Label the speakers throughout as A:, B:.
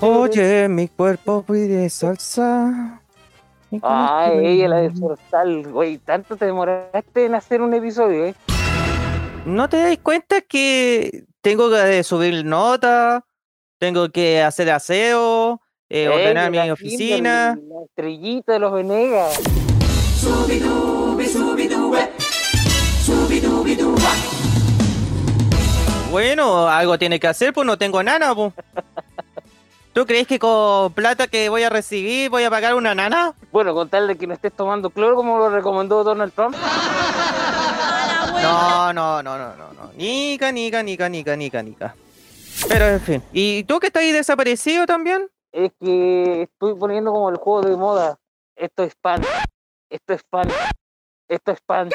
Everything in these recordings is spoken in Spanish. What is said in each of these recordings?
A: Oye, mi cuerpo pide salsa.
B: Ay, ella la de Forestal, güey, tanto te demoraste en hacer un episodio, ¿eh?
A: ¿No te das cuenta que tengo que subir nota, tengo que hacer aseo, eh,
B: Ey,
A: ordenar mi oficina?
B: La estrellita de los Venegas.
A: Bueno, algo tiene que hacer, pues no tengo nana, pues. ¿Tú crees que con plata que voy a recibir voy a pagar una nana?
B: Bueno, con tal de que no estés tomando cloro como lo recomendó Donald Trump.
A: No, no, no, no, no, no. Nica, nica, nica, nica, nica, nica. Pero en fin. ¿Y tú que estás ahí desaparecido también?
B: Es que estoy poniendo como el juego de moda. Esto es pan. Esto es pan. Esto es pan.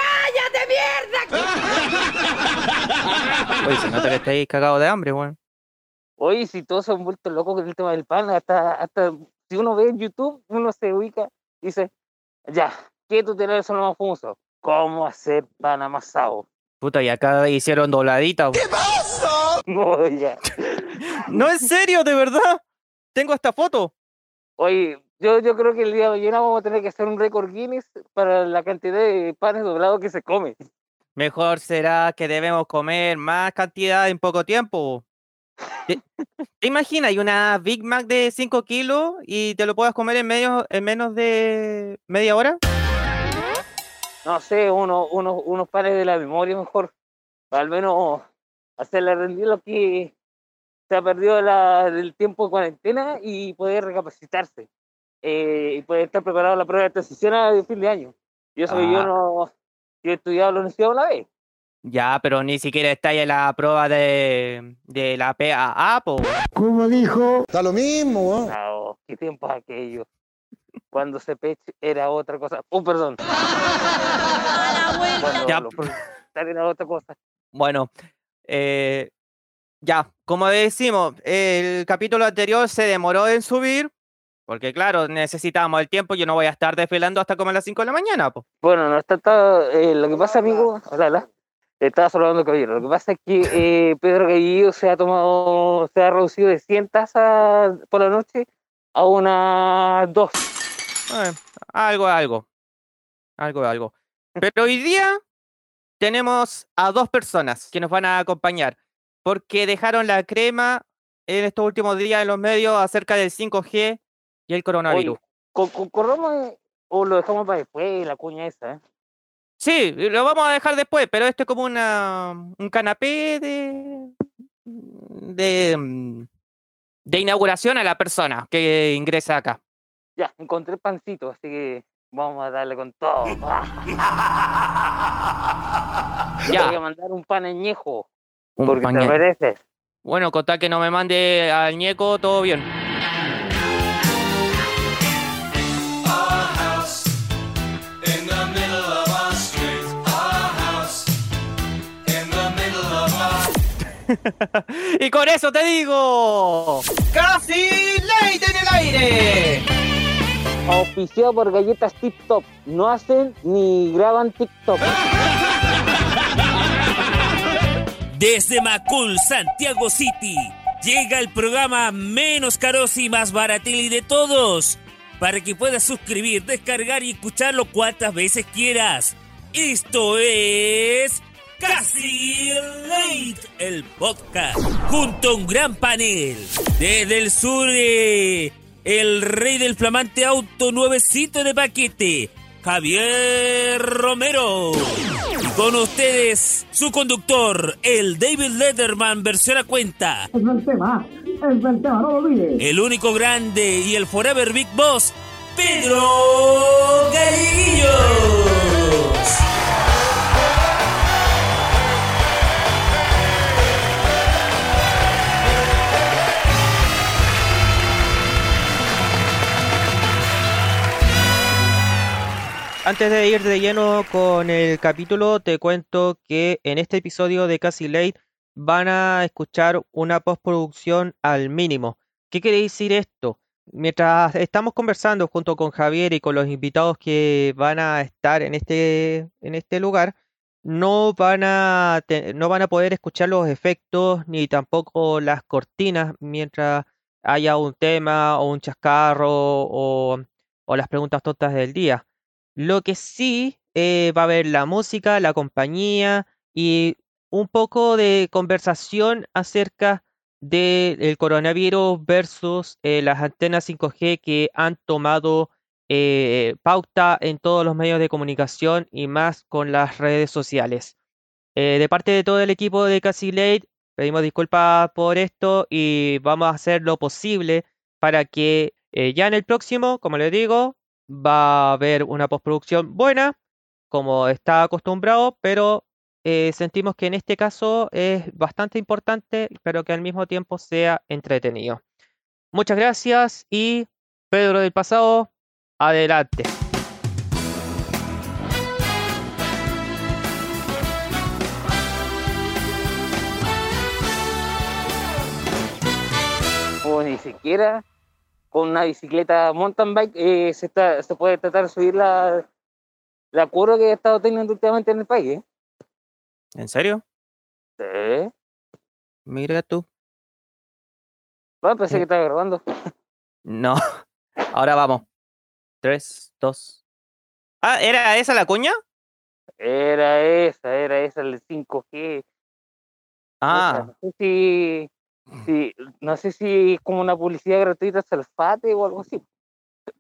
A: Oye, se nota que estáis cagado de hambre, weón.
B: Oye, si todos se han vuelto locos con el tema del pan, hasta, hasta si uno ve en YouTube, uno se ubica y dice, ya, ¿qué tutoriales son los más famosos? ¿Cómo hacer pan amasado?
A: Puta, y acá hicieron dobladita. weón.
B: No, ya.
A: No, en serio, de verdad. Tengo esta foto.
B: Oye, yo, yo creo que el día de mañana vamos a tener que hacer un récord Guinness para la cantidad de panes doblados que se come.
A: Mejor será que debemos comer más cantidad en poco tiempo. ¿Te, te imaginas? Hay una Big Mac de 5 kilos y te lo puedas comer en, medio, en menos de media hora.
B: No sé, uno, uno, unos panes de la memoria mejor. Al menos hacerle rendir lo que se ha perdido la, del tiempo de cuarentena y poder recapacitarse. eh, y poder estar preparado a la prueba de transición a fin de año. Yo eso que yo
A: Ah.
B: no yo he estudiado la universidad una vez.
A: Ya, pero ni siquiera está ahí en la prueba de, de la PAA, po.
C: ¿Cómo dijo? Da lo mismo, weón.
B: No, qué tiempo aquello. Cuando Cepech era otra cosa. Oh, perdón. Cuando
A: Ya.
B: los era otra cosa.
A: Bueno, eh, ya, como decimos, el capítulo anterior se demoró en subir, porque claro, necesitábamos el tiempo, yo no voy a estar desfilando hasta como a las 5 de la mañana, po.
B: Bueno, no está todo, eh, lo que pasa, amigo, hola, hola, estaba saludando caballero. Lo que pasa es que eh, Pedro Gallillo se ha tomado, se ha reducido de 100 tazas por la noche a unas dos.
A: Eh, algo, algo. Algo, algo. Pero hoy día tenemos a dos personas que nos van a acompañar, porque dejaron la crema en estos últimos días en los medios acerca del 5G y el coronavirus.
B: Oye, co- co- corramos o lo dejamos para después, la cuña esa, ¿eh?
A: Sí, lo vamos a dejar después, pero esto es como una, un canapé de, de, mm, de inauguración a la persona que ingresa acá.
B: Ya, encontré pancito, así que vamos a darle con todo. Te voy a
A: Ya,
B: mandar un pan añejo,
A: un
B: porque te
A: pañal.
B: mereces.
A: Bueno, con tal que no me mande al ñeco, todo bien. Y con eso te digo, casi ley en el aire.
B: Auspiciado por galletas Tip Top. No hacen ni graban TikTok.
D: Desde Macul, Santiago City, llega el programa menos caros y más baratilli de todos, para que puedas suscribir, descargar y escucharlo cuantas veces quieras. Esto es Casi Late, el podcast, junto a un gran panel. Desde el sur, eh, el rey del flamante auto nuevecito de paquete, Javier Romero. Con ustedes, su conductor, el David Letterman versión a cuenta.
C: Es el tema, es el tema, no lo olvides.
D: El único grande y el Forever Big Boss, Pedro Gallegillos.
A: Antes de ir de lleno con el capítulo, te cuento que en este episodio de Casi Late van a escuchar una postproducción al mínimo. ¿Qué quiere decir esto? mientras estamos conversando junto con Javier y con los invitados que van a estar en este, en este lugar, no van a, no van a poder escuchar los efectos ni tampoco las cortinas mientras haya un tema o un chascarro o, o las preguntas tontas del día. Lo que sí eh, va a haber la música, la compañía y un poco de conversación acerca del coronavirus versus eh, las antenas 5G que han tomado eh, pauta en todos los medios de comunicación y más con las redes sociales. De parte de todo el equipo de Late, pedimos disculpas por esto y vamos a hacer lo posible para que ya en el próximo, como les digo, va a haber una postproducción buena, como está acostumbrado, pero eh, sentimos que en este caso es bastante importante, pero que al mismo tiempo sea entretenido. Muchas gracias y Pedro del pasado, adelante.
B: o ni siquiera con una bicicleta mountain bike eh, se, está, se puede tratar de subir la, la curva que he estado teniendo últimamente en el país. ¿eh?
A: ¿En serio?
B: Sí.
A: Mira tú.
B: Bueno, pensé
A: Eh.
B: que estaba grabando.
A: No. Ahora vamos. Tres, dos. Ah, ¿era esa la cuña?
B: Era esa, era esa, el 5G.
A: Ah,
B: No sé si, si, no sé si es como una publicidad gratuita Salfate o algo así.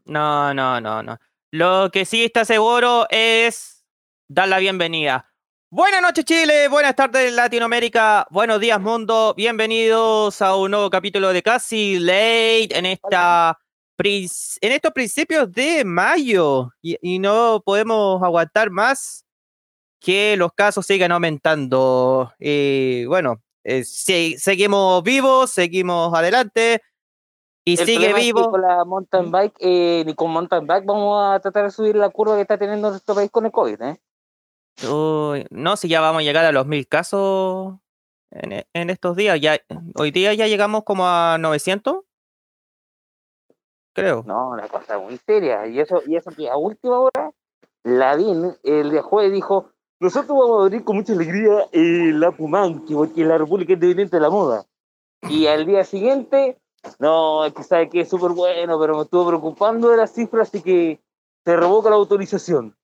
A: no, no, no, no. Lo que sí está seguro es dar la bienvenida. Buenas noches Chile, buenas tardes Latinoamérica, buenos días mundo, bienvenidos a un nuevo capítulo de Casi Late en esta en estos principios de mayo y, no podemos aguantar más que los casos sigan aumentando. Y bueno, eh, sí, seguimos vivos, seguimos adelante y
B: El
A: sigue
B: problema es que
A: vivo.
B: con la mountain bike, eh, ni con mountain bike vamos a tratar de subir la curva que está teniendo nuestro país con el COVID. ¿eh?
A: Uy, no, si ya vamos a llegar a los mil casos en, e- en estos días. Ya, hoy día ya llegamos como a 900, creo.
B: No, una cosa muy seria. Y eso, y eso que a última hora, Lavín, el día jueves, dijo: Nosotros vamos a abrir con mucha alegría la Pumanqui, porque la República Independiente de la Moda. Y al día siguiente, no, es que sabe que es súper bueno, pero me estuvo preocupando de las cifras, así que se revoca la autorización.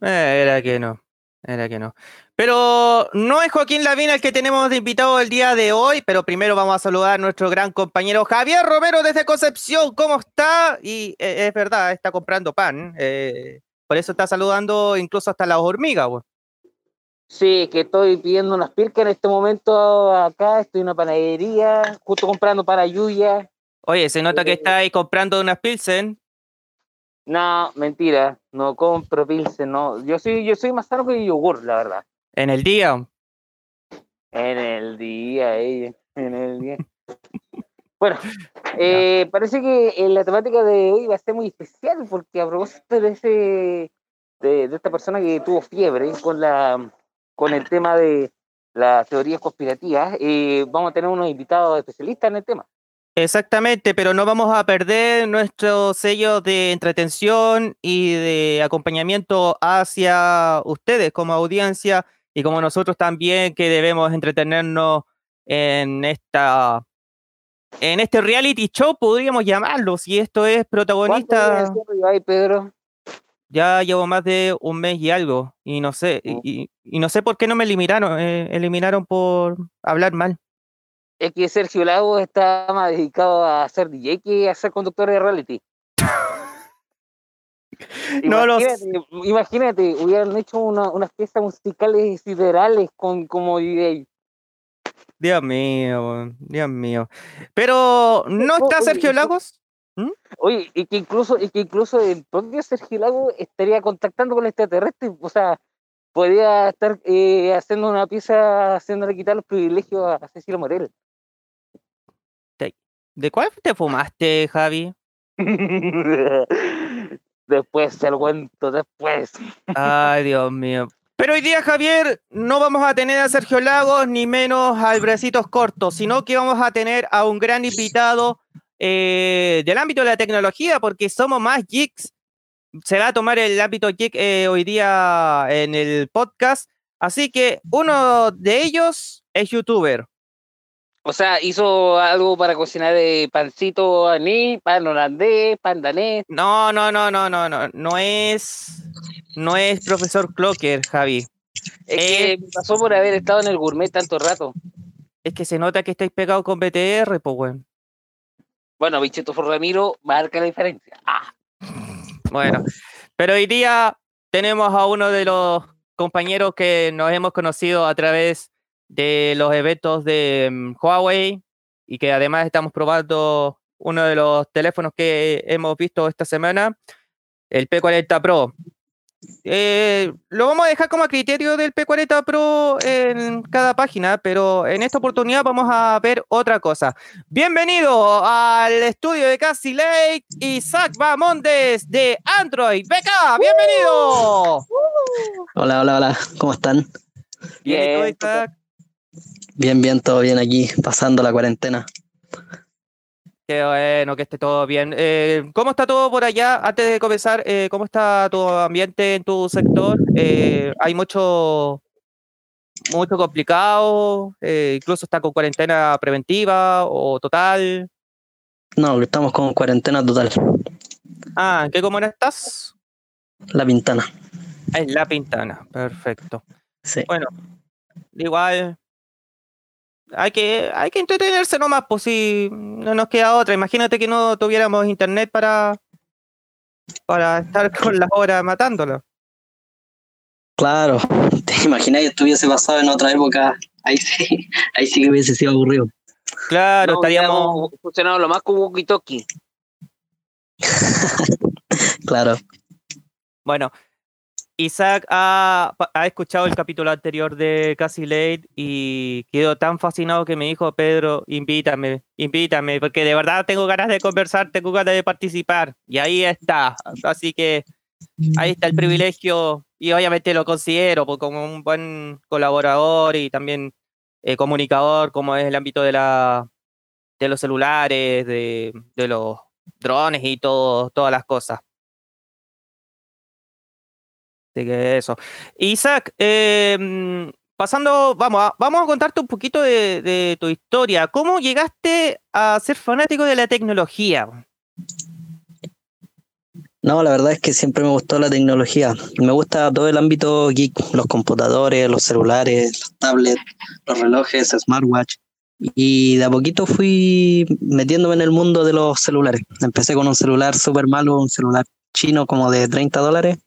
A: Eh, era que no, era que no. Pero no es Joaquín Lavín el que tenemos de invitado el día de hoy, pero primero vamos a saludar a nuestro gran compañero Javier Romero desde Concepción. ¿Cómo está? Y eh, es verdad, está comprando pan. eh, por eso está saludando incluso hasta las hormigas. weón.
B: Sí, que estoy pidiendo unas pircas en este momento acá, estoy en una panadería, justo comprando para Yuya.
A: Oye, se nota que
B: Eh,
A: está ahí comprando unas Pilsen.
B: No, mentira, no compro Pilsen, no. Yo soy, yo soy más sano que yogur, la verdad.
A: En el día.
B: En el día, ella, en el día. Bueno, eh, parece que eh, la temática de hoy va a ser muy especial porque a propósito de ese de, de esta persona que tuvo fiebre con la con el tema de las teorías conspirativas, eh, vamos a tener unos invitados especialistas en el tema.
A: Exactamente, pero no vamos a perder nuestro sello de entretención y de acompañamiento hacia ustedes como audiencia y como nosotros también que debemos entretenernos en esta en este reality show podríamos llamarlo si esto es
B: ¿Cuántos días
A: protagonista
B: Pedro?
A: Ya llevo más de un mes y algo y no sé y,
B: Mm.
A: y- y no sé por qué no me eliminaron eh, eliminaron por hablar mal
B: Es que Sergio Lago está más dedicado a ser DJ que a ser conductor de reality.
A: No
B: imagínate, imagínate, hubieran hecho una- unas piezas musicales siderales con como DJ.
A: Dios mío, Dios mío. Pero ¿no está Sergio
B: y-
A: Lagos?
B: Oye, y que incluso, y que incluso el propio Sergio Lago estaría contactando con el extraterrestre, o sea, podría estar eh, haciendo una pieza, haciéndole quitar los privilegios a Cecilia Morel.
A: ¿De cuál te fumaste, Javi?
B: después se lo cuento, después.
A: Ay, Dios mío. Pero hoy día, Javier, no vamos a tener a Sergio Lagos ni menos al Bracitos Cortos, sino que vamos a tener a un gran invitado eh, del ámbito de la tecnología, porque somos más geeks. Se va a tomar el ámbito geek eh, hoy día en el podcast. Así que uno de ellos es youtuber.
B: O sea, hizo algo para cocinar de pancito anís, pan holandés, pan danés.
A: No, no, no, no, no, no. No es. No es profesor Clocker, Javi.
B: Es
A: Eh.
B: que me pasó por haber estado en el gourmet tanto rato.
A: Es que se nota que estáis pegados con BTR, pues, weón.
B: Bueno, Bicheto Ramiro marca la diferencia. Ah,
A: Bueno, pero hoy día tenemos a uno de los compañeros que nos hemos conocido a través de los eventos de mm, Huawei y que además estamos probando uno de los teléfonos que hemos visto esta semana, el P40 Pro. Eh, lo vamos a dejar como a criterio del P40 Pro en cada página, pero en esta oportunidad vamos a ver otra cosa. Bienvenido al estudio de Casi Lake, Isaac Bamondes de Android. ¡Beca! ¡Bienvenido!
E: Hola, hola, hola, ¿cómo están?
A: Bien, ¿y tú,
B: Bien,
A: Isaac?
E: Bien, bien, todo bien aquí, pasando la cuarentena.
A: Qué bueno que esté todo bien. Eh, ¿Cómo está todo por allá? Antes de comenzar, eh, ¿cómo está tu ambiente en tu sector? Eh, ¿Hay mucho, mucho complicado? ¿Incluso está con cuarentena preventiva o total?
E: No, estamos con cuarentena total.
A: Ah, ¿en qué comuna estás?
E: La Pintana.
A: En La Pintana. Perfecto.
E: Sí.
A: Bueno, igual hay que, hay que entretenerse nomás, pues si no nos queda otra. Imagínate que no tuviéramos internet para, para estar con las horas matándolo.
E: Claro, te imaginas que estuviese pasado en otra época. Ahí sí, ahí sí que hubiese sido aburrido.
A: Claro,
B: no,
A: estaríamos.
B: funcionado lo más como walkie-talkie.
E: Claro,
A: Bueno, Isaac ha, ha escuchado el capítulo anterior de Casi Late y quedó tan fascinado que me dijo, Pedro, invítame, invítame, porque de verdad tengo ganas de conversar, tengo ganas de participar. Y ahí está. Así que ahí está el privilegio y obviamente lo considero como un buen colaborador y también eh, comunicador, como es el ámbito de, la, de los celulares, de, de los drones y todo, todas las cosas. Así que eso. Isaac, eh, pasando, vamos a, vamos a contarte un poquito de, de tu historia. ¿Cómo llegaste a ser fanático de la tecnología?
E: no, la verdad es que siempre me gustó la tecnología. Me gusta todo el ámbito geek, los computadores, los celulares, los tablets, los relojes, smartwatch. Y de a poquito fui metiéndome en el mundo de los celulares. Empecé con un celular súper malo, un celular chino como de 30 dólares.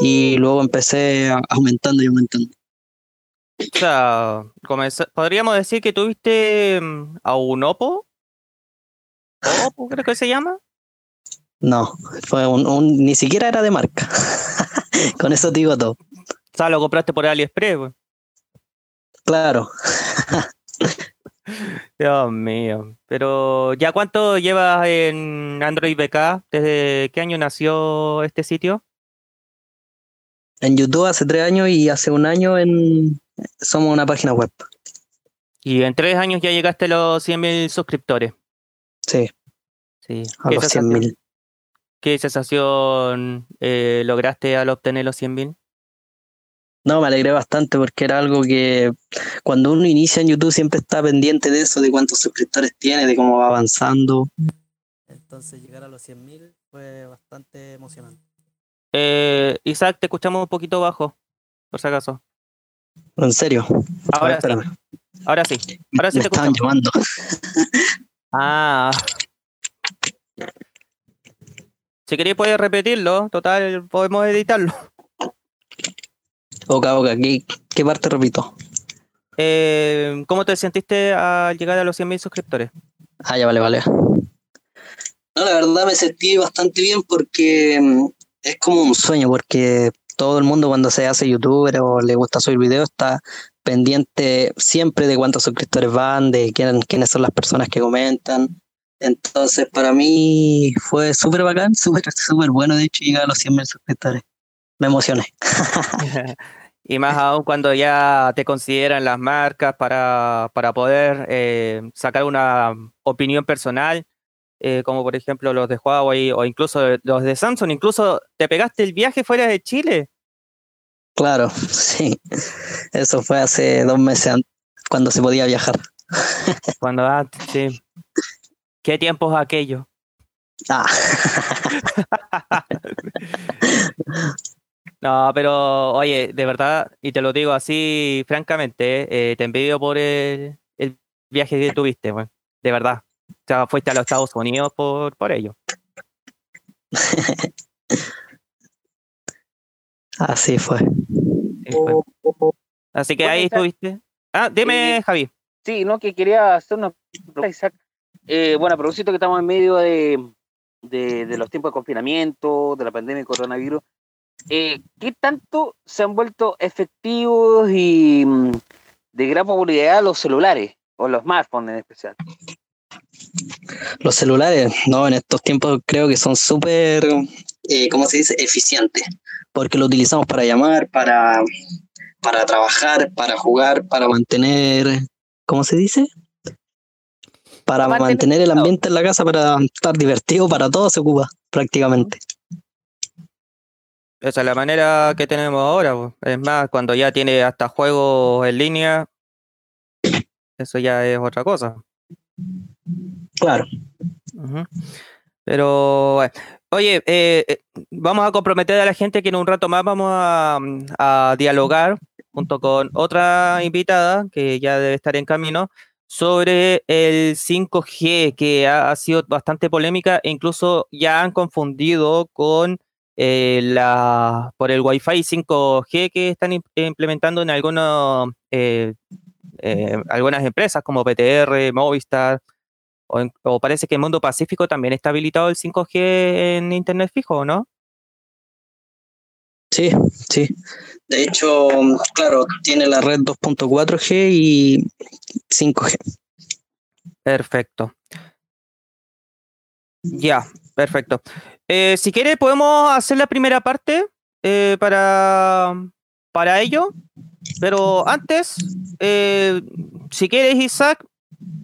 E: Y luego empecé aumentando y aumentando.
A: O sea, podríamos decir que tuviste mm, a un Oppo. Oppo, creo que se llama.
E: No, fue un, un- ni siquiera era de marca. Con eso te digo todo.
A: O sea, lo compraste por AliExpress. pues.
E: Claro.
A: Dios mío. Pero, ¿ya cuánto llevas en Android BK? ¿Desde qué año nació este sitio?
E: En YouTube hace tres años y hace un año en somos una página web.
A: Y en tres años ya llegaste a los 100.000 suscriptores.
E: Sí,
A: Sí.
E: a
A: ¿Qué
E: los
A: sensación-
E: 100.000.
A: ¿Qué sensación eh, lograste al obtener los 100.000?
E: No, me alegré bastante porque era algo que cuando uno inicia en YouTube siempre está pendiente de eso, de cuántos suscriptores tiene, de cómo va avanzando. Entonces llegar a los 100.000 fue bastante emocionante.
A: Eh, Isaac, te escuchamos un poquito bajo, por si acaso.
E: En serio. Ver,
A: Ahora sí, ahora sí. Ahora sí
E: me
A: te
E: estaban
A: escuchamos.
E: llamando.
A: Ah. Si queréis puedes repetirlo, total, podemos editarlo.
E: Oca, oca, ¿qué, qué parte repito?
A: Eh, ¿Cómo te sentiste al llegar a los 100.000 suscriptores?
E: Ah, ya vale, vale. No, la verdad me sentí bastante bien porque mm, es como un sueño, porque todo el mundo cuando se hace youtuber o le gusta subir videos está pendiente siempre de cuántos suscriptores van, de quién, quiénes son las personas que comentan. Entonces, para mí fue súper bacán, súper súper bueno, de hecho, llegar a los 100.000 suscriptores. Me emocioné.
A: y más aún cuando ya te consideran las marcas para, para poder eh, sacar una opinión personal. Eh, como por ejemplo los de Huawei o incluso los de Samsung. Incluso te pegaste el viaje fuera de Chile.
E: Claro, sí. Eso fue hace dos meses an- cuando se podía viajar.
A: Cuando ah, sí. ¿Qué tiempos aquellos?
E: Ah,
A: No, pero oye, de verdad, y te lo digo así francamente, eh, te envidio por el, el viaje que tuviste, weón. De verdad. O sea, fuiste a los Estados Unidos por, por ello.
E: así fue.
A: Sí, fue. Así que
B: Bueno,
A: ahí estuviste. Ah, dime,
B: eh,
A: Javi.
B: Sí, no, que quería hacer una pregunta, Isaac. Eh, bueno, a propósito que estamos en medio de, de, de los tiempos de confinamiento, de la pandemia de coronavirus, eh, ¿qué tanto se han vuelto efectivos y mm, de gran popularidad los celulares o los smartphones en especial?
E: Los celulares, no, en estos tiempos creo que son súper, eh, ¿cómo se dice? Eficientes, porque lo utilizamos para llamar, para, para trabajar, para jugar, para mantener, ¿cómo se dice? Para
B: Mantener
E: mantener el ambiente en la casa, para estar divertido, para todo se ocupa prácticamente.
A: Esa es la manera que tenemos ahora. po. Es más, cuando ya tiene hasta juegos en línea, eso ya es otra cosa.
E: Claro.
A: Pero, oye, eh, eh, vamos a comprometer a la gente que en un rato más vamos a, dialogar junto con otra invitada que ya debe estar en camino sobre el 5G, que ha, sido bastante polémica e incluso ya han confundido con eh, la por el Wi-Fi 5G que están im- implementando en algunos algunas empresas como PTR, Movistar, o, en- o parece que en Mundo Pacífico también está habilitado el 5G en Internet fijo, ¿no?
E: Sí, sí. De hecho, claro, tiene la red 2.4G y 5G.
A: Perfecto. Ya, perfecto. Eh, si quiere, podemos hacer la primera parte eh, para, para ello. Pero antes, eh, si quieres, Isaac,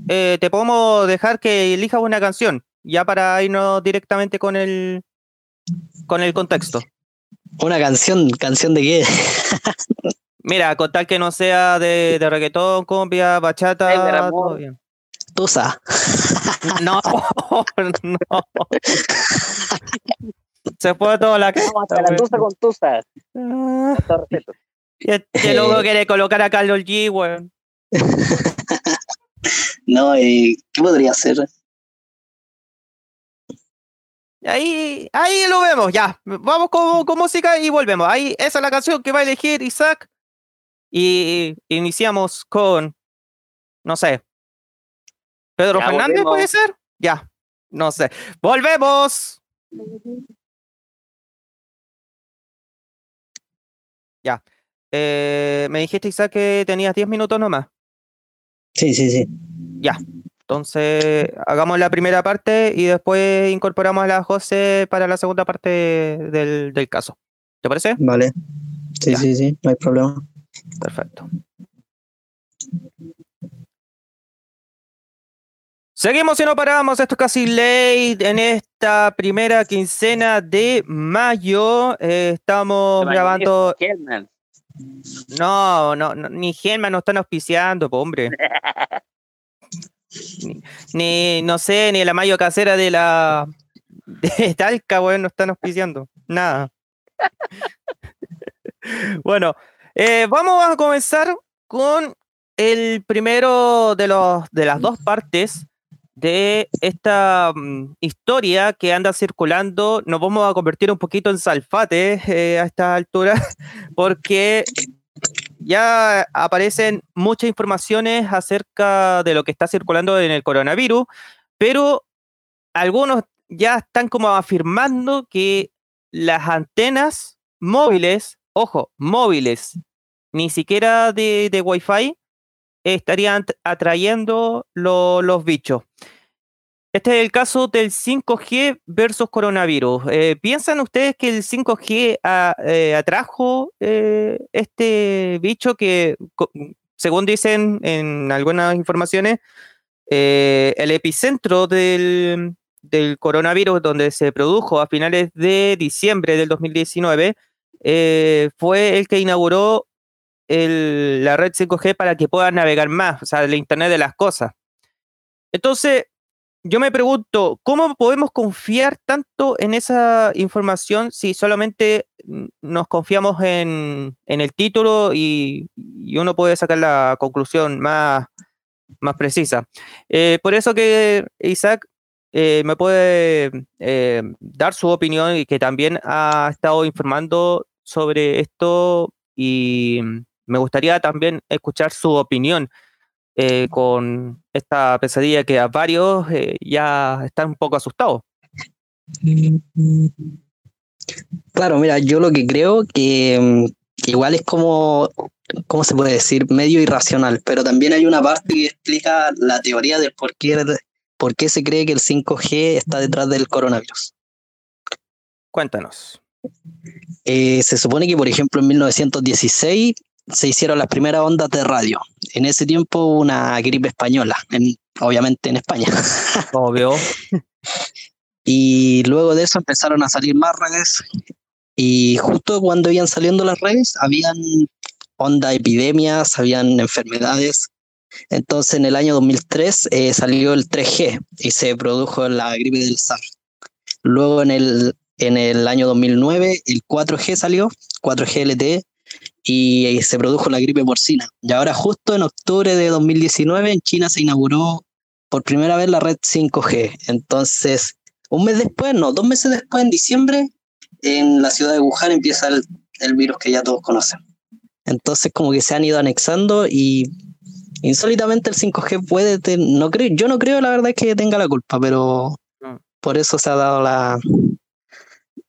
A: eh, te podemos dejar que elijas una canción, ya para irnos directamente con el, con el contexto.
E: Una canción, ¿canción de qué?
A: Mira, con tal que no sea de, de reggaetón, cumbia, bachata, todo bien.
E: Tusa.
A: No, no. Se fue toda la
B: Vamos hasta la tusa con tusa,
A: Ah,
B: respeto.
A: Este loco quiere colocar a Carlos G, weón.
E: No, eh, ¿qué podría ser?
A: Ahí, ahí lo vemos, ya. Vamos con, con música y volvemos. Ahí, esa es la canción que va a elegir Isaac. Y iniciamos con, no sé, Pedro
B: Ya,
A: Fernández, ¿puede ser? Ya, no sé. ¡Volvemos! Ya. Eh, me dijiste, Isaac, que tenías 10 minutos nomás.
E: Sí, sí, sí.
A: Entonces, hagamos la primera parte y después incorporamos a la José para la segunda parte del, del caso. ¿Te parece?
E: Vale. Sí,
A: Ya.
E: sí, sí, no hay problema.
A: Perfecto. Seguimos y no paramos. Esto es casi ley en esta primera quincena de mayo. Eh, estamos grabando. No, no, no, ni Gelman nos están auspiciando, po, hombre. Ni, ni, no sé, ni la mayo casera de la de Talca, weón, no están auspiciando. Nada. bueno, eh, vamos a comenzar con el primero de los de las dos partes de esta mm, historia que anda circulando. Nos vamos a convertir un poquito en salfate eh, a esta altura, porque ya aparecen muchas informaciones acerca de lo que está circulando en el coronavirus, pero algunos ya están como afirmando que las antenas móviles, ojo, móviles, ni siquiera de, de Wi-Fi, estarían atrayendo lo- los bichos. Este es el caso del 5G versus coronavirus. Eh, ¿Piensan ustedes que el 5G a- eh, atrajo eh, este bicho que, según dicen en algunas informaciones, el epicentro del, del coronavirus, donde se produjo a finales de diciembre del 2019, eh, fue el que inauguró el- la red 5G para que puedan navegar más, o sea, el Internet de las cosas. Entonces, yo me pregunto, ¿cómo podemos confiar tanto en esa información si solamente nos confiamos en, en el título y, uno puede sacar la conclusión más, más precisa? Eh, por eso que Isaac eh, me puede eh, dar su opinión y que también ha estado informando sobre esto y me gustaría también escuchar su opinión eh, con esta pesadilla que a varios eh, ya están un poco asustados.
E: Claro, mira, yo lo que creo que, mm, que igual es como, ¿cómo se puede decir? Medio irracional, pero también hay una parte que explica la teoría del por qué, por qué se cree que el 5G está detrás del coronavirus.
A: Cuéntanos.
E: Eh, se supone que, por ejemplo, en 1916 se hicieron las primeras ondas de radio. En ese tiempo hubo una gripe española, en- obviamente en España.
A: Obvio.
E: Y luego de eso empezaron a salir más redes. Y justo cuando iban saliendo las redes, habían onda epidemias, habían enfermedades. Entonces en el año 2003 eh, salió el 3G y se produjo la gripe del SARS. Luego en el, en el año 2009 el 4G salió, 4G LTE, y eh, se produjo la gripe porcina. Y ahora justo en octubre de 2019 en China se inauguró por primera vez la red 5G. Entonces un mes después, no, dos meses después, en diciembre, en la ciudad de Wuhan empieza el, el virus que ya todos conocen. Entonces, como que se han ido anexando y insólitamente el 5G puede, ten- no creo, yo no creo la verdad que tenga la culpa, pero por eso se ha dado la,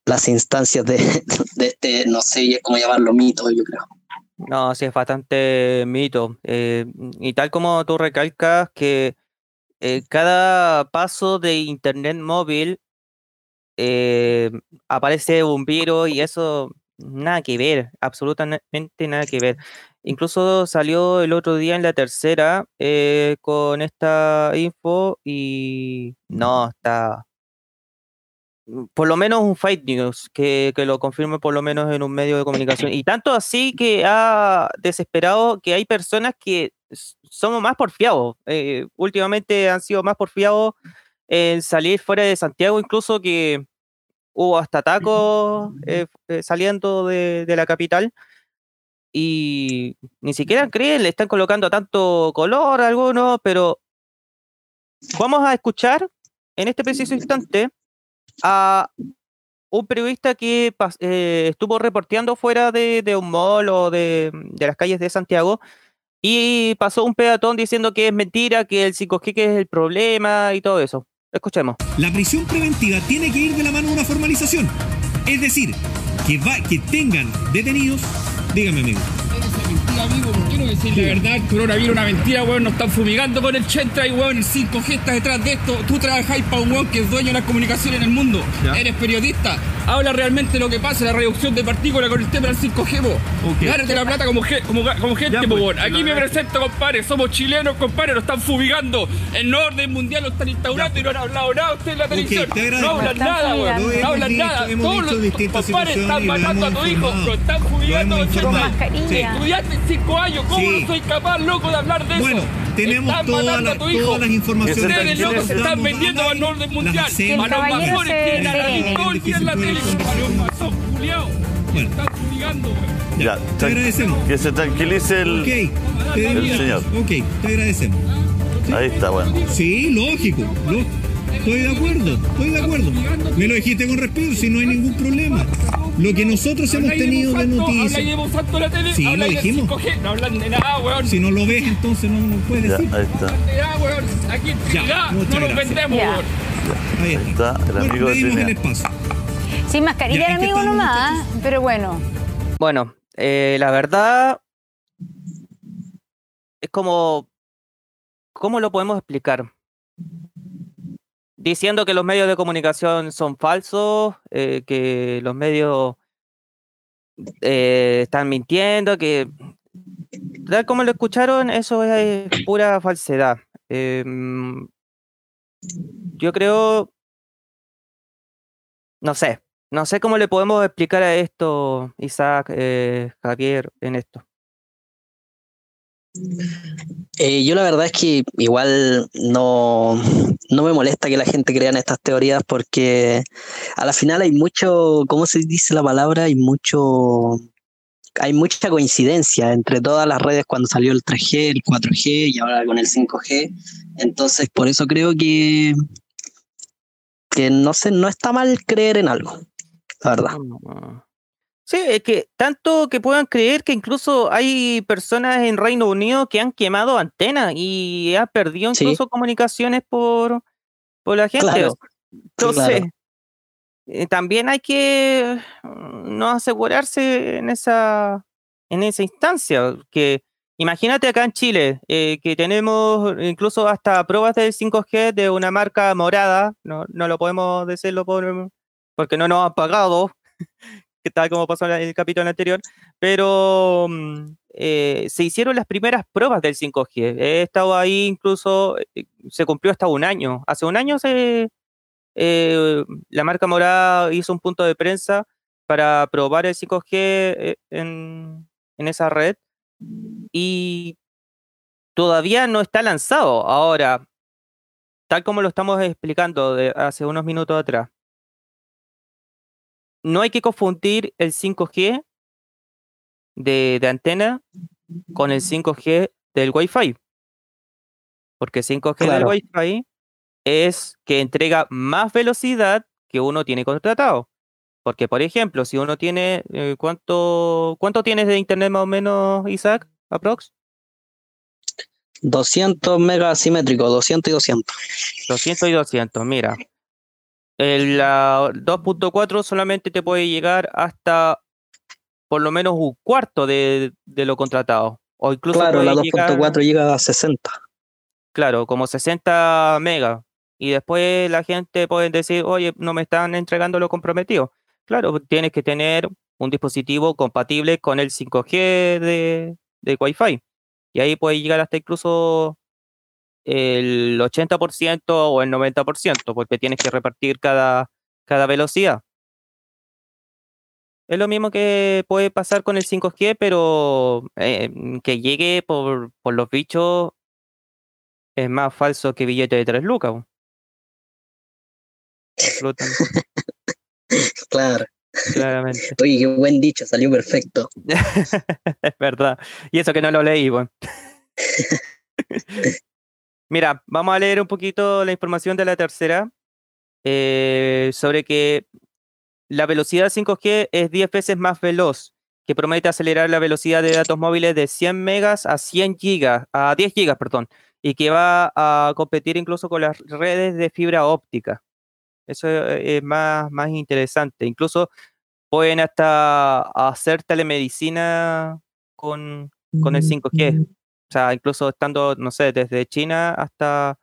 E: las instancias de, este, no sé cómo llamarlo, mito, yo creo.
A: No, sí, es bastante mito. eh, y tal como tú recalcas que eh, cada paso de internet móvil eh, aparece un virus y eso nada que ver, absolutamente nada que ver. Incluso salió el otro día en la tercera con esta info y no, está por lo menos un fake news que, que lo confirme por lo menos en un medio de comunicación. Y tanto así que ha desesperado que hay personas que somos más porfiados. eh, últimamente han sido más porfiados en salir fuera de Santiago, incluso que hubo hasta tacos eh, eh, saliendo de, de la capital. Y ni siquiera creen, le están colocando tanto color a algunos, pero vamos a escuchar en este preciso instante a un periodista que eh, estuvo reporteando fuera de, un mall o de, de las calles de Santiago y pasó un peatón diciendo que es mentira, que el 5G que es el problema y todo eso. Escuchemos.
F: La prisión preventiva tiene que ir de la mano de una formalización. Es decir, que, va, que tengan detenidos. Dígame, amigo.
G: Amigo, ¿por qué no decir la verdad? El coronavirus es una mentira, weón. Nos están fumigando con el Chentra y weón, el 5G está detrás de esto. Tú trabajáis para un weón que es dueño de las comunicaciones en el mundo. Eres periodista. Habla realmente lo que pasa, la reducción de partículas con el tema del 5G, po. Gánate la plata como, como, como gente,
F: Ya, pues,
G: Aquí me presento, compadre. Somos chilenos, compadre. Nos están fumigando. El orden mundial lo están instaurando y no han hablado nada ustedes en la televisión. no hablan nada, weón. No hablan nada. Todos los compadres están matando a tu hijo. Lo están fumigando. madre.
H: mascarilla.
G: Estudiaste cinco años, ¿cómo
F: Sí.
G: no soy capaz, loco, de hablar de
F: Bueno,
G: eso?
F: tenemos
G: Están
F: todas las-
G: a tu hijo.
F: todas las informaciones
G: Ustedes,
F: que
G: locos, se están vendiendo al orden mundial. A los masones tienen la
H: detiene.
G: todo el día en la tele, culiao.
F: Bueno.
G: Están.
F: Ya, te agradecemos.
I: Que se tranquilice el.
F: Ok, te
I: El señor.
F: Ok, te agradecemos.
I: Ahí está, bueno.
F: Sí, lógico. lo- estoy de acuerdo, estoy de acuerdo. Me lo dijiste con respeto, si no hay ningún problema. Lo que nosotros hemos tenido de noticias.
G: La tele,
F: Sí, lo dijimos.
G: 5G, no hablan de nada, weón.
F: Si no lo ves, entonces no nos puedes decir.
I: ahí está.
G: De nada, weón. Aquí en Trinidad no nos
F: gracias.
G: vendemos,
H: Ya.
G: weón.
F: Ahí
I: está el
F: Bueno,
I: amigo
F: el espacio.
H: Sin mascarilla
F: Ya,
H: el
F: ¿en qué
H: amigo nomás, pero bueno.
A: Bueno, eh, la verdad es como, ¿cómo lo podemos explicar? Diciendo que los medios de comunicación son falsos, eh, que los medios eh, están mintiendo, que tal como lo escucharon, eso es pura falsedad. Em, yo creo no sé, no sé cómo le podemos explicar a esto, Isaac, eh, Javier, en esto.
E: Eh, yo la verdad es que igual no, no me molesta que la gente crea en estas teorías porque a la final hay mucho, ¿cómo se dice la palabra? Hay mucho, hay mucha coincidencia entre todas las redes cuando salió el 3G, el 4G y ahora con el 5G. Entonces, por eso creo que, que no sé, no está mal creer en algo, la verdad.
A: Sí, es que tanto que puedan creer que incluso hay personas en Reino Unido que han quemado antenas y han perdido
E: Sí.
A: incluso comunicaciones por, por la gente.
E: Claro,
A: Entonces,
E: claro.
A: eh, también hay que mm, no asegurarse en esa, en esa instancia. Que imagínate acá en Chile, eh, que tenemos incluso hasta pruebas del 5G de una marca morada, no, no lo podemos decirlo por, porque no nos han pagado, que tal como pasó en el capítulo anterior, pero mm, eh, se hicieron las primeras pruebas del 5G. He estado ahí incluso, eh, se cumplió hasta un año. Hace un año se, eh, la marca Morada hizo un punto de prensa para probar el 5G eh, en, esa red y todavía no está lanzado. Ahora, tal como lo estamos explicando hace unos minutos atrás, no hay que confundir el 5G de, de antena con el 5G del Wi-Fi. Porque 5G del. Wi-Fi es que entrega más velocidad que uno tiene contratado. Porque, por ejemplo, si uno tiene. eh, ¿cuánto, ¿Cuánto tienes de internet más o menos, Isaac? ¿Aprox?
E: 200 megas asimétricos, 200 y 200.
A: 200 y 200, mira. El la 2.4 solamente te puede llegar hasta por lo menos un cuarto de, de lo contratado. O incluso
E: Claro, la
A: llegar,
E: 2.4 llega a 60.
A: claro, como 60 megas. Y después la gente puede decir, oye, no me están entregando lo comprometido. Claro, tienes que tener un dispositivo compatible con el 5G de, de Wi-Fi. Y ahí puede llegar hasta incluso el 80% o el 90%, porque tienes que repartir cada, cada velocidad. Es lo mismo que puede pasar con el 5G, pero eh, que llegue por, por los bichos es más falso que billete de 3 lucas.
E: Claro.
A: claramente.
E: Oye, qué buen dicho, salió perfecto.
A: es verdad. Y eso que no lo leí, bueno. Mira, vamos a leer un poquito la información de la tercera eh, sobre que la velocidad 5G es 10 veces más veloz, que promete acelerar la velocidad de datos móviles de 100 megas a 100 gigas, a 10 gigas, perdón, y que va a competir incluso con las redes de fibra óptica. Eso eh, es más, más interesante. Incluso pueden hasta hacer telemedicina con, con el 5G. O sea, incluso estando, no sé, desde China hasta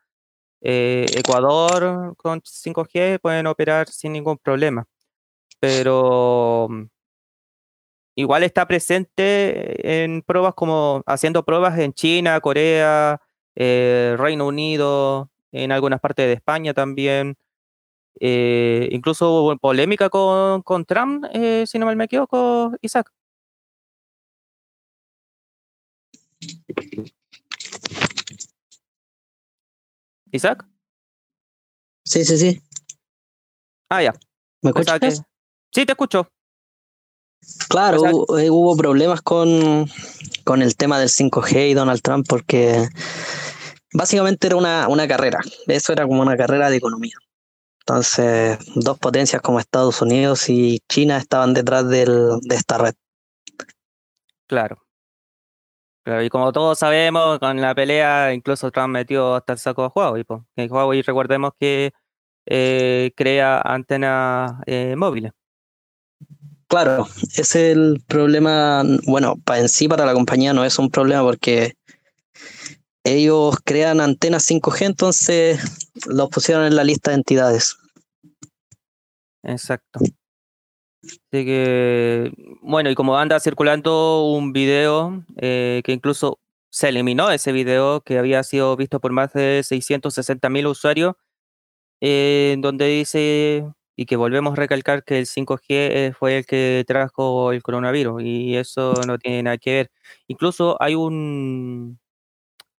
A: eh, Ecuador con 5G pueden operar sin ningún problema. Pero mm, igual está presente en pruebas como haciendo pruebas en China, Corea, eh, Reino Unido, en algunas partes de España también. Eh, incluso hubo polémica con, con Trump, si no me equivoco, Isaac. Isaac.
E: Sí, sí, sí.
A: Ah, ya.
E: ¿Me
A: que-
E: escuchas?
A: Sí, te escucho.
E: Claro, hubo, eh, hubo problemas con, con el tema del 5G y Donald Trump porque básicamente era una, una carrera. Eso era como una carrera de economía. Entonces, dos potencias como Estados Unidos y China estaban detrás del, de esta red.
A: Claro. Claro, y como todos sabemos, con la pelea incluso Trump metió hasta el saco a Huawei. po. Huawei, recordemos que eh, crea antenas eh, móviles.
E: Claro, ese es el problema. Bueno, para en sí, para la compañía no es un problema porque ellos crean antenas 5G, entonces los pusieron en la lista de entidades.
A: Exacto. Así que, bueno, y como anda circulando un video eh, que incluso se eliminó ese video que había sido visto por más de 660 mil usuarios, eh, en donde dice y que volvemos a recalcar que el 5G eh, fue el que trajo el coronavirus y eso no tiene nada que ver. Incluso hay un,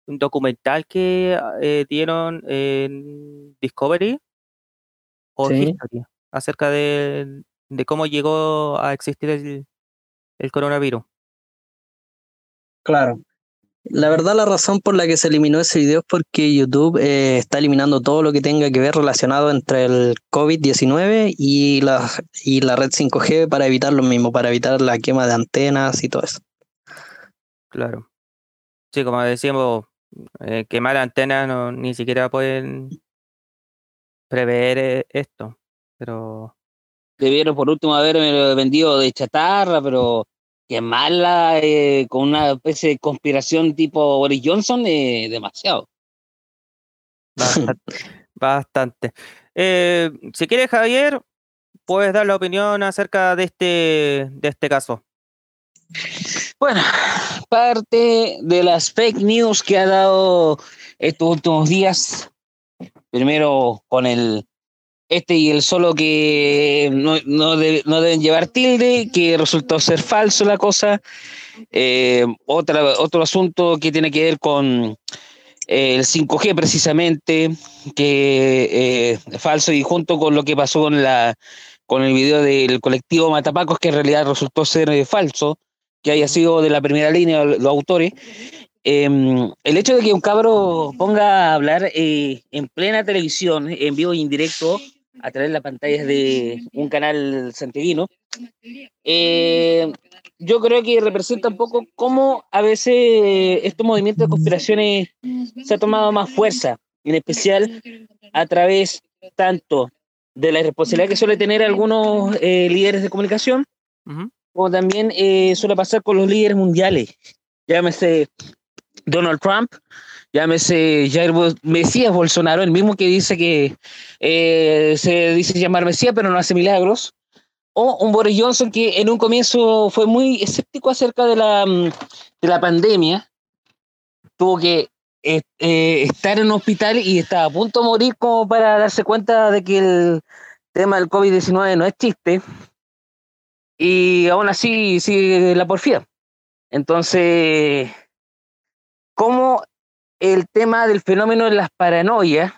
A: un documental que eh, dieron en Discovery o
E: Sí.
A: History acerca de, de cómo llegó a existir el, el coronavirus.
E: Claro. La verdad, la razón por la que se eliminó ese video es porque YouTube eh, está eliminando todo lo que tenga que ver relacionado entre el COVID-19 y la, y la red 5G para evitar lo mismo, para evitar la quema de antenas y todo eso.
A: Claro. Sí, como decíamos, eh, quemar antenas no, ni siquiera pueden prever eh, esto, pero
B: Debieron por último haberme vendido de chatarra, pero quemarla eh, con una especie de conspiración tipo Boris Johnson, eh, demasiado.
A: bastante. bastante. Eh, si quieres, Javier, puedes dar la opinión acerca de este, de este caso.
B: Bueno, parte de las fake news que ha dado estos últimos días, primero con el este y el solo que no, no, de- no deben llevar tilde, que resultó ser falso la cosa. Eh, otra, otro asunto que tiene que ver con eh, el 5G precisamente, que eh, es falso y junto con lo que pasó con, la, con el video del colectivo Matapacos, que en realidad resultó ser eh, falso que haya sido de la primera línea los autores, eh, el hecho de que un cabro ponga a hablar eh, en plena televisión, en vivo y en directo, a través de las pantallas de un canal santiaguino, eh, yo creo que representa un poco cómo a veces estos movimientos de conspiraciones se ha tomado más fuerza, en especial a través tanto de la responsabilidad que suele tener algunos eh, líderes de comunicación, como también eh, suele pasar con los líderes mundiales. Llámese Donald Trump, llámese Jair Mesías Bolsonaro, el mismo que dice que eh, se dice llamar Mesías, pero no hace milagros. O un Boris Johnson que en un comienzo fue muy escéptico acerca de la, mm, de la pandemia. Tuvo que eh, eh, estar en un hospital y estaba a punto de morir como para darse cuenta de que el tema del COVID-19 no es chiste y aún así sigue la porfía. Entonces, ¿cómo el tema del fenómeno de las paranoias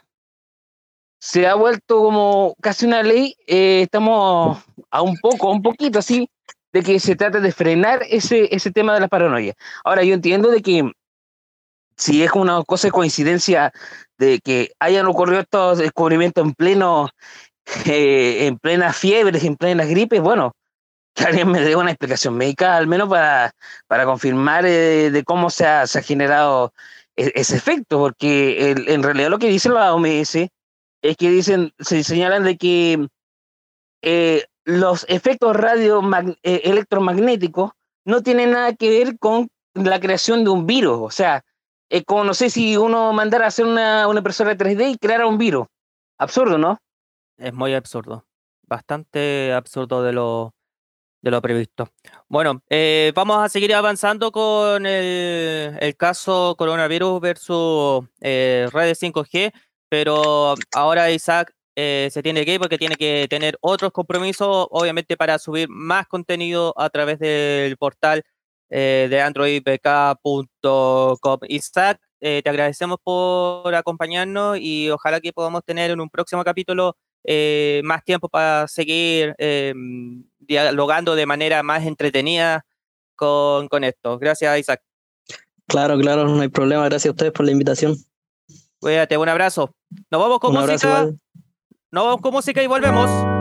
B: se ha vuelto como casi una ley? Eh, estamos a un poco, un poquito así, de que se trata de frenar ese, ese tema de la paranoia. Ahora, yo entiendo de que si es una cosa de coincidencia de que hayan ocurrido estos descubrimientos en pleno, eh, en plenas fiebres, en plenas gripes, bueno, que alguien me dé una explicación médica, al menos para, para confirmar eh, de cómo se ha, se ha generado ese efecto, porque en realidad lo que dicen la OMS es que dicen, se señalan de que eh, los efectos radio electromagnéticos no tienen nada que ver con la creación de un virus, o sea, es como no sé si uno mandara a hacer una, una impresora 3D y creara un virus. Absurdo, ¿no?
A: Es muy absurdo. Bastante absurdo de lo, de lo previsto. Bueno, eh, vamos a seguir avanzando con el, caso coronavirus versus eh, redes 5G, pero ahora Isaac eh, se tiene que ir porque tiene que tener otros compromisos, obviamente para subir más contenido a través del portal de androidbk.com. Isaac, te agradecemos por acompañarnos y ojalá que podamos tener en un próximo capítulo más tiempo para seguir eh, dialogando de manera más entretenida con, con esto. Gracias, Isaac.
E: Claro, claro, no hay problema. Gracias a ustedes por la invitación.
A: Cuídate, un abrazo. Nos vamos con
E: Un abrazo
A: música. Nos vamos con música y volvemos.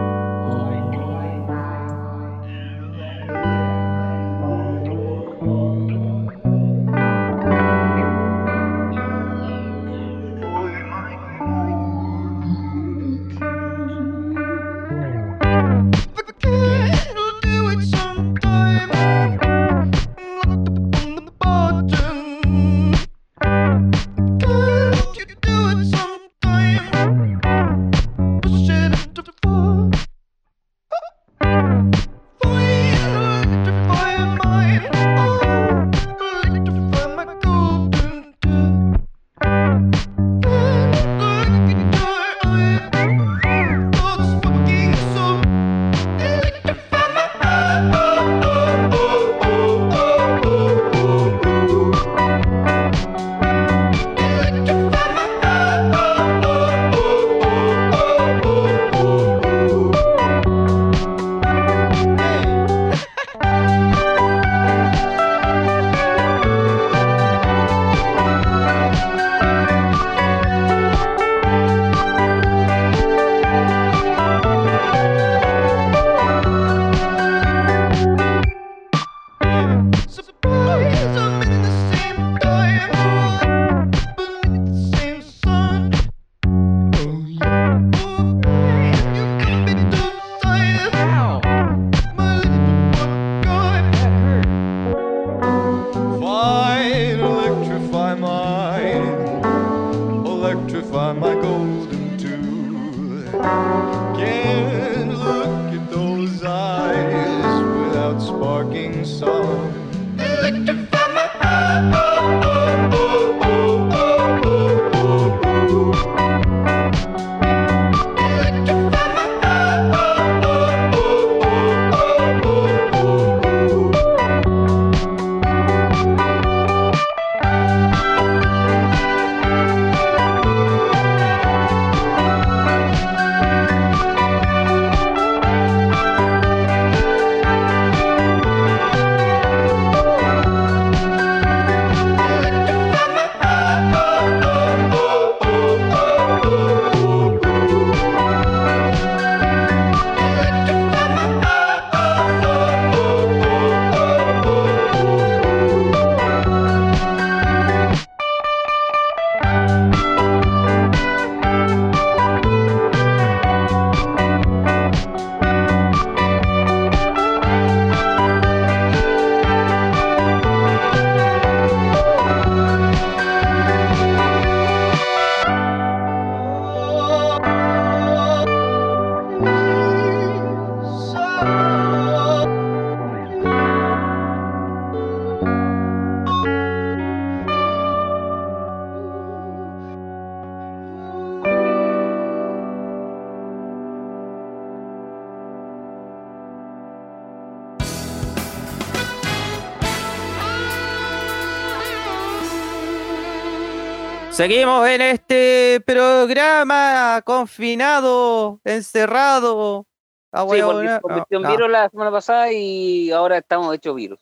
A: Seguimos en este programa confinado, encerrado. Ah,
B: Sí,
A: bueno,
B: convirtió en
A: no,
B: virus la semana pasada y ahora estamos hechos virus.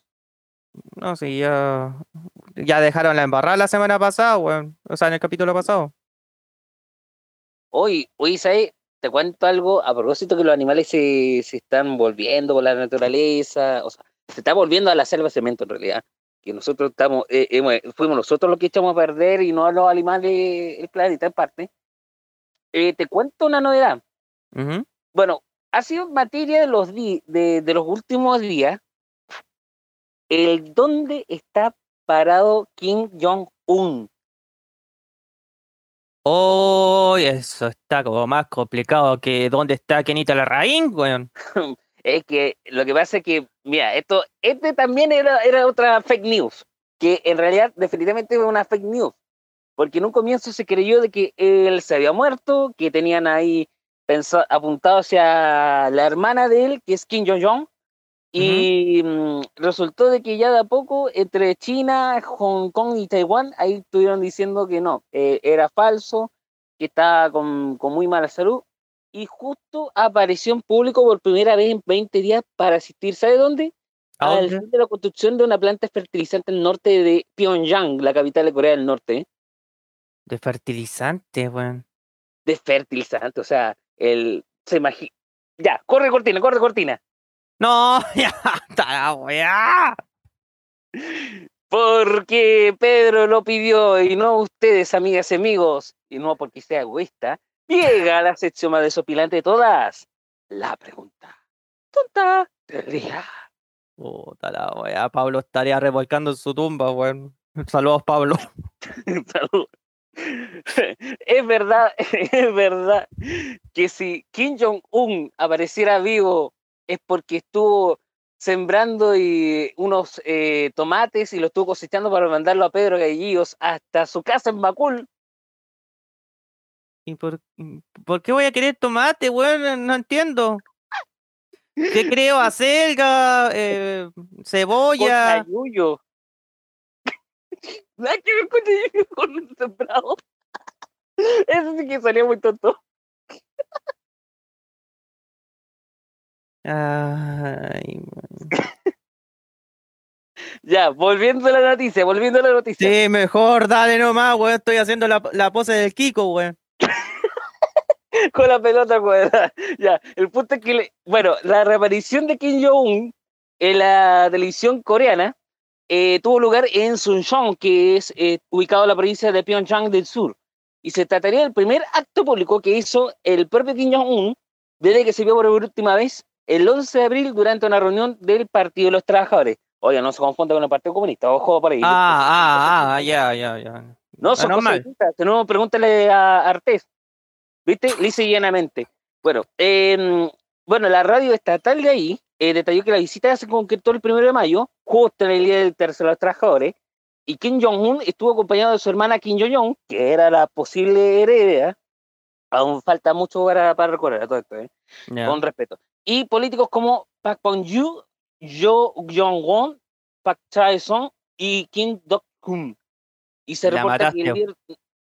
A: no, sí, ya, ya dejaron la embarrada la semana pasada, weón. O sea, en el capítulo pasado.
B: Hoy, hoy, ¿sabes? Te cuento algo a propósito que los animales se, se están volviendo por la naturaleza, o sea, se está volviendo a la selva cemento en realidad. Que nosotros estamos, eh, hemos- fuimos nosotros los que echamos a perder y no los animales, el planeta en parte. Eh, te cuento una novedad. Bueno, ha sido materia de los, di- de, de los últimos días el dónde está parado Kim Jong-un.
A: Oh, eso está como más complicado que dónde está Kenita Larraín, weón.
B: Es que lo que pasa es que, mira, esto, este también era, era otra fake news, que en realidad definitivamente fue una fake news, porque en un comienzo se creyó de que él se había muerto, que tenían ahí pensa- apuntado hacia la hermana de él, que es Kim Jong-un, y mm, resultó de que ya de a poco entre China, Hong Kong y Taiwán, ahí estuvieron diciendo que no, eh, era falso, que estaba con, con muy mala salud, y justo apareció en público por primera vez en 20 días para asistir, ¿sabe dónde?
A: ¿A
B: Al fin de la construcción de una planta fertilizante al norte de Pyongyang, la capital de Corea del Norte,
A: De fertilizante, weón.
B: de fertilizante, o sea, el se imagina. Ya, corre cortina, corre cortina.
A: No, ya, está la weá.
B: Porque Pedro lo pidió y no ustedes, amigas y amigos, y no porque sea egoísta, llega la sección más desopilante de todas. La pregunta tonta del día.
A: Puta la weá. Pablo estaría revolcando en su tumba, weón. Saludos, Pablo.
B: Salud. Es verdad, es verdad que si Kim Jong-un apareciera vivo es porque estuvo sembrando y unos eh, tomates y los estuvo cosechando para mandarlo a Pedro Gallillos hasta su casa en Macul.
A: ¿Y por, por qué voy a querer tomate, weón? No entiendo. ¿Qué creo? ¿Acelga? Eh, ¿Cebolla?
B: Chayuyo. Nada que ver con Chayuyo con un sembrado. Eso sí que salió muy tonto.
A: Ay.
B: Ya, volviendo a la noticia, volviendo a la noticia.
A: Sí, mejor, dale nomás, weón. Estoy haciendo la, la pose del Kiko, weón.
B: con la pelota cuadrada. Ya, el punto es que, le- bueno, la reaparición de Kim Jong-un en la televisión coreana eh, tuvo lugar en Suncheon, que es eh, ubicado en la provincia de Pyeongchang del Sur. Y se trataría del primer acto público que hizo el propio Kim Jong-un desde que se vio por última vez el 11 de abril durante una reunión del Partido de los Trabajadores. Oye, no se confunda con el Partido Comunista, ojo por ahí.
A: Ah, ah, ah, ya, ya, ya.
B: No, son cosas distintas. No, pregúntale a Artés. ¿Viste? Lisa y llanamente. Bueno, em, bueno, la radio estatal de ahí eh, detalló que la visita se concretó el primero de mayo, justo en el Día del Tercero de los Trabajadores, y Kim Jong-un estuvo acompañado de su hermana Kim Jong-un, que era la posible heredera. Aún falta mucho para, para recorrer a todo esto, ¿eh? Con respeto. Y políticos como Park Bong-yu, Jo Jong-won, Park Chae-sung y Kim Dok-kun. Y se
A: La
B: reporta que el líder...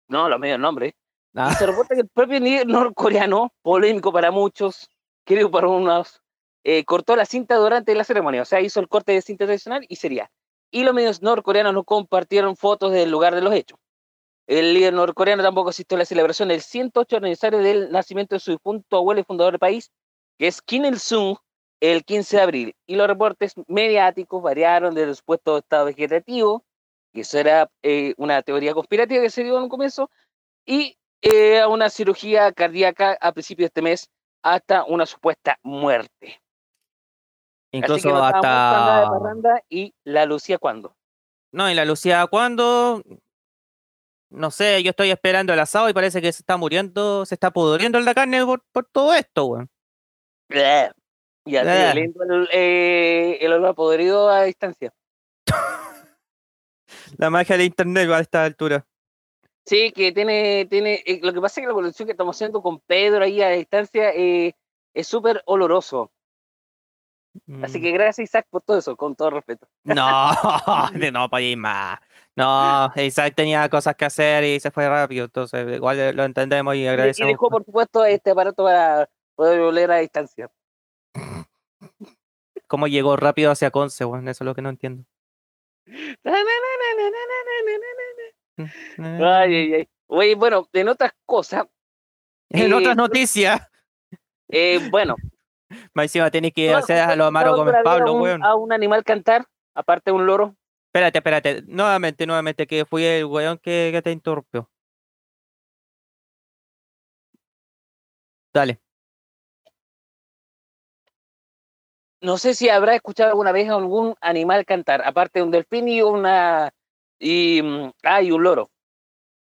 B: No, los medios nombres.
A: Ah,
B: Y se reporta que el propio líder norcoreano, polémico para muchos, querido para unos, eh, cortó la cinta durante la ceremonia. O sea, hizo el corte de cinta tradicional y sería. Y los medios norcoreanos no compartieron fotos del lugar de los hechos. El líder norcoreano tampoco asistió a la celebración del 108 aniversario del nacimiento de su difunto abuelo y fundador del país, que es Kim Il-sung, el 15 de abril. Y los reportes mediáticos variaron desde el supuesto estado vegetativo, que eso era eh, una teoría conspirativa que se dio en un comienzo, y eh, a una cirugía cardíaca a principios de este mes, hasta una supuesta muerte.
A: Incluso hasta.
B: parranda y la Lucía cuando.
A: No, y la Lucía, ¿cuándo? No sé, yo estoy esperando el asado y parece que se está muriendo, se está pudriendo la carne por, por todo esto, weón.
B: Y así oliendo el, eh, el olor podrido a distancia.
A: La magia de internet a esta altura.
B: Sí, que tiene, tiene, eh, lo que pasa es que la colección que estamos haciendo con Pedro ahí a distancia eh, es súper oloroso. Así
A: Mm.
B: que gracias Isaac por todo eso, con todo respeto.
A: No, no podía ir más. No, Isaac tenía cosas que hacer y se fue rápido, entonces igual lo entendemos y
B: Y, y
A: agradecemos.
B: dejó, por supuesto, este aparato para poder oler a distancia.
A: ¿Cómo llegó rápido hacia Conce, weón? Eso es lo que no entiendo.
B: Ay, ay, ay. Oye, bueno, en otras cosas,
A: En
B: eh,
A: otras noticias,
B: eh, bueno,
A: más encima tenés que
B: ¿tú
A: hacer a lo amaro
B: todavía
A: Pablo,
B: un-
A: weón.
B: A un animal cantar, aparte de un loro.
A: Espérate, espérate. Nuevamente, nuevamente, que fui el weón que, que te interrumpió. Dale.
B: No sé si habrá escuchado alguna vez a algún animal cantar, aparte de un delfín y una y mm, ah, y un loro.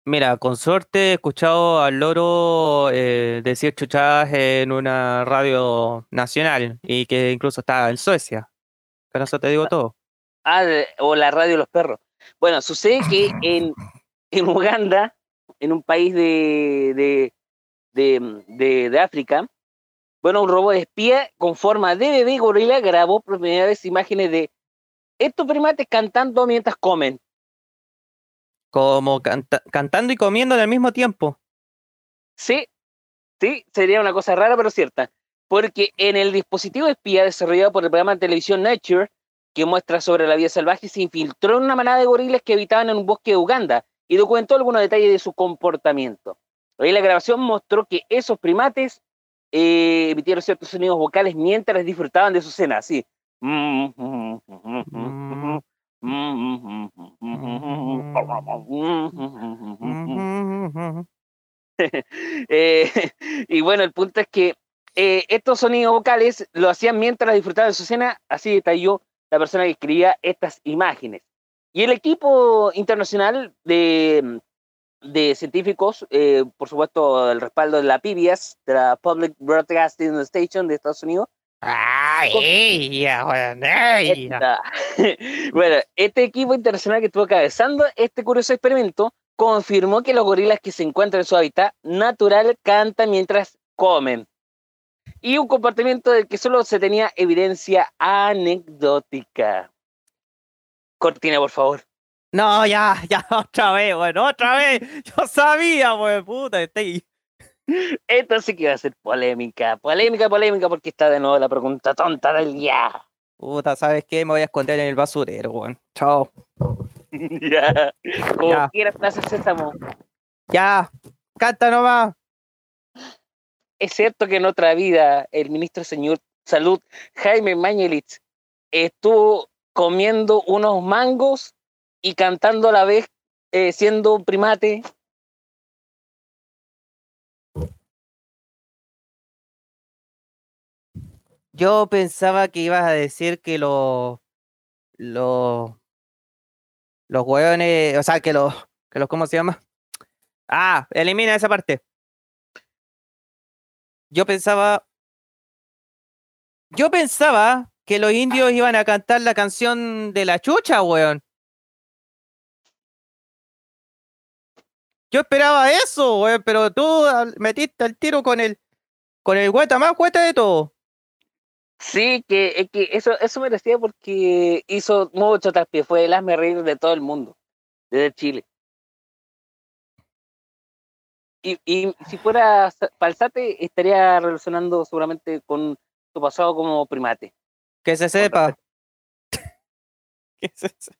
A: Mira, con suerte he escuchado al loro eh, decir chuchadas en una radio nacional y que incluso está en Suecia. Con eso te digo todo.
B: Ah, de- o la radio de los perros. Bueno, sucede que en, en Uganda, en un país de, de, de, mm, de- de África, bueno, un robot espía con forma de bebé gorila grabó por primera vez imágenes de estos primates cantando mientras comen.
A: Como canta- cantando y comiendo al mismo tiempo.
B: Sí, sí, sería una cosa rara pero cierta. Porque en el dispositivo espía desarrollado por el programa de televisión Nature, que muestra sobre la vida salvaje, se infiltró en una manada de gorilas que habitaban en un bosque de Uganda y documentó algunos detalles de su comportamiento. Ahí la grabación mostró que esos primates eh, emitieron ciertos sonidos vocales mientras disfrutaban de su cena, así. Eh, y bueno, el punto es que eh, estos sonidos vocales lo hacían mientras disfrutaban de su cena, así detalló la persona que escribía estas imágenes. Y el equipo internacional de, de científicos, eh, por supuesto, el respaldo de la PBS, de la Public Broadcasting Station de Estados Unidos, bueno, este equipo internacional que estuvo cabezando este curioso experimento confirmó que los gorilas que se encuentran en su hábitat natural cantan mientras comen. Y un comportamiento del que solo se tenía evidencia anecdótica. Cortina, por favor.
A: No, ya, ya, otra vez, bueno, otra vez. Yo sabía, weón, puta, estoy.
B: Esto sí que va a ser polémica, polémica, polémica, porque está de nuevo la pregunta tonta del día.
A: Puta, ¿sabes qué? Me voy a esconder en el basurero, weón. Chao.
B: ya. Como
A: Ya.
B: quiera, Plaza Sésamo.
A: Ya, canta nomás.
B: Es cierto que en otra vida el ministro señor Salud, Jaime Mañelich, estuvo comiendo unos mangos y cantando a la vez, eh, siendo un primate.
A: Yo pensaba que ibas a decir que los. Los. Los hueones. O sea, que los. que los, ¿cómo se llama? Ah, elimina esa parte. Yo pensaba. Yo pensaba que los indios iban a cantar la canción de la chucha, weón. Yo esperaba eso, weón, pero tú metiste el tiro con el con el gueta más gueta de todo.
B: Sí, que, es que eso, eso merecía porque hizo mucho traspié, fue el hazme reír de todo el mundo, desde Chile. Y, y si fuera Sa- Palzate, estaría relacionando seguramente con su pasado como primate.
A: Que se sepa. que se sepa.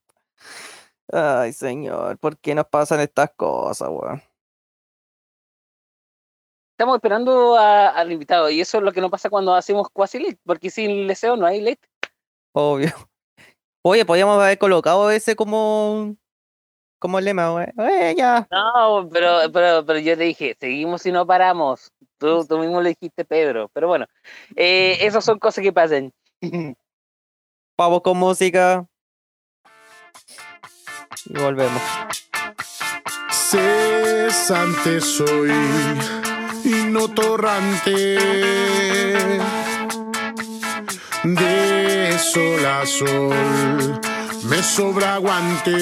A: Ay, señor, ¿por qué nos pasan estas cosas, weón?
B: Estamos esperando a- al invitado y eso es lo que nos pasa cuando hacemos quasi late, porque sin deseo no hay late.
A: Obvio. Oye, podríamos haber colocado ese como como lema, weón. Eh, ya.
B: No, pero, pero, pero yo te dije, seguimos y no paramos. Tú, tú mismo le dijiste, Pedro. Pero bueno, eh, esas son cosas que pasan.
A: Vamos con música. Y volvemos.
H: Cesante soy y no torrante. De sol a sol me sobra aguante.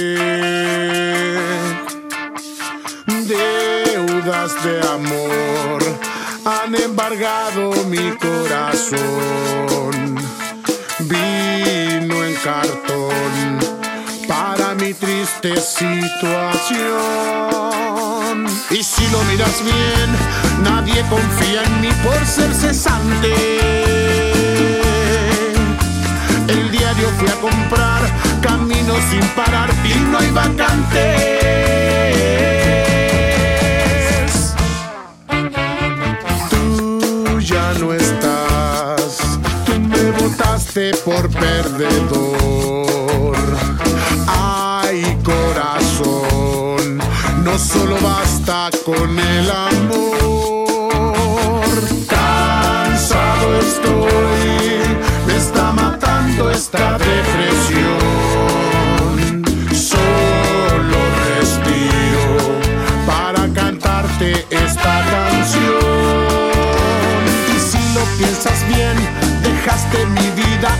H: Deudas de amor han embargado mi corazón. Vino en cartón para mi triste situación. Y si lo miras bien, nadie confía en mí por ser cesante. El diario fui a comprar, camino sin parar y no hay vacantes. Tú ya no estás, me votaste por perdedor. Solo basta con el amor. Cansado estoy, me está matando esta depresión. Solo respiro para cantarte esta canción. Y si lo piensas bien, dejaste mi vida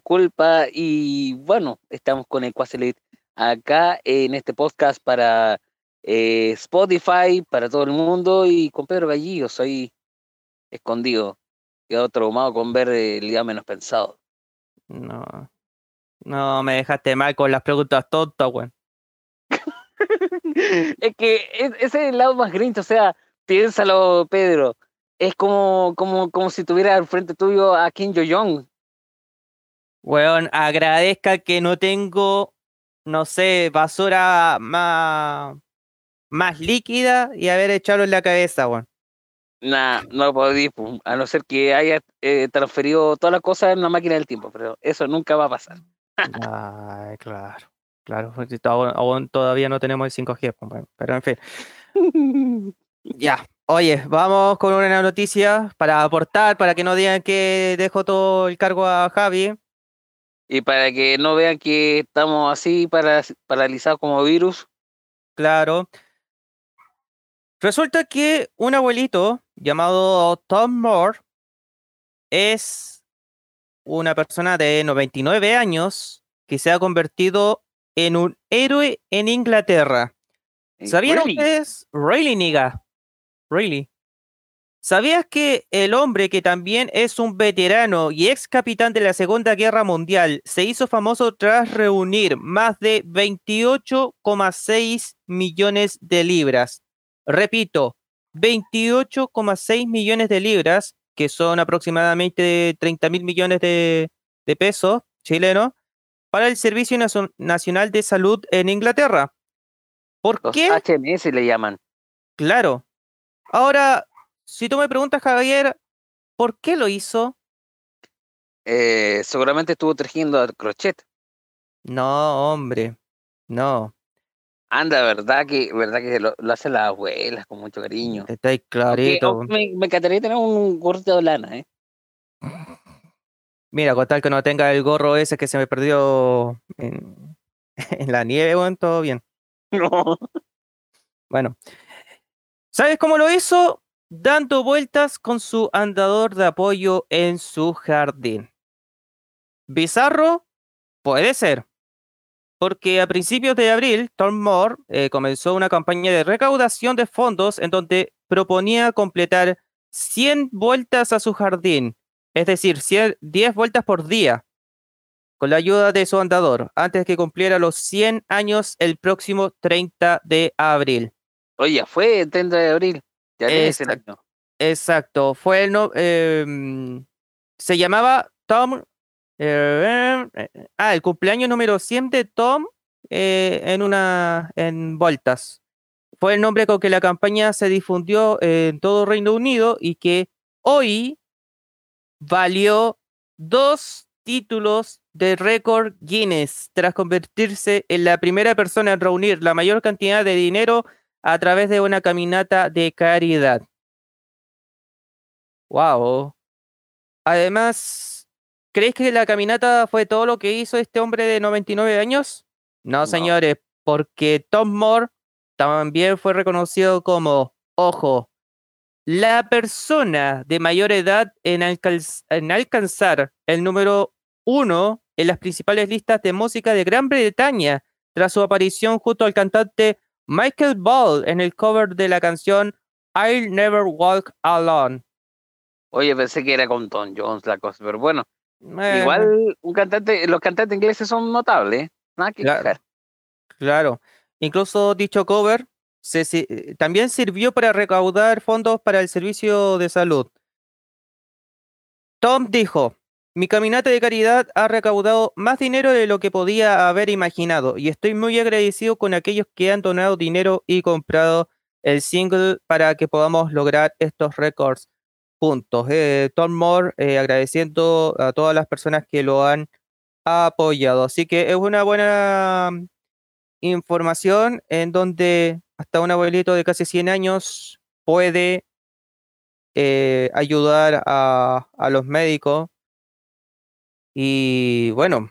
B: Culpa y bueno, estamos con el Quaselite acá en este podcast para eh, Spotify, para todo el mundo y con Pedro Gallillo, soy escondido, quedado traumado con ver el día menos pensado.
A: No. No, me dejaste mal con las preguntas tontas, weón.
B: es que es- ese es el lado más grinch, o sea, piénsalo, Pedro. Es como, como, como si tuviera al frente tuyo a Kim Yo-Jong.
A: Weón, agradezca que no tengo, no sé, basura más, más líquida y haber echado en la cabeza, weón.
B: Nah, no pum, a no ser que haya eh, transferido todas las cosas en una máquina del tiempo, pero eso nunca va a pasar.
A: Ay, claro, claro, aún, todavía no tenemos el 5G, pues, pero en fin. Ya, oye, vamos con una noticia para aportar, para que no digan que dejo todo el cargo a Javi.
B: Y para que no vean que estamos así para, paralizados como virus,
A: Claro. Resulta que un abuelito llamado Tom Moore es una persona de 99 años que se ha convertido en un héroe en Inglaterra.
B: eh,
A: ¿Sabían
B: really,
A: ustedes? Really, nigga. Really. ¿Sabías que el hombre que también es un veterano y ex capitán de la Segunda Guerra Mundial se hizo famoso tras reunir más de 28,6 millones de libras? Repito, 28,6 millones de libras, que son aproximadamente 30 mil millones de, de pesos chilenos, para el Servicio Nacio- Nacional de Salud en Inglaterra. ¿Por
B: los
A: qué?
B: HMS le llaman.
A: Claro. Ahora, si tú me preguntas, Javier, ¿por qué lo hizo?
B: Eh, seguramente estuvo tejiendo al crochet.
A: No, hombre, no.
B: Anda, verdad que, verdad que lo, lo hacen las abuelas con mucho cariño.
A: Está ahí
B: Aunque-
A: clarito.
B: aunque me, me encantaría tener un gorrito de lana, ¿eh?
A: Mira, con tal que no tenga el gorro ese que se me perdió en, en la nieve, bueno, todo bien.
B: No.
A: Bueno, ¿sabes cómo lo hizo? Dando vueltas con su andador de apoyo en su jardín. ¿Bizarro? Puede ser. Porque a principios de abril, Tom Moore eh, comenzó una campaña de recaudación de fondos en donde proponía completar 100 vueltas a su jardín, es decir, 100 10 vueltas por día, con la ayuda de su andador, antes que cumpliera los 100 años el próximo 30 de abril.
B: Oye, fue el 30 de abril. Ya
A: Exacto. Exacto, fue el no, em, se llamaba Tom. eh, eh, ah, el cumpleaños número 100 de Tom eh, en una en voltas. Fue el nombre con que la campaña se difundió en todo Reino Unido y que hoy valió dos títulos de récord Guinness tras convertirse en la primera persona en reunir la mayor cantidad de dinero a través de una caminata de caridad. Wow. Además, ¿crees que la caminata fue todo lo que hizo este hombre de 99 años? No,
B: No.
A: señores, porque Tom Moore también fue reconocido como, ojo, la persona de mayor edad en, alcanz- en alcanzar el número uno en las principales listas de música de Gran Bretaña tras su aparición junto al cantante Michael Ball en el cover de la canción I'll Never Walk Alone.
B: Oye, pensé que era con Tom Jones la cosa, pero bueno,
A: Eh,
B: igual un cantante, los cantantes ingleses son notables, ¿eh? Nada que
A: Claro. Incluso dicho cover se también sirvió para recaudar fondos para el servicio de salud. Tom dijo, mi caminata de caridad ha recaudado más dinero de lo que podía haber imaginado y estoy muy agradecido con aquellos que han donado dinero y comprado el single para que podamos lograr estos récords juntos. Eh, Tom Moore eh, agradeciendo a todas las personas que lo han apoyado. Así que es una buena información en donde hasta un abuelito de casi 100 años puede eh, ayudar a los médicos. Y bueno,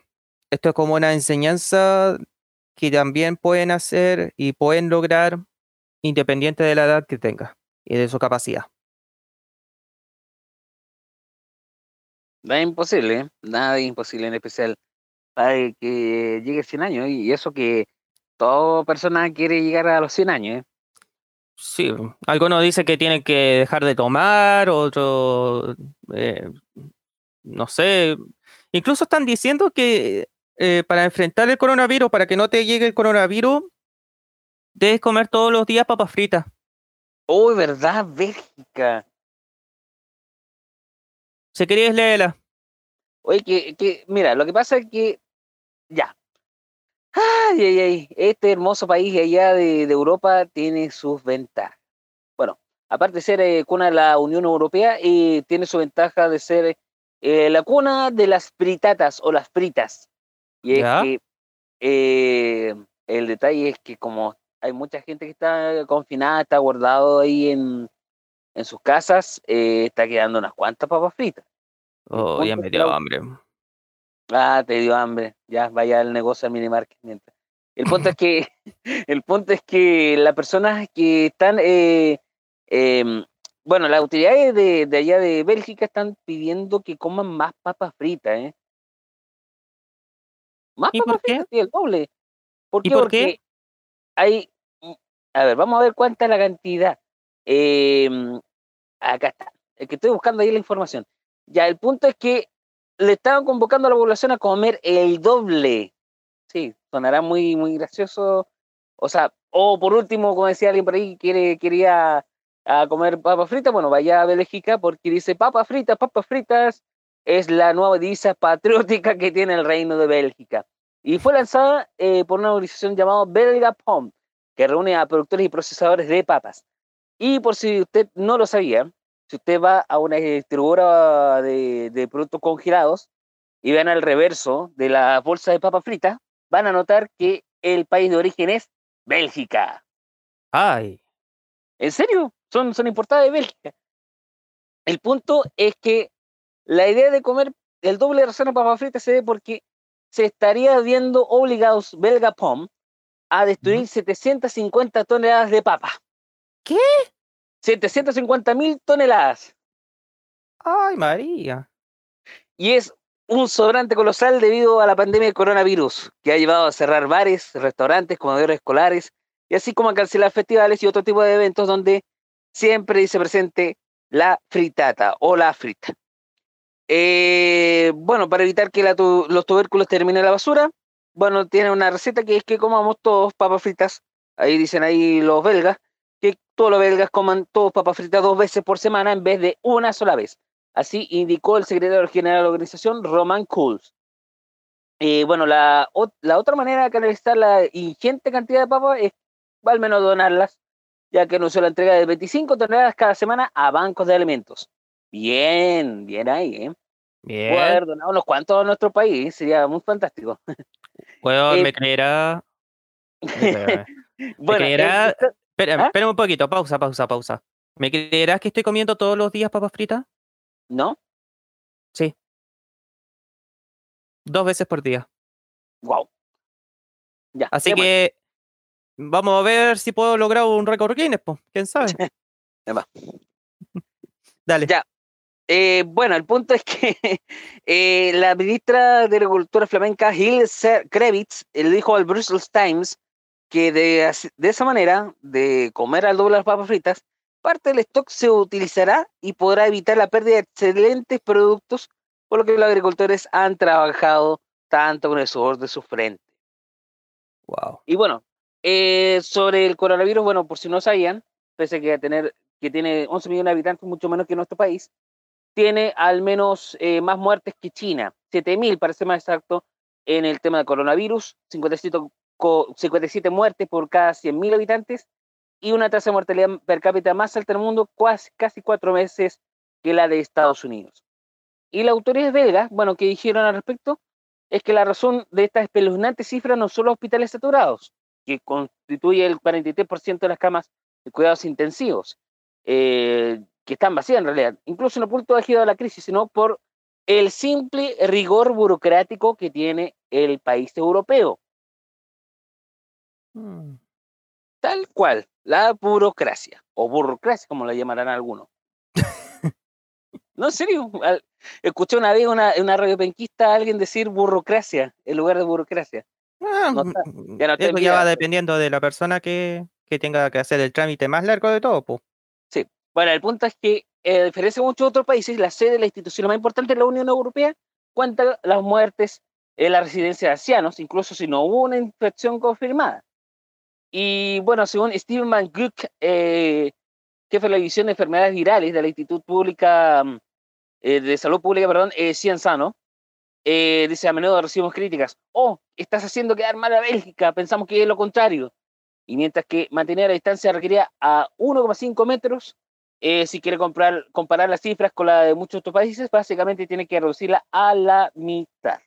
A: esto es como una enseñanza que también pueden hacer y pueden lograr independiente de la edad que tenga y de su capacidad.
B: Nada imposible, ¿eh? nada imposible, en especial para que llegue a 100 años. Y eso que toda persona quiere llegar a los 100 años. ¿eh?
A: Sí, algunos dicen que tienen que dejar de tomar, otros, eh, no sé, incluso están diciendo que eh, para enfrentar el coronavirus, para que no te llegue el coronavirus, debes comer todos los días papas fritas.
B: Oh, ¿verdad? Bélgica.
A: Si querías, léela.
B: Oye, que, que, mira, lo que pasa es que, ya. Ay, ay, ay, este hermoso país allá de, de Europa tiene sus ventajas. Bueno, aparte de ser eh, cuna de la Unión Europea, eh, tiene su ventaja de ser eh, la cuna de las fritatas o las fritas. Y es que eh, el detalle es que como hay mucha gente que está confinada, está guardado ahí en, en sus casas, eh, está quedando unas cuantas papas fritas.
A: Oh, ya me dio
B: la-
A: hambre.
B: Ah, te dio hambre. Ya, vaya al negocio al minimarket. mientras. El punto es que, el punto es que las personas que están, eh, em, bueno, las autoridades de, de allá de Bélgica están pidiendo que coman más papas fritas, ¿eh? Más
A: ¿Y
B: papas
A: por qué?
B: fritas, sí, el doble. ¿Por
A: ¿Y
B: qué?
A: por qué?
B: Porque hay, mm, a ver, vamos a ver cuánta es la cantidad. Em, acá está. Es que estoy buscando ahí la información. Ya, el punto es que le estaban convocando a la población a comer el doble. Sí, sonará muy, muy gracioso. O sea, o por último, como decía alguien por ahí, quiere, quería a comer papas fritas, bueno, vaya a Bélgica porque dice papas fritas, papas fritas es la nueva divisa patriótica que tiene el Reino de Bélgica. Y fue lanzada eh, por una organización llamada Belga Pom, que reúne a productores y procesadores de papas. Y por si usted no lo sabía, si usted va a una distribuidora de, de productos congelados y ven al reverso de la bolsa de papas fritas, van a notar que el país de origen es Bélgica.
A: Ay,
B: ¿En serio? Son, son importadas de Bélgica. El punto es que la idea de comer el doble de ración de papas fritas se ve porque se estaría viendo obligados Belgapom a destruir 750 toneladas de papa.
A: ¿Qué?
B: 750 mil toneladas.
A: ay, María.
B: Y es un sobrante colosal debido a la pandemia del coronavirus, que ha llevado a cerrar bares, restaurantes, comedores escolares, y así como a cancelar festivales y otro tipo de eventos donde siempre dice presente la fritata o la frita. Eh, bueno, para evitar que los tubérculos terminen en la basura, bueno, tiene una receta que es que comamos todos papas fritas, ahí dicen ahí los belgas, que todos los belgas coman todos papas fritas dos veces por semana en vez de una sola vez. Así indicó el secretario general de la organización, Roman Kuls. Eh, bueno, la, la otra manera de canalizar la ingente cantidad de papas es al menos donarlas, ya que anunció la entrega de 25 toneladas cada semana a bancos de alimentos. Bien, bien ahí, ¿eh?
A: Bien.
B: haber donado unos cuantos a nuestro país, sería muy fantástico.
A: Weón,
B: Eh,
A: me creerá. Espérame. ¿Me
B: Bueno,
A: creerá?
B: el-
A: Espérame,
B: ¿Ah?
A: espérame un poquito, pausa, pausa, pausa. ¿Me creerás que estoy comiendo todos los días papas fritas?
B: ¿no?
A: Sí. Dos veces por día.
B: Wow. Ya,
A: Así que vamos a ver si puedo lograr un récord Guinness. ¿Quién sabe? Dale.
B: Ya. Eh, bueno, el punto es que eh, la ministra de Agricultura flamenca, Gil Krevitz, le dijo al Brussels Times que de, de esa manera, de comer al doble las papas fritas, parte del stock se utilizará y podrá evitar la pérdida de excelentes productos, por lo que los agricultores han trabajado tanto con el sudor de su frente.
A: Wow.
B: Y bueno, eh, sobre el coronavirus, bueno, por si no sabían, pese a que, tener, que tiene 11 millones de habitantes, mucho menos que nuestro país, tiene al menos eh, más muertes que China, 7.000 para ser más exacto, en el tema del coronavirus, 57, co- 57 muertes por cada 100.000 habitantes y una tasa de mortalidad per cápita más alta del mundo, casi, casi cuatro veces que la de Estados Unidos. Y las autoridades belgas, bueno, que dijeron al respecto, es que la razón de esta espeluznante cifra no son los hospitales saturados, que constituye el 43% de las camas de cuidados intensivos, eh, que están vacías en realidad, incluso no por todo tejido de la crisis, sino por el simple rigor burocrático que tiene el país europeo.
A: Mm.
B: Tal cual, la burocracia, o burocracia, como la llamarán algunos. No, en serio. escuché una vez una, una radio penquista a alguien decir burocracia en lugar de burocracia.
A: Ah,
B: No está-
A: mm,
B: ya no
A: va dependiendo de la persona que, que tenga que hacer el trámite más largo de todo, pues.
B: Bueno, el punto es que, eh, a diferencia de muchos otros países, la sede de la institución más importante de la Unión Europea cuenta las muertes en la residencia de ancianos, incluso si no hubo una infección confirmada. Y bueno, según Steven Van eh, jefe de la división de enfermedades virales de la Instituto Pública mm, eh, de Salud Pública, perdón, eh, Cienzano, eh, dice a menudo recibimos críticas. Oh, estás haciendo quedar mal a Bélgica, pensamos que es lo contrario. Y mientras que mantener la distancia requería a 1,5 metros, eh, si quiere comprar, comparar las cifras con la de muchos otros países, básicamente tiene que reducirla a la mitad.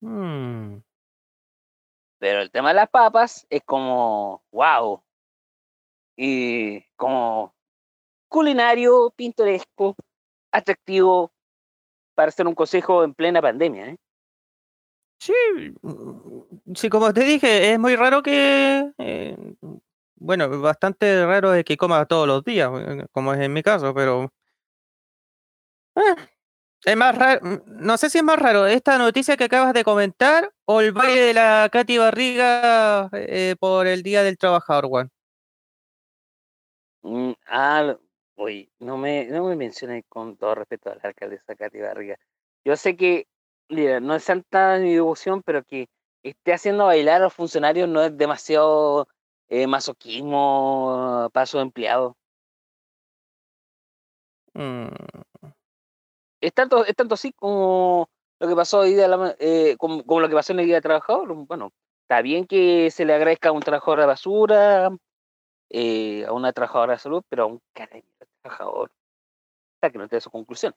A: Mm,
B: Pero el tema de las papas es como, wow. Y como culinario, pintoresco, atractivo para hacer un consejo en plena pandemia. ¿eh?
A: Sí, sí, como te dije, es muy raro que, eh, bueno, bastante raro de que coma todos los días, eh, como es en mi caso, pero eh, es más raro, no sé si es más raro esta noticia que acabas de comentar o el baile de la Katy Barriga eh, por el Día del Trabajador, Juan.
B: Mm, ah, oye, no me, no me menciones con todo respeto a la alcaldesa Katy Barriga. Yo sé que, mira, no es santa mi devoción, pero que esté haciendo bailar a los funcionarios no es demasiado eh, masoquismo para sus empleados.
A: Mm,
B: Es tanto, es tanto así como lo que pasó hoy día, a la eh, como, como lo que pasó en el Día del Trabajador. Bueno, está bien que se le agradezca a un trabajador de basura, eh, a una trabajadora de salud, pero a un carabinero trabajador. Hasta que no te dé su conclusión.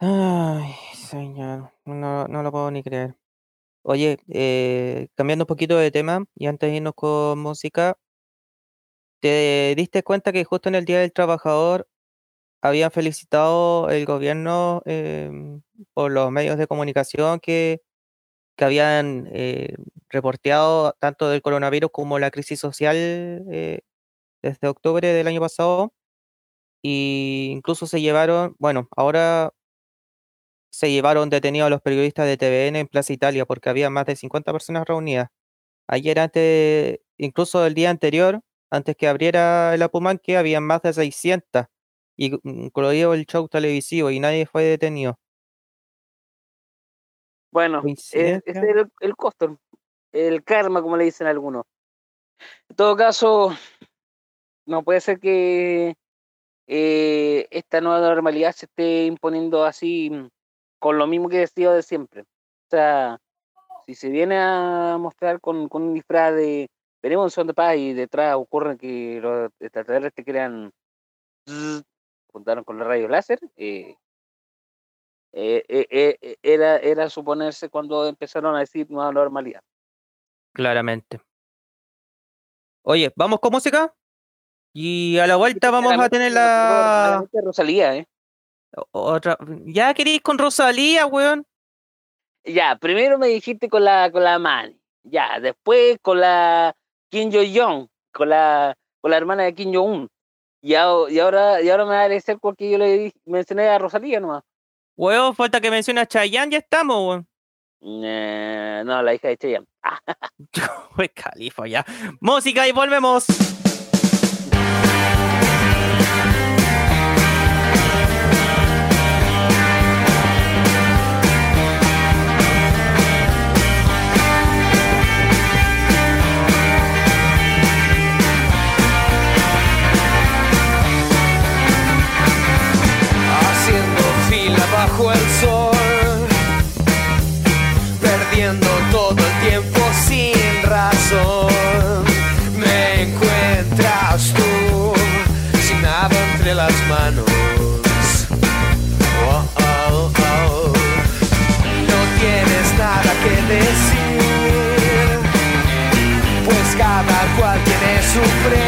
A: Ay, señor, no, no lo puedo ni creer. Oye, eh, cambiando un poquito de tema y antes de irnos con música, ¿te diste cuenta que justo en el Día del Trabajador habían felicitado el gobierno em, por los medios de comunicación que, que habían eh, reporteado tanto del coronavirus como la crisis social eh, desde octubre del año pasado? Y incluso se llevaron, bueno, ahora se llevaron detenidos a los periodistas de TVN en Plaza Italia porque había más de 50 personas reunidas. Ayer antes, incluso el día anterior, antes que abriera el Apumanque, había más de 600, y- incluido el show televisivo, y nadie fue detenido.
B: Bueno, eh, ese es el, el costo, el karma, como le dicen algunos. En todo caso, no puede ser que eh, esta nueva normalidad se esté imponiendo así mm, con lo mismo que he sido de siempre. O sea, si se viene a mostrar con, con un disfraz de venimos en son de paz y detrás ocurre que los extraterrestres crean zzz, apuntaron con los rayos láser, eh, eh, eh, era, era suponerse cuando empezaron a decir nueva normalidad.
A: Claramente. Oye, ¿vamos con música? Y a la vuelta vamos a tener la
B: Rosalía, ¿eh?
A: otra. ¿Ya queréis con Rosalía, weón?
B: Ya, primero me dijiste con la con la Mani. Ya, después con la Kim Yo-Jong, con la con la hermana de Kim Jong-un. Y, ahora- y ahora y ahora me va a parecer porque yo le mencioné a Rosalía nomás.
A: Weón, falta que mencione a Chayanne, ya estamos, weón.
B: Eh, no, la hija de Chayanne.
A: Fue califa ya. Música y volvemos.
J: Bajo el sol, perdiendo todo el tiempo sin razón. Me encuentras tú sin nada entre las manos. Oh, oh, oh. No tienes nada que decir, pues cada cual tiene su precio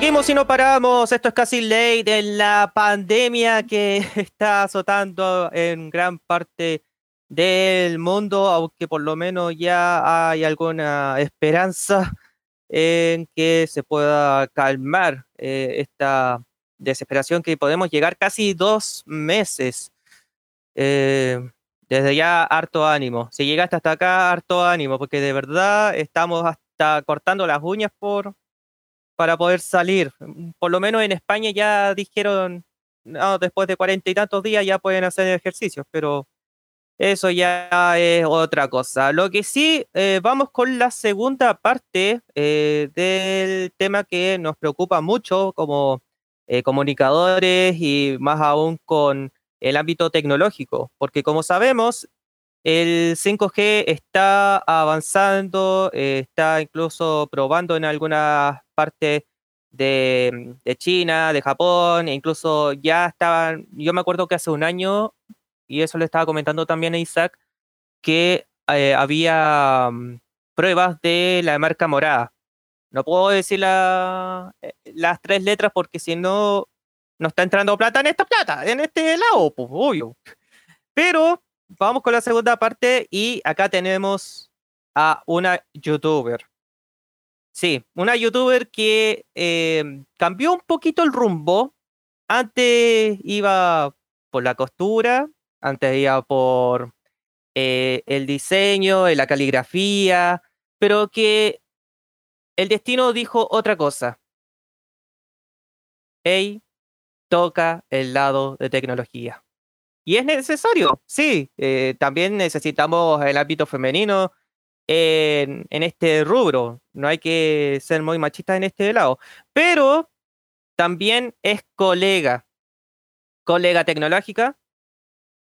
A: Seguimos y no paramos. Esto es casi ley de la pandemia que está azotando en gran parte del mundo, aunque por lo menos ya hay alguna esperanza en que se pueda calmar eh, esta desesperación que podemos llegar casi dos meses. Eh, desde ya, harto ánimo. Si llegaste hasta acá, harto ánimo, porque de verdad estamos hasta cortando las uñas por, para poder salir. Por lo menos en España ya dijeron, después de cuarenta y tantos días ya pueden hacer ejercicios, pero eso ya es otra cosa. Lo que sí, eh, vamos con la segunda parte eh, del tema que nos preocupa mucho como eh, comunicadores y más aún con el ámbito tecnológico, porque como sabemos, el 5G está avanzando, está incluso probando en algunas partes de, de China, de Japón, e incluso ya estaban, yo me acuerdo que hace un año, y eso le estaba comentando también a Isaac, que eh, había mm, pruebas de la marca morada. No puedo decir eh, las tres letras porque si no, no está entrando plata en esta plata, en este lado, pues, obvio. Pero vamos con la segunda parte y acá tenemos a una youtuber. Sí, una youtuber que eh, cambió un poquito el rumbo. Antes iba por la costura, antes iba por eh, el diseño, eh, la caligrafía, pero que el destino dijo otra cosa. Hey, toca el lado de tecnología. Y es necesario, sí. eh, también necesitamos el ámbito femenino en, este rubro. No hay que ser muy machista en este lado. Pero también es colega. Colega tecnológica.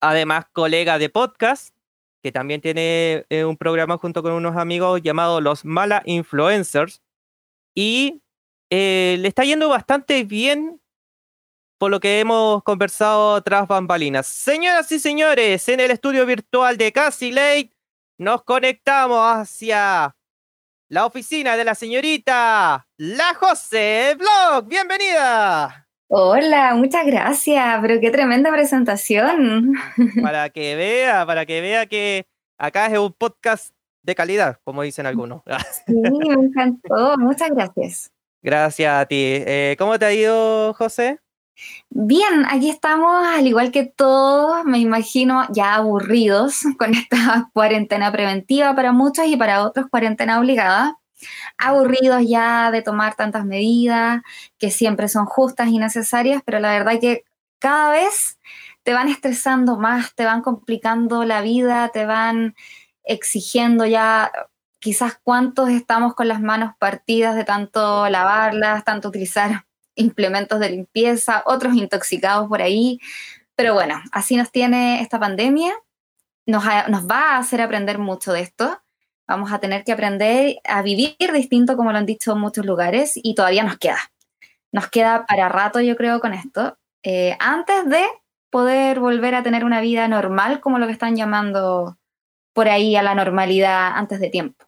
A: Además, colega de podcast. Que también tiene eh, un programa junto con unos amigos llamado Los Mala Influencers. Y eh, le está yendo bastante bien por lo que hemos conversado tras bambalinas. Señoras y señores, en el estudio virtual de Casi Late nos conectamos hacia la oficina de la señorita La José Blog. Bienvenida.
K: Hola, muchas gracias, pero qué tremenda presentación.
A: Para que vea, para que vea que acá es un podcast de calidad, como dicen algunos.
K: Sí, me encantó, muchas gracias.
A: Gracias a ti. Eh, ¿Cómo te ha ido, José?
K: Bien, aquí estamos, al igual que todos, me imagino, ya aburridos con esta cuarentena preventiva para muchos y para otros cuarentena obligada. Aburridos ya de tomar tantas medidas que siempre son justas y necesarias, pero la verdad que cada vez te van estresando más, te van complicando la vida, te van exigiendo ya quizás cuántos estamos con las manos partidas de tanto lavarlas, tanto utilizar implementos de limpieza, otros intoxicados por ahí. Pero bueno, así nos tiene esta pandemia. Nos, ha- nos va a hacer aprender mucho de esto. Vamos a tener que aprender a vivir distinto, como lo han dicho en muchos lugares, y todavía nos queda. Nos queda para rato, yo creo, con esto. eh, antes de poder volver a tener una vida normal, como lo que están llamando por ahí a la normalidad antes de tiempo.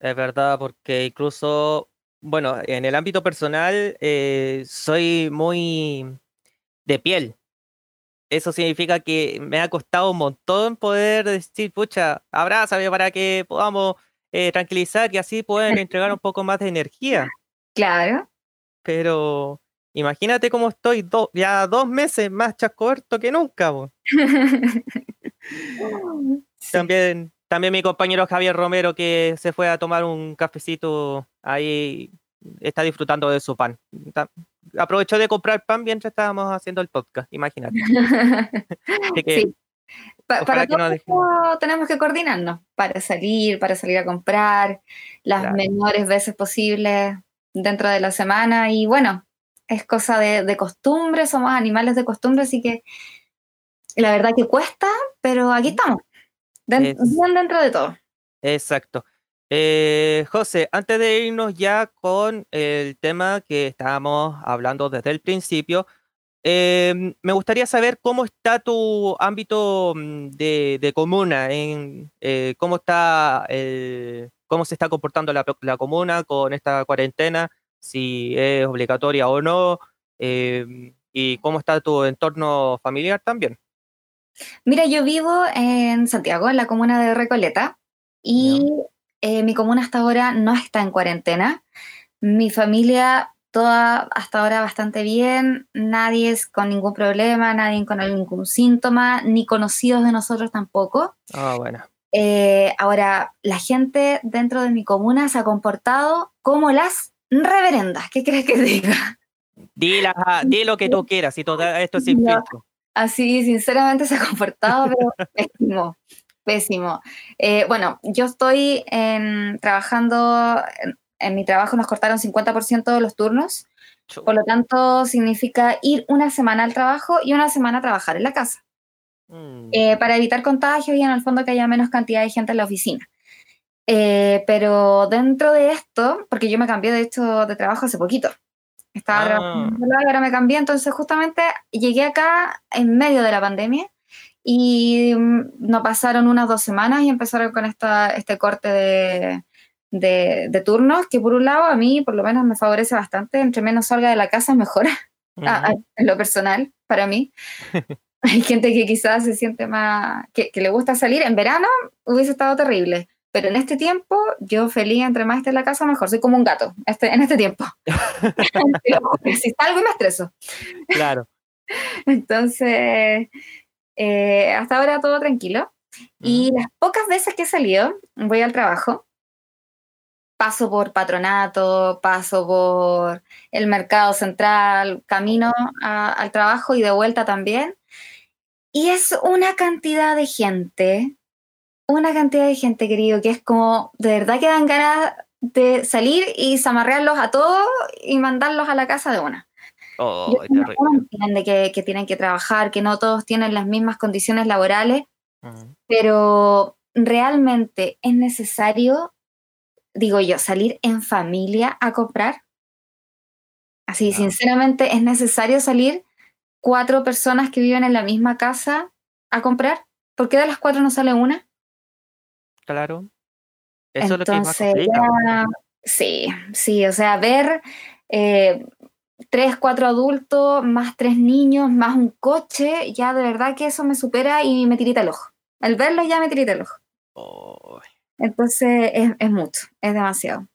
A: Es verdad, porque incluso, bueno, en el ámbito personal eh, soy muy de piel. Eso significa que me ha costado un montón poder decir, pucha, abrázame para que podamos eh, tranquilizar y así pueden entregar un poco más de energía.
K: Claro.
A: Pero imagínate cómo estoy do- ya dos meses más chascoberto que nunca. También, también mi compañero Javier Romero que se fue a tomar un cafecito ahí, está disfrutando de su pan. Aprovechó de comprar pan mientras estábamos haciendo el podcast, imagínate. Así que,
K: Sí. Pa-
A: ojalá
K: para
A: que no
K: tenemos que coordinarnos para salir, para salir a comprar las
A: Claro.
K: menores veces posibles dentro de la semana. Y bueno, es cosa de, de costumbre, somos animales de costumbre, así que la verdad que cuesta, pero aquí estamos, den-
A: Es-
K: bien dentro de todo.
A: Exacto. Eh, José, antes de irnos ya con el tema que estábamos hablando desde el principio, em, me gustaría saber cómo está tu ámbito mm, de, de comuna, en, eh, cómo está el- cómo se está comportando la, la comuna con esta cuarentena, si es obligatoria o no, em, y cómo está tu entorno familiar también.
K: Mira, yo vivo en Santiago, en la comuna de Recoleta, y eh, mi comuna hasta ahora no está en cuarentena. Mi familia, toda hasta ahora bastante bien, nadie es con ningún problema, nadie con ningún síntoma, ni conocidos de nosotros tampoco.
A: Ah, bueno.
K: Eh, ahora, la gente dentro de mi comuna se ha comportado como las reverendas. ¿Qué crees que diga?
A: Di, la- di lo que tú quieras, y todo esto es sin filtro.
K: Así, sinceramente, se ha comportado, pero pésimo, pésimo. Eh, bueno, yo estoy en- trabajando, en, en mi trabajo nos cortaron 50% de los turnos, por lo tanto significa ir una semana al trabajo y una semana a trabajar en la casa,
A: Mm.
K: eh, para evitar contagios y en el fondo que haya menos cantidad de gente en la oficina. Eh, pero dentro de esto, porque yo me cambié de hecho de trabajo hace poquito, estaba
A: Ah.
K: trabajando y ahora me cambié, entonces justamente llegué acá en medio de la pandemia y mm, no pasaron unas dos semanas y empezaron con esta, este corte de, de, de turnos, que por un lado a mí por lo menos me favorece bastante, entre menos salga de la casa mejor, a- a- en lo personal, para mí. Hay gente que quizás se siente más, que, que le gusta salir. En verano hubiese estado terrible, pero en este tiempo yo feliz, entre más esté en la casa mejor. Soy como un gato este, en este tiempo. Si salgo y me estreso.
A: Claro.
K: Entonces, eh, hasta ahora todo tranquilo. Y las pocas veces que he salido, voy al trabajo, paso por patronato, paso por el mercado central, camino a- al trabajo y de vuelta también. Y es una cantidad de gente, una cantidad de gente, querido, que es como, de verdad que dan ganas de salir y zamarrearlos a todos y mandarlos a la casa de una.
A: Oh,
K: entiende que tienen que trabajar, que no todos tienen las mismas condiciones laborales,
A: Mm.
K: pero realmente es necesario, digo yo, salir en familia a comprar. Así, sinceramente, ¿es necesario salir cuatro personas que viven en la misma casa a comprar? ¿Por qué de las cuatro no sale una?
A: Claro. Eso es lo que más
K: Entonces, sí, sí, o sea, ver eh, tres, cuatro adultos, más tres niños, más un coche, ya de verdad que eso me supera y me tirita el ojo. El verlo ya me tirita el ojo.
A: Oh,
K: Entonces es, es mucho, es demasiado.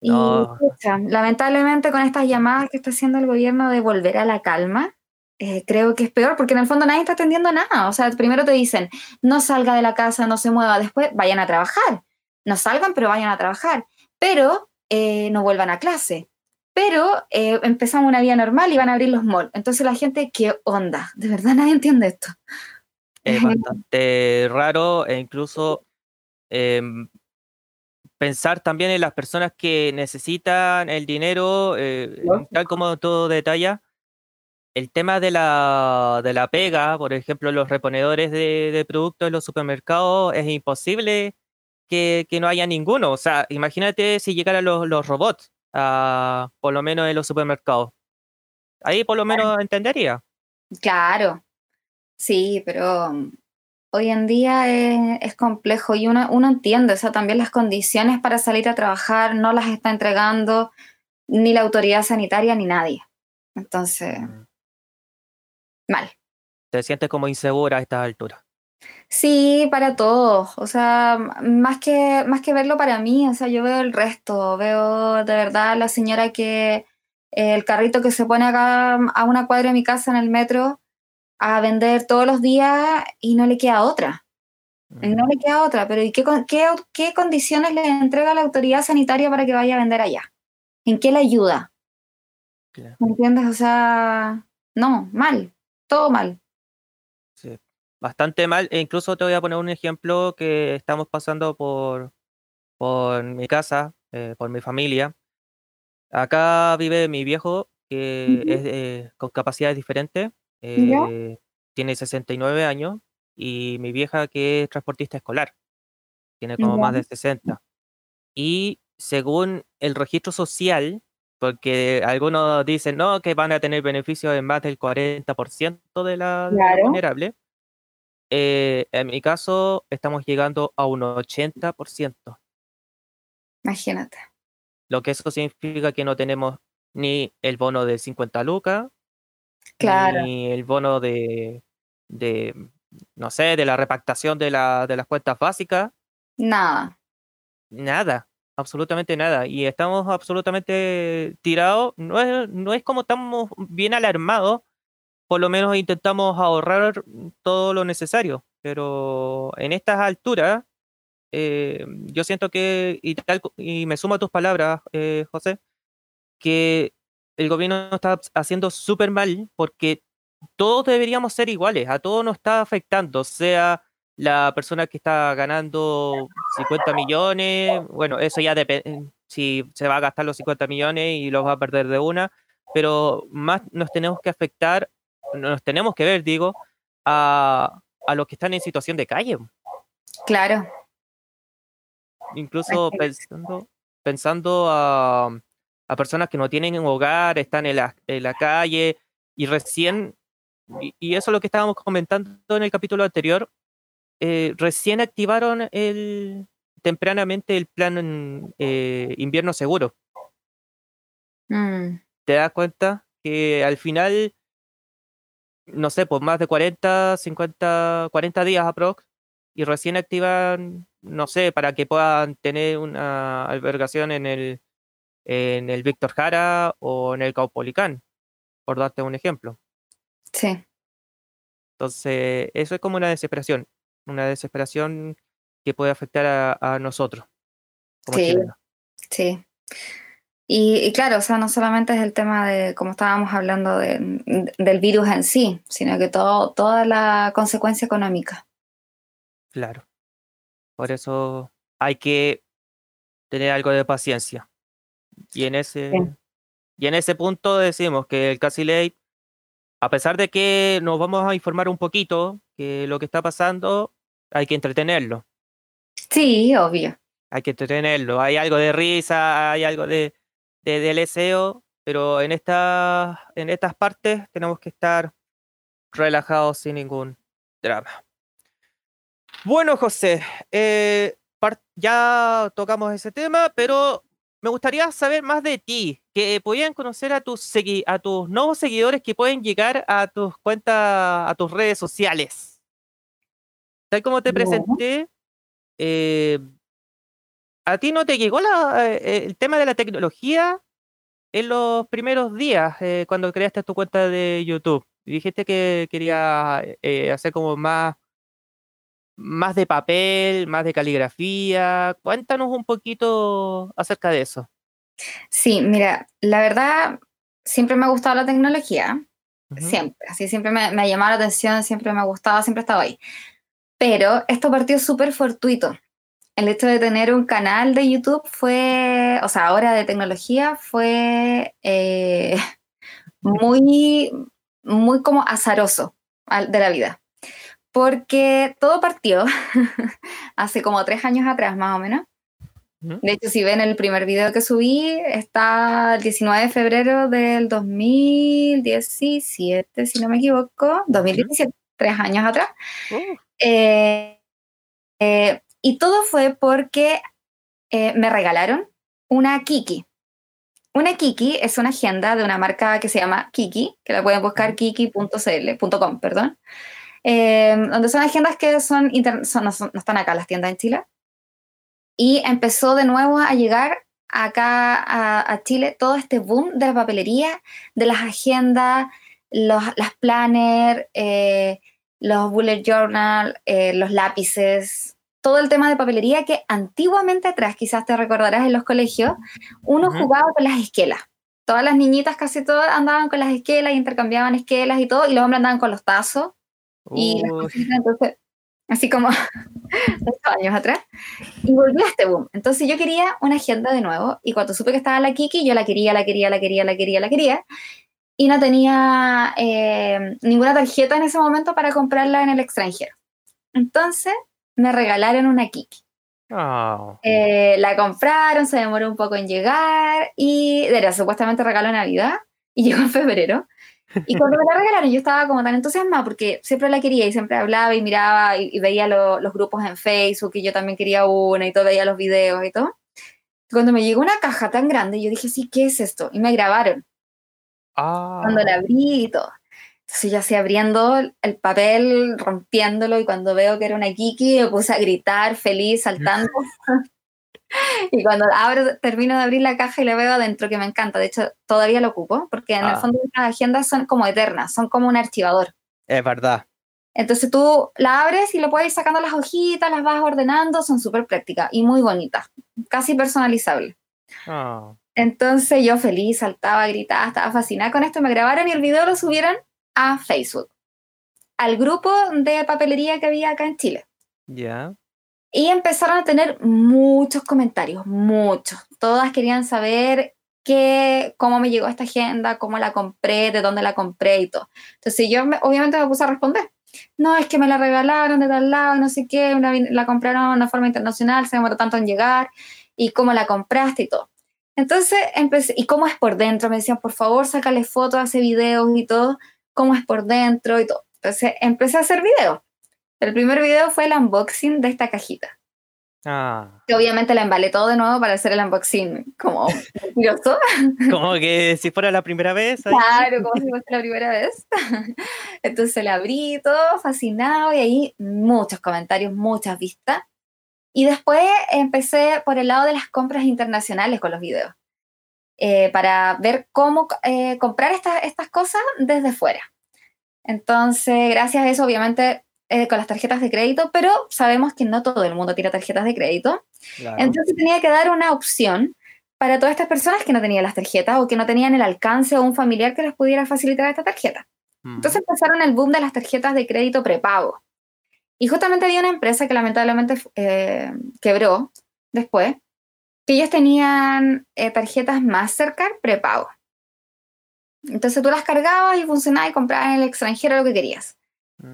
K: Y
A: No.
K: pucha, lamentablemente con estas llamadas que está haciendo el gobierno de volver a la calma, eh, creo que es peor porque en el fondo nadie está atendiendo nada. O sea, primero te dicen, no salga de la casa, no se mueva, después vayan a trabajar. No salgan, pero vayan a trabajar. Pero eh, no vuelvan a clase. Pero eh, empezamos una vida normal y van a abrir los malls. Entonces la gente, ¿qué onda? De verdad nadie entiende esto.
A: es bastante raro e incluso em, pensar también en las personas que necesitan el dinero, eh, tal como todo detalla, el tema de la, de la pega, por ejemplo, los reponedores de, de productos en los supermercados, es imposible que, que no haya ninguno. O sea, imagínate si llegaran los, los robots, a, por lo menos en los supermercados. Ahí por lo menos entendería.
K: Claro, sí, pero mm, hoy en día es, es complejo y uno, uno entiende, o sea, también las condiciones para salir a trabajar no las está entregando ni la autoridad sanitaria ni nadie. Entonces, mal.
A: Te sientes como insegura a estas alturas.
K: Sí, para todos, o sea, más que, más que verlo para mí, o sea, yo veo el resto, veo de verdad a la señora que eh, el carrito que se pone acá a una cuadra de mi casa en el metro a vender todos los días y no le queda otra. No le queda otra, pero ¿y qué, qué, qué condiciones le entrega la autoridad sanitaria para que vaya a vender allá? ¿En qué le ayuda?
A: Claro.
K: ¿Me entiendes? O sea, no, mal, todo mal.
A: Sí, bastante mal. E incluso te voy a poner un ejemplo que estamos pasando por, por mi casa, eh, por mi familia. Acá vive mi viejo, que
K: Ujú.
A: es eh, con capacidades diferentes. Eh, tiene 69 años. Y mi vieja, que es transportista escolar, tiene como más
K: Ya.
A: de 60. Y según el registro social, porque algunos dicen no, que van a tener beneficios en más del 40% de la, de la
K: Claro.
A: vulnerable. Eh, en mi caso, estamos llegando a un 80%,
K: Imagínate.
A: lo que eso significa que no tenemos ni el bono de 50 lucas,
K: Claro.
A: ni el bono de, de, no sé, de la repactación de, la, de las cuentas básicas,
K: Nada.
A: nada, absolutamente nada. Y estamos absolutamente tirados, no es, no es como estamos bien alarmados, por lo menos intentamos ahorrar todo lo necesario, pero en estas alturas, eh, yo siento que, y, tal, y me sumo a tus palabras, eh, José, que el gobierno está haciendo súper mal porque todos deberíamos ser iguales, a todos nos está afectando, sea la persona que está ganando 50 millones, bueno, eso ya depende, si se va a gastar los 50 millones y los va a perder de una, pero más nos tenemos que afectar, nos tenemos que ver, digo, a, a los que están en situación de calle.
K: Claro.
A: incluso pensando, pensando a, a personas que no tienen un hogar, están en la, en la calle y recién, y, y eso es lo que estábamos comentando en el capítulo anterior, eh, recién activaron el, tempranamente el plan eh, invierno seguro.
K: Mm,
A: ¿Te das cuenta que al final, no sé, por más de 40, 50, 40 días aprox, y recién activan, no sé, para que puedan tener una albergación en el, en el Víctor Jara o en el Caupolicán, por darte un ejemplo.
K: sí.
A: Entonces, eso es como una desesperación, una desesperación que puede afectar a, a nosotros como
K: Sí,
A: chilenos.
K: sí. Y, y claro, o sea, no solamente es el tema de, como estábamos hablando, de- del virus en sí, sino que todo, toda la consecuencia económica.
A: Claro. Por eso hay que tener algo de paciencia. Y en ese,
K: Sí.
A: y en ese punto decimos que el Casilate, a pesar de que nos vamos a informar un poquito que lo que está pasando, hay que entretenerlo.
K: Sí, obvio.
A: Hay que entretenerlo. Hay algo de risa, hay algo de, de, de leseo, pero en, esta, en estas partes tenemos que estar relajados sin ningún drama. Bueno, José, eh, ya tocamos ese tema, pero me gustaría saber más de ti, que podían conocer a tus, a tus nuevos seguidores que pueden llegar a tus cuentas, a tus redes sociales. Tal como te presenté, eh, ¿a ti no te llegó la- eh, el tema de la tecnología en los primeros días eh, cuando creaste tu cuenta de YouTube? Dijiste que quería eh, hacer como más, más de papel, más de caligrafía. Cuéntanos un poquito acerca de eso.
K: Sí, mira, la verdad, siempre me ha gustado la tecnología, siempre, así siempre me, me ha llamado la atención, siempre me ha gustado, siempre he estado ahí. Pero esto partió súper fortuito. El hecho de tener un canal de YouTube fue, o sea, ahora de tecnología, fue eh, muy, muy como azaroso de la vida. Porque todo partió hace como tres años atrás, más o menos. De hecho, si ven el primer video que subí, está el 19 de febrero del 2017, si no me equivoco, 2017, tres años atrás.
A: Oh,
K: Eh, eh, y todo fue porque eh, me regalaron una Kiki. Una Kiki es una agenda de una marca que se llama Kiki, que la pueden buscar kiki.cl.com, perdón. eh, donde son agendas que son, son- no, son- no están acá las tiendas en Chile. Y empezó de nuevo a llegar acá a, a Chile todo este boom de la papelería, de las agendas, los, las planners, eh, los bullet journal, eh, los lápices, todo el tema de papelería que antiguamente atrás, quizás te recordarás en los colegios, uno
A: Ujú.
K: jugaba con las esquelas. Todas las niñitas, casi todas, andaban con las esquelas y intercambiaban esquelas y todo, y los hombres andaban con los tazos y
A: uy,
K: cositas, entonces, así como ocho años atrás, y volvió este boom. Entonces yo quería una agenda de nuevo, y cuando supe que estaba la Kiki, yo la quería, la quería, la quería, la quería, la quería, y no tenía eh, ninguna tarjeta en ese momento para comprarla en el extranjero. Entonces me regalaron una Kiki. Eh, la compraron, se demoró un poco en llegar y era supuestamente regalo de Navidad y llegó en febrero. Y cuando me la regalaron yo estaba como tan entusiasmada porque siempre la quería y siempre hablaba y miraba y, y veía lo- los grupos en Facebook y yo también quería una y todo, veía los videos y todo. Cuando me llegó una caja tan grande yo dije, sí, ¿qué es esto? Y me grabaron
A: ah,
K: cuando la abrí y todo. Entonces yo así abriendo el papel, rompiéndolo y cuando veo que era una Kiki me puse a gritar feliz, saltando. y cuando abro, termino de abrir la caja y la veo adentro, que me encanta. De hecho, todavía lo ocupo porque en el
A: Ah.
K: fondo las agendas son como eternas, son como un archivador.
A: es verdad.
K: Entonces tú la abres y le puedes ir sacando las hojitas, las vas ordenando, son súper prácticas y muy bonitas, casi personalizables.
A: Ah,
K: Entonces yo feliz, saltaba, gritaba, estaba fascinada con esto, me grabaron y el video lo subieron a Facebook, al grupo de papelería que había acá en Chile.
A: ya.
K: Y empezaron a tener muchos comentarios, muchos. Todas querían saber qué, cómo me llegó esta agenda, cómo la compré, de dónde la compré y todo. Entonces yo me- obviamente me puse a responder. No, es que me la regalaron de tal lado, no sé qué, vi- la compraron de una forma internacional, se demoró tanto en llegar, y cómo la compraste y todo. Entonces empecé, ¿y cómo es por dentro? Me decían, por favor, sácale fotos, hace videos y todo, cómo es por dentro y todo. Entonces empecé a hacer videos. El primer video fue el unboxing de esta cajita.
A: Ah,
K: Que obviamente la embalé todo de nuevo para hacer el unboxing como mentiroso.
A: como que si fuera la primera vez. ahí.
K: Claro, como si fuese la primera vez. Entonces la abrí todo fascinado y ahí muchos comentarios, muchas vistas. Y después empecé por el lado de las compras internacionales con los videos, eh, para ver cómo eh, comprar estas, estas cosas desde fuera. Entonces, gracias a eso, obviamente, eh, con las tarjetas de crédito, pero sabemos que no todo el mundo tiene tarjetas de crédito.
A: Claro.
K: Entonces tenía que dar una opción para todas estas personas que no tenían las tarjetas o que no tenían el alcance o un familiar que les pudiera facilitar esta tarjeta. Entonces empezaron el boom de las tarjetas de crédito prepago. Y justamente había una empresa que lamentablemente eh, quebró después, que ellos tenían eh, tarjetas Mastercard prepago. Entonces tú las cargabas y funcionaba y comprabas en el extranjero lo que querías.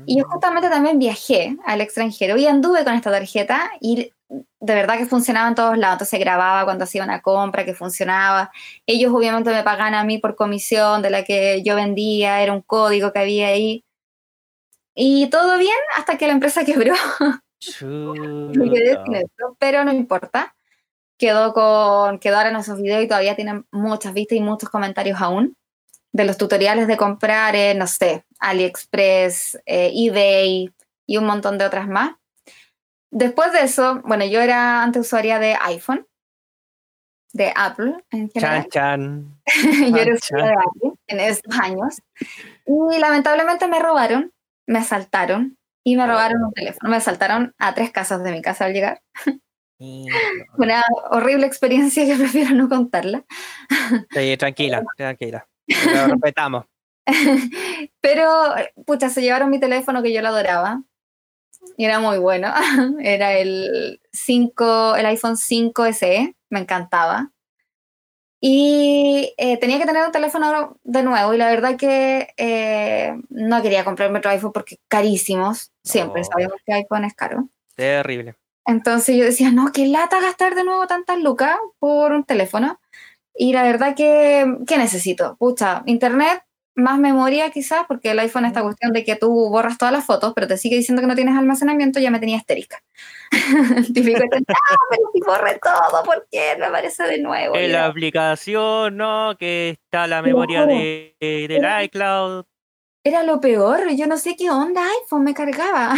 K: Y yo justamente también viajé al extranjero y anduve con esta tarjeta y de verdad que funcionaba en todos lados. Entonces grababa cuando hacía una compra que funcionaba. Ellos obviamente me pagaban a mí por comisión de la que yo vendía, era un código que había ahí. Y todo bien hasta que la empresa quebró. Me quedé sin eso, pero no importa. Quedó con, quedaron esos videos y todavía tienen muchas vistas y muchos comentarios aún de los tutoriales de comprar en, no sé, AliExpress, eh, eBay y un montón de otras más. Después de eso, bueno, yo era antes usuaria de iPhone, de Apple en general.
A: Chan, chan.
K: yo era usuaria de Apple en esos años. Y lamentablemente me robaron, me asaltaron y me robaron un teléfono. Me asaltaron a tres casas de mi casa al llegar. Una horrible experiencia que prefiero no contarla.
A: Sí, tranquila, tranquila. Lo respetamos.
K: Pero, pucha, se llevaron mi teléfono que yo lo adoraba. Y era muy bueno. Era el 5, el iPhone 5 SE, me encantaba. Y eh, tenía que tener un teléfono de nuevo. Y la verdad que eh, no quería comprarme otro iPhone porque carísimos. Siempre
A: No.
K: sabíamos que iPhone es caro.
A: Terrible.
K: Entonces yo decía, no, qué lata gastar de nuevo tantas lucas por un teléfono. Y la verdad que, ¿qué necesito? Pucha, internet, más memoria quizás, porque el iPhone esta cuestión de que tú borras todas las fotos, pero te sigue diciendo que no tienes almacenamiento, ya me tenía histérica. Típico, ah, pero si borré todo, ¿por qué me aparece de nuevo?
A: En la aplicación, ¿no? Que está la memoria de, de- del
K: Era-
A: iCloud.
K: Era lo peor, yo no sé qué onda iPhone me cargaba.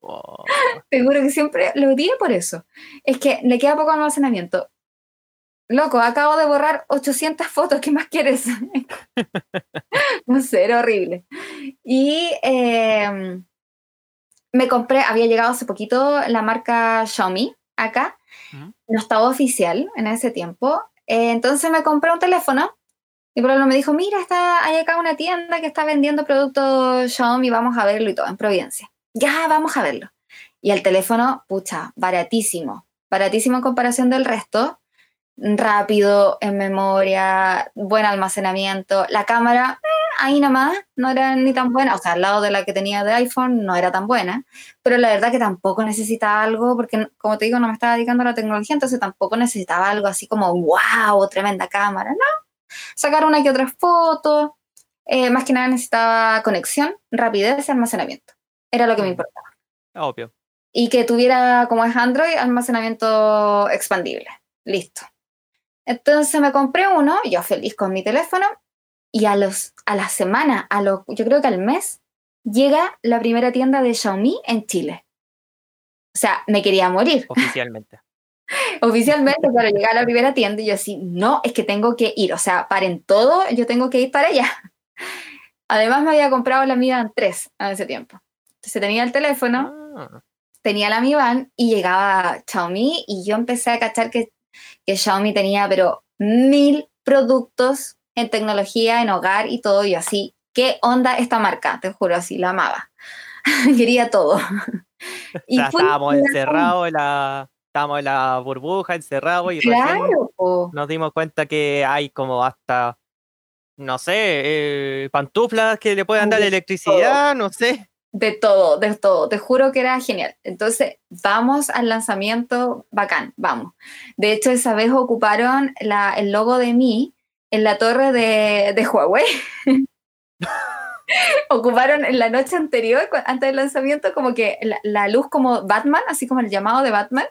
A: Oh,
K: Te juro que siempre lo odié por eso. Es que le queda poco almacenamiento. Loco, acabo de borrar 800 fotos, ¿qué más quieres? no sé, era horrible. Y eh, me compré, había llegado hace poquito la marca Xiaomi acá,
A: Ujú.
K: no estaba oficial en ese tiempo. Eh, entonces me compré un teléfono y Pablo me dijo, mira, está, hay acá una tienda que está vendiendo productos Xiaomi, vamos a verlo y todo, en Providencia. Ya, vamos a verlo. Y el teléfono, pucha, baratísimo, baratísimo en comparación del resto, rápido, en memoria, buen almacenamiento. La cámara, eh, ahí nomás, no era ni tan buena, o sea, al lado de la que tenía de iPhone no era tan buena, pero la verdad que tampoco necesitaba algo, porque como te digo, no me estaba dedicando a la tecnología, entonces tampoco necesitaba algo así como, wow, tremenda cámara, no. Sacar una que otra foto, eh, más que nada necesitaba conexión, rapidez y almacenamiento. Era lo que me importaba.
A: obvio.
K: Y que tuviera, como es Android, almacenamiento expandible. Listo. Entonces me compré uno, yo feliz con mi teléfono, y a, los, a la semana, a lo, yo creo que al mes, llega la primera tienda de Xiaomi en Chile. O sea, me quería morir.
A: Oficialmente.
K: Oficialmente, claro, llega a la primera tienda y yo así, no, es que tengo que ir. O sea, paren todo, yo tengo que ir para allá. Además me había comprado la Mi Band 3 en ese tiempo. Entonces tenía el teléfono,
A: Ah,
K: tenía la Mi Band y llegaba Xiaomi y yo empecé a cachar que, que Xiaomi tenía pero mil productos en tecnología, en hogar y todo. Y así, ¿qué onda esta marca? Te juro, así, la amaba. Quería todo.
A: o sea, estábamos encerrados en la. Estábamos en la burbuja, encerrados y
K: Claro,
A: nos dimos cuenta que hay como hasta, no sé, eh, pantuflas que le pueden dar electricidad, no sé.
K: De todo, de todo. Te juro que era genial. Entonces, vamos al lanzamiento bacán, vamos. De hecho, esa vez ocuparon el logo de mí en la torre de, de Huawei. ocuparon en la noche anterior, antes del lanzamiento, como que la, luz como Batman, así como el llamado de Batman.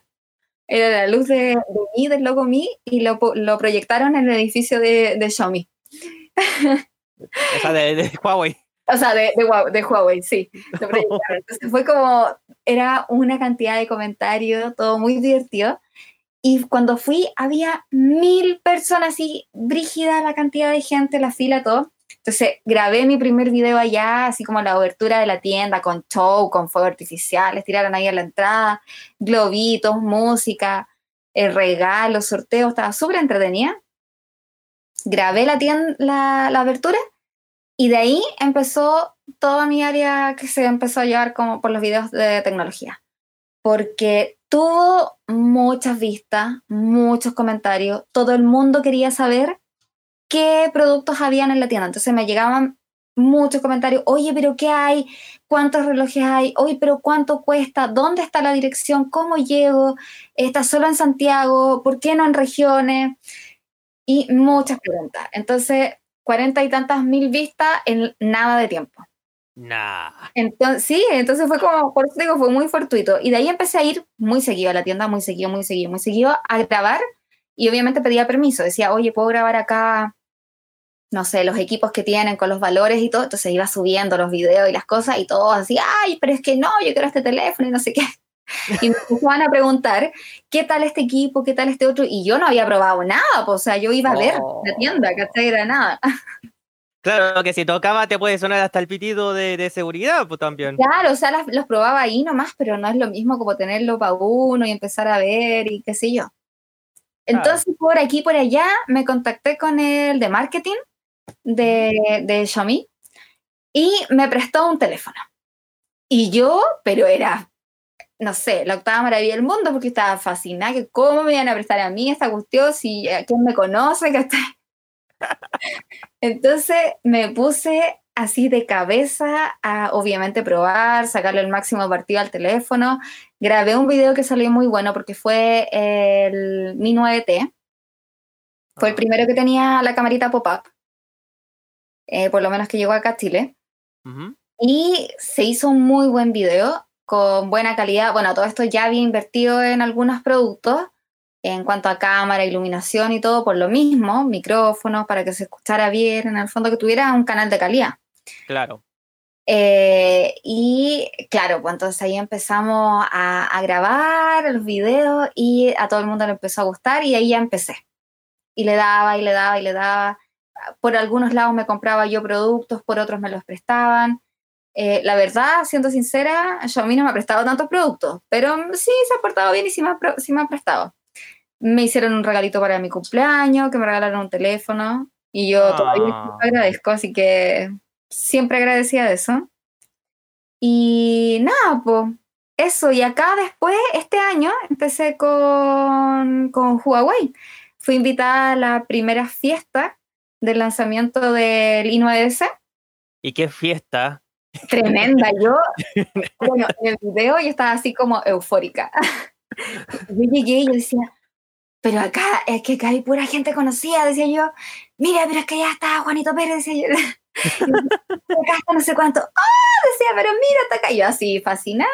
K: Era la luz de, mí, del logo mí, y lo, proyectaron en el edificio de, de Xiaomi.
A: De Huawei.
K: O sea, de, de, de Huawei, sí. Entonces fue como, era una cantidad de comentarios, todo muy divertido. Y cuando fui, había mil personas así, brígida la cantidad de gente, la fila, todo. Entonces grabé mi primer video allá, así como la obertura de la tienda, con show, con fuegos artificiales, tiraron ahí a la entrada, globitos, música, eh, regalos, sorteos, estaba súper entretenida. Grabé la, tienda, la, la abertura y de ahí empezó toda mi área que se empezó a llevar como por los videos de tecnología. Porque tuvo muchas vistas, muchos comentarios, todo el mundo quería saber qué productos habían en la tienda. Entonces me llegaban muchos comentarios. Oye, pero ¿qué hay? ¿Cuántos relojes hay? Oye, pero ¿cuánto cuesta? ¿Dónde está la dirección? ¿Cómo llego? ¿Está solo en Santiago? ¿Por qué no en regiones? Y muchas preguntas. Entonces, cuarenta y tantas mil vistas en nada de tiempo.
A: Nah.
K: Entonces, sí, entonces fue como, por eso digo, fue muy fortuito. Y de ahí empecé a ir muy seguido a la tienda, muy seguido, muy seguido, muy seguido, a grabar. Y obviamente pedía permiso. Decía, oye, ¿puedo grabar acá? No sé, los equipos que tienen con los valores y todo. Entonces iba subiendo los videos y las cosas y todo así, ay, pero es que no, yo quiero este teléfono y no sé qué. Y me empezaban a preguntar, ¿qué tal este equipo? ¿Qué tal este otro? Y yo no había probado nada, pues, o sea, yo iba a ver la tienda, ¿cachai? Era nada.
A: Claro que si tocaba te puede sonar hasta el pitido de, de seguridad, pues también.
K: Claro, o sea, las- los probaba ahí nomás, pero no es lo mismo como tenerlo para uno y empezar a ver y qué sé yo. Entonces, por aquí, por allá, me contacté con el de marketing de, de Xiaomi y me prestó un teléfono. Y yo, pero era, no sé, la octava maravilla del mundo porque estaba fascinada, que cómo me iban a prestar a mí esta cuestión, si a quién me conoce, que Entonces me puse así de cabeza a obviamente probar, sacarle el máximo partido al teléfono. Grabé un video que salió muy bueno porque fue el Mi 9T. Fue el primero que tenía la camarita pop-up, eh, por lo menos que llegó acá a Chile. Y se hizo un muy buen video con buena calidad. Bueno, todo esto ya había invertido en algunos productos en cuanto a cámara, iluminación y todo por lo mismo, micrófonos para que se escuchara bien, en el fondo que tuviera un canal de calidad.
A: Claro.
K: Eh, y claro, pues entonces ahí empezamos a, a grabar los videos y a todo el mundo le empezó a gustar y ahí ya empecé. Y le daba y le daba y le daba. Por algunos lados me compraba yo productos, por otros me los prestaban. Eh, la verdad, siendo sincera, mí no me ha prestado tantos productos, pero sí se ha portado bien y sí me ha, pro- sí me ha prestado. Me hicieron un regalito para mi cumpleaños, que me regalaron un teléfono y yo todavía
A: Ah.
K: agradezco, así que siempre agradecida de eso. Y nada, pues eso. Y acá después, este año, empecé con, con Huawei. Fui invitada a la primera fiesta del lanzamiento del i9S.
A: ¿Y qué fiesta?
K: Tremenda. Yo, bueno, en el video yo estaba así como eufórica. Yo llegué y yo decía, pero acá, es que acá hay pura gente conocida, decía yo. Mira, pero es que ya está Juanito Pérez, decía yo. acá está no sé cuánto. ¡Ah! Decía, pero mira, está acá. Yo así, fascinada.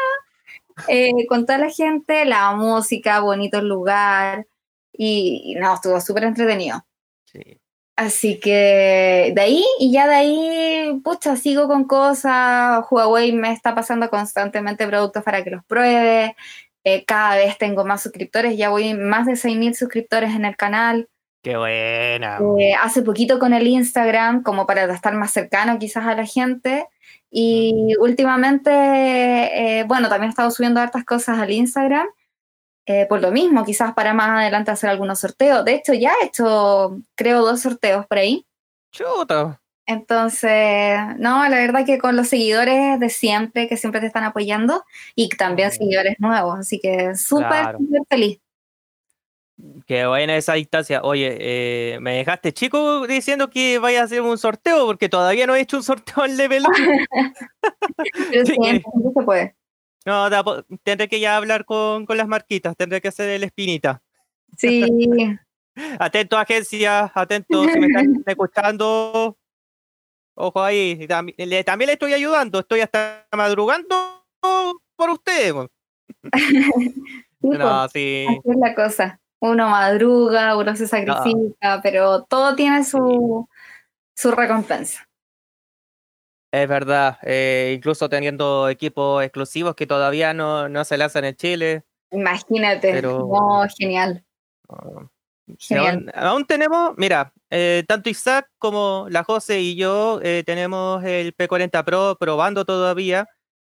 K: eh, con toda la gente, la música, bonito el lugar. Y, y no, estuvo súper entretenido.
A: Sí.
K: Así que de ahí, y ya de ahí, pucha, sigo con cosas. Huawei me está pasando constantemente productos para que los pruebe. Eh, cada vez tengo más suscriptores, ya voy más de 6.000 suscriptores en el canal.
A: Qué buena.
K: Eh, hace poquito con el Instagram, como para estar más cercano quizás a la gente. Y últimamente, eh, bueno, también he estado subiendo hartas cosas al Instagram. Eh, por lo mismo, quizás para más adelante hacer algunos sorteos. De hecho, ya he hecho, creo, dos sorteos por ahí.
A: Chuta.
K: Entonces, no, la verdad que con los seguidores de siempre, que siempre te están apoyando, y también seguidores nuevos, así que súper,
A: Claro.
K: súper feliz.
A: Qué buena esa distancia. Oye, eh, me dejaste chico diciendo que vaya a hacer un sorteo porque todavía no he hecho un sorteo en Level.
K: Pero
A: Sí.
K: se puede.
A: No, da tendré que ya hablar con, con las marquitas, tendré que hacer el espinita.
K: Sí,
A: Atento agencia, atento si me están escuchando. Ojo ahí, le- también le estoy ayudando, estoy hasta madrugando por ustedes. No, sí.
K: así es la cosa. Uno madruga, uno se sacrifica, pero todo tiene su, su recompensa.
A: Es verdad, eh, incluso teniendo equipos exclusivos que todavía no, no se lanzan en Chile.
K: Imagínate,
A: Pero-
K: no, genial.
A: Aún, aún tenemos, mira, eh, tanto Isaac como la Jose y yo eh, tenemos el P40 Pro probando todavía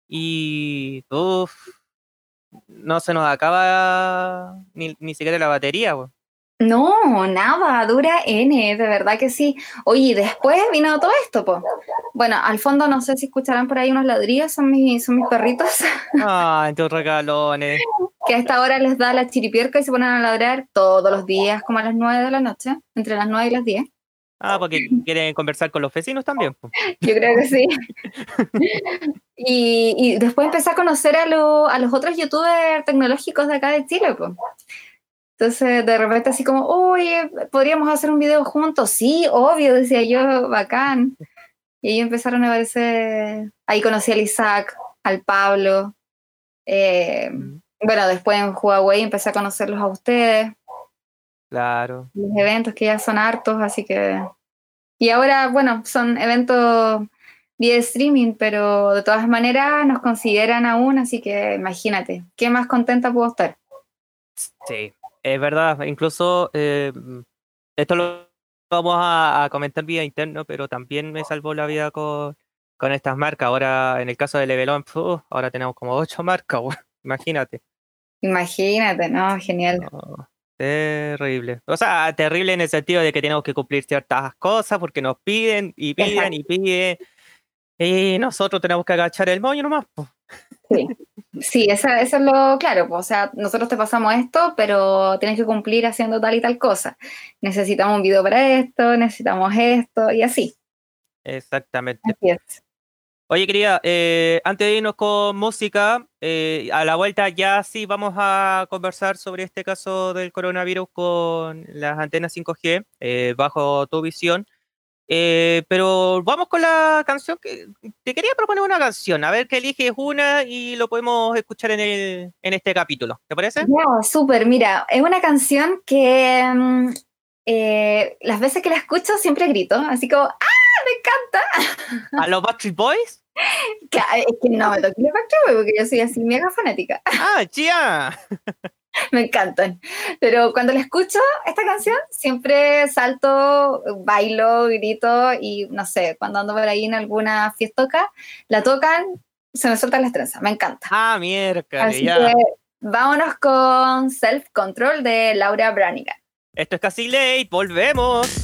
A: y uf, no se nos acaba ni, ni siquiera la batería. po.
K: No, nada, dura N, de verdad que sí. Oye, y después vino todo esto, pues. Bueno, al fondo no sé si escucharán por ahí unos ladrillos, son mis, son mis perritos,
A: Ay, tus regalones.
K: que a esta hora les da la chiripierca y se ponen a ladrar todos los días, como a las 9 de la noche, entre las 9 y las 10.
L: Ah, porque quieren conversar con los vecinos también. po.
K: Yo creo que sí. y, y después empecé a conocer a, lo- a los otros youtubers tecnológicos de acá de Chile. po. Entonces, de repente, así como, oye, ¿podríamos hacer un video juntos? Sí, obvio, decía yo, bacán. Y ahí empezaron a aparecer. Ahí conocí al Isaac, al Pablo. eh, bueno, después en Huawei empecé a conocerlos a ustedes
L: Claro.
K: los eventos que ya son hartos, así que... Y ahora, bueno, son eventos vía streaming, pero de todas maneras nos consideran aún, así que imagínate, ¿qué más contenta puedo estar?
L: Sí, es verdad. Incluso eh, esto lo vamos a, a comentar vía interno, pero también me salvó la vida con, con estas marcas. Ahora, en el caso de Levelon, uf, ahora tenemos como ocho marcas, imagínate.
K: Imagínate, ¿no? Genial.
L: No, terrible. O sea, terrible en el sentido de que tenemos que cumplir ciertas cosas porque nos piden y piden y piden. Y nosotros tenemos que agachar el moño nomás. po.
K: Sí, sí esa- eso es lo claro. pues, O sea, nosotros te pasamos esto, pero tienes que cumplir haciendo tal y tal cosa. Necesitamos un video para esto, necesitamos esto y así.
L: Exactamente.
K: Así es.
L: Oye, querida, eh, antes de irnos con música, eh, a la vuelta ya sí vamos a conversar sobre este caso del coronavirus con las antenas 5G, eh, bajo tu visión. Eh, pero vamos con la canción que te quería proponer una canción, a ver que eliges una y lo podemos escuchar en, el, en este capítulo. ¿Te parece?
K: Ya, súper, mira, es una canción que mm, eh, las veces que la escucho siempre grito, así como, ¡ah! Me encanta.
L: ¿A los Backstreet Boys?
K: Claro, es que no me toque los Backstreet Boys porque yo soy así mega fanática.
L: ¡Ah, chía!
K: me encantan. Pero cuando la escucho, esta canción, siempre salto, bailo, grito y no sé, cuando ando por ahí en alguna fiestoca, la tocan, se me sueltan las trenzas, me encanta.
L: Ah, mierda,
K: Así
L: ya.
K: que vámonos con Self Control de Laura Branigan.
L: Esto es casi late, volvemos.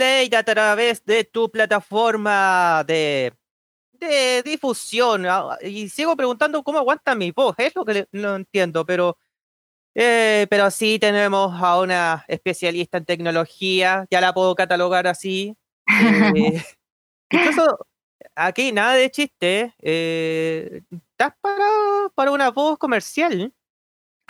A: Late a través de tu plataforma de, de difusión. Ah, Y sigo preguntando cómo aguanta mi voz, es lo que no entiendo, pero, eh, pero sí tenemos a una especialista en tecnología, ya la puedo catalogar así. Eh, incluso aquí nada de chiste, eh, estás para, para una voz comercial.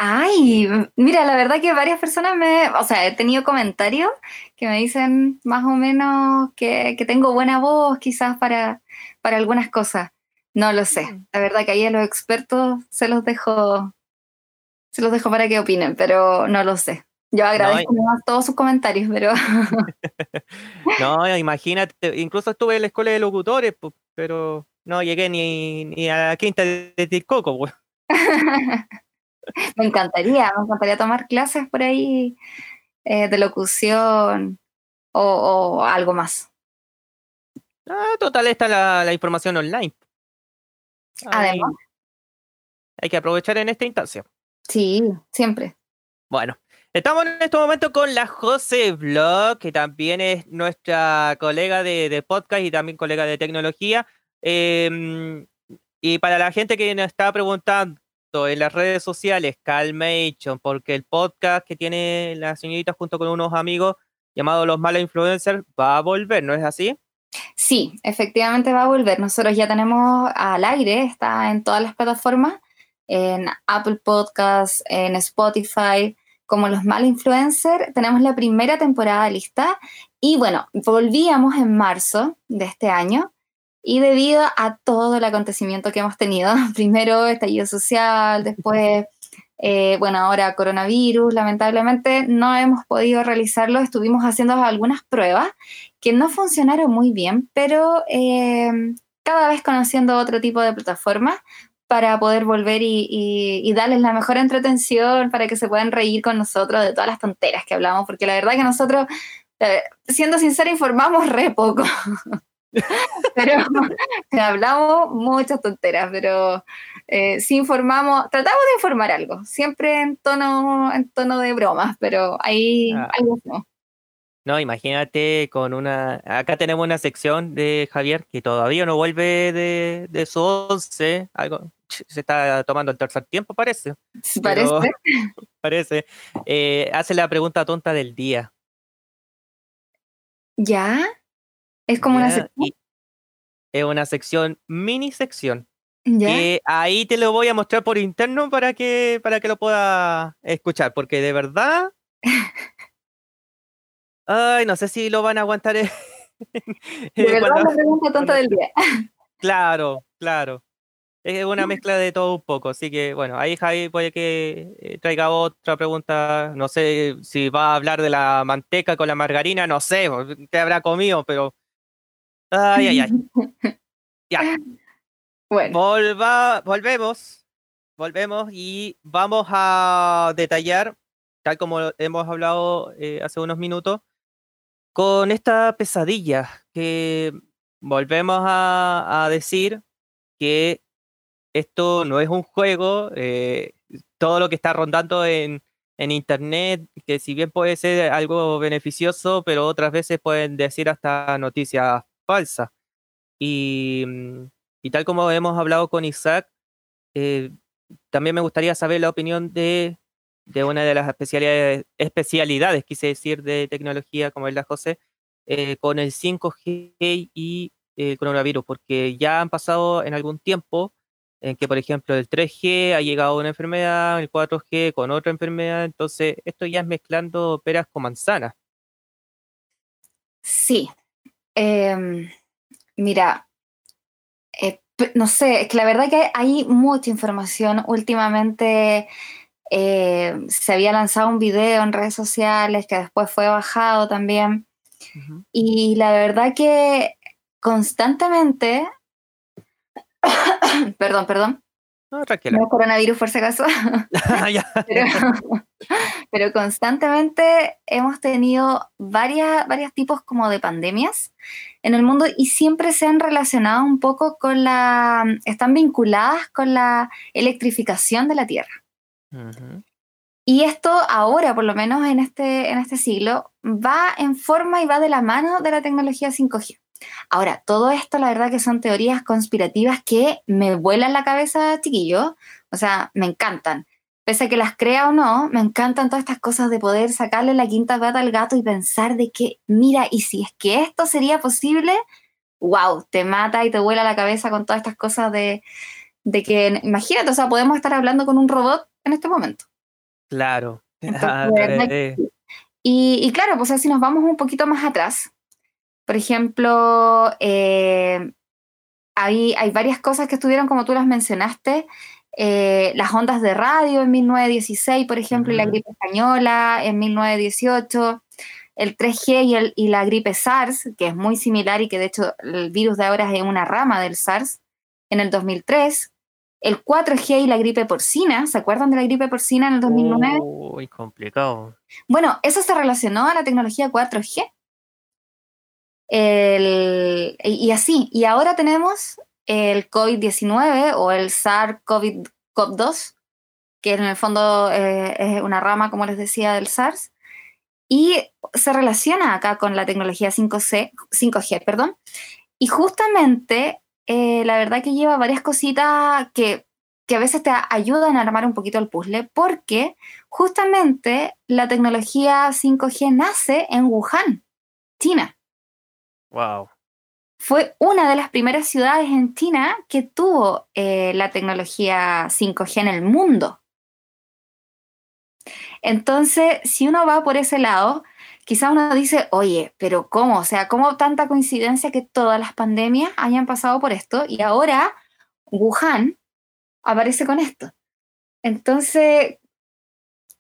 K: Ay, mira, la verdad que varias personas me, o sea, he tenido comentarios que me dicen más o menos que, que tengo buena voz quizás para, para algunas cosas. No lo sé. La verdad que ahí a los expertos se los dejo, se los dejo para que opinen, pero no lo sé. Yo agradezco nomás todos sus comentarios, pero
A: No, imagínate, incluso estuve en la escuela de locutores, pero no llegué ni, ni a la quinta de, de Texcoco, pues.
K: me encantaría, me encantaría tomar clases por ahí eh, de locución o, o algo más.
A: Ah, total, está la, la información online.
K: Además,
A: hay que aprovechar en esta instancia.
K: sí, siempre.
A: Bueno, estamos en este momento con la José Blog, que también es nuestra colega de, de podcast y también colega de tecnología. Em, y para la gente que nos está preguntando en las redes sociales, Calmation, porque el podcast que tiene la señorita junto con unos amigos llamado Los Malos Influencers va a volver, ¿no es así?
K: Sí, efectivamente va a volver. Nosotros ya tenemos al aire, está en todas las plataformas, en Apple Podcasts, en Spotify, como los mal influencers. Tenemos la primera temporada lista y bueno, volvíamos en marzo de este año y debido a todo el acontecimiento que hemos tenido, primero estallido social, después, eh, bueno, ahora coronavirus, lamentablemente no hemos podido realizarlo. Estuvimos haciendo algunas pruebas que no funcionaron muy bien, pero eh, cada vez conociendo otro tipo de plataformas para poder volver y, y- darles la mejor entretención, para que se puedan reír con nosotros de todas las tonteras que hablamos, porque la verdad que nosotros, eh, siendo sincera, informamos re poco. pero hablamos muchas tonteras, pero eh, sí informamos, tratamos de informar algo, siempre en tono, en tono de bromas, pero ahí,
A: Ah.
K: hacemos.
A: No, imagínate con una. Acá tenemos una sección de Javier que todavía no vuelve de, de su once. Algo. Se está tomando el tercer tiempo, parece.
K: Parece.
A: Pero- parece. Eh, hace la pregunta tonta del día.
K: ¿Ya? Es como una sección.
A: Es una sección, mini sección. Que ahí te lo voy a mostrar por interno para que, para que lo pueda escuchar. Porque de verdad. Ay, no sé si lo van a aguantar.
K: De verdad
A: cuando-
K: la pregunta tonta del día.
A: Claro, claro. Es una mezcla de todo un poco, así que bueno, ahí Javi puede que eh, traiga otra pregunta. No sé si va a hablar de la manteca con la margarina, no sé, qué habrá comido, pero. Ay, ay, ay. Ya.
K: Bueno.
A: Volva- volvemos. Volvemos y vamos a detallar, tal como hemos hablado eh, hace unos minutos, con esta pesadilla que volvemos a, a decir que esto no es un juego, eh, todo lo que está rondando en, en internet, que si bien puede ser algo beneficioso, pero otras veces pueden decir hasta noticias falsas. Y, mm, y tal como hemos hablado con Isaac, eh, también me gustaría saber la opinión de, de una de las especialidades, especialidades, quise decir, de tecnología, como es la José, eh, con el 5G y el coronavirus, porque ya han pasado en algún tiempo en que, por ejemplo, el 3G ha llegado una enfermedad, el 4G con otra enfermedad, entonces esto ya es mezclando peras con manzanas.
K: Sí. Em, mira, eh, no sé, es que la verdad que hay mucha información. Últimamente eh, se había lanzado un video en redes sociales que después fue bajado también. Y la verdad que constantemente, perdón, perdón,
A: No, tranquila.
K: no coronavirus por si acaso,
A: Ya.
K: pero, pero constantemente hemos tenido varias, varios tipos como de pandemias en el mundo y siempre se han relacionado un poco con la, están vinculadas con la electrificación de la Tierra.
A: Ujú.
K: Y esto ahora, por lo menos en este, en este siglo, va en forma y va de la mano de la tecnología 5G. Ahora, todo esto, la verdad que son teorías conspirativas que me vuelan la cabeza, chiquillo. O sea, me encantan. Pese a que las crea o no, me encantan todas estas cosas de poder sacarle la quinta pata al gato y pensar de que, mira, y si es que esto sería posible, wow, te mata y te vuela la cabeza con todas estas cosas de, de que, imagínate, o sea, podemos estar hablando con un robot en este momento.
A: Claro.
K: Entonces,
A: Ah.
K: Y, y claro, pues si nos vamos un poquito más atrás, por ejemplo, eh, hay, hay varias cosas que estuvieron como tú las mencionaste, eh, las ondas de radio en 1916, por ejemplo, y la gripe española en 1918, el 3G y, el- y la gripe SARS, que es muy similar y que de hecho el virus de ahora es una rama del SARS, en el 2003, el 4G y la gripe porcina, ¿se acuerdan de la gripe porcina en el 2009?
A: Uy, complicado.
K: Bueno, eso se relacionó a la tecnología 4G. El- y así, y ahora tenemos el COVID-19 o el SARS-CoV-2, que en el fondo eh, es una rama, como les decía, del SARS, y se relaciona acá con la tecnología 5C, 5G, perdón, y justamente eh, la verdad que lleva varias cositas que, que a veces te ayudan a armar un poquito el puzzle, porque justamente la tecnología 5G nace en Wuhan, China.
A: Wow.
K: Fue una de las primeras ciudades en China que tuvo eh, la tecnología 5G en el mundo. Entonces, si uno va por ese lado, quizá uno dice, oye, pero ¿cómo? O sea, ¿cómo tanta coincidencia que todas las pandemias hayan pasado por esto y ahora Wuhan aparece con esto? Entonces,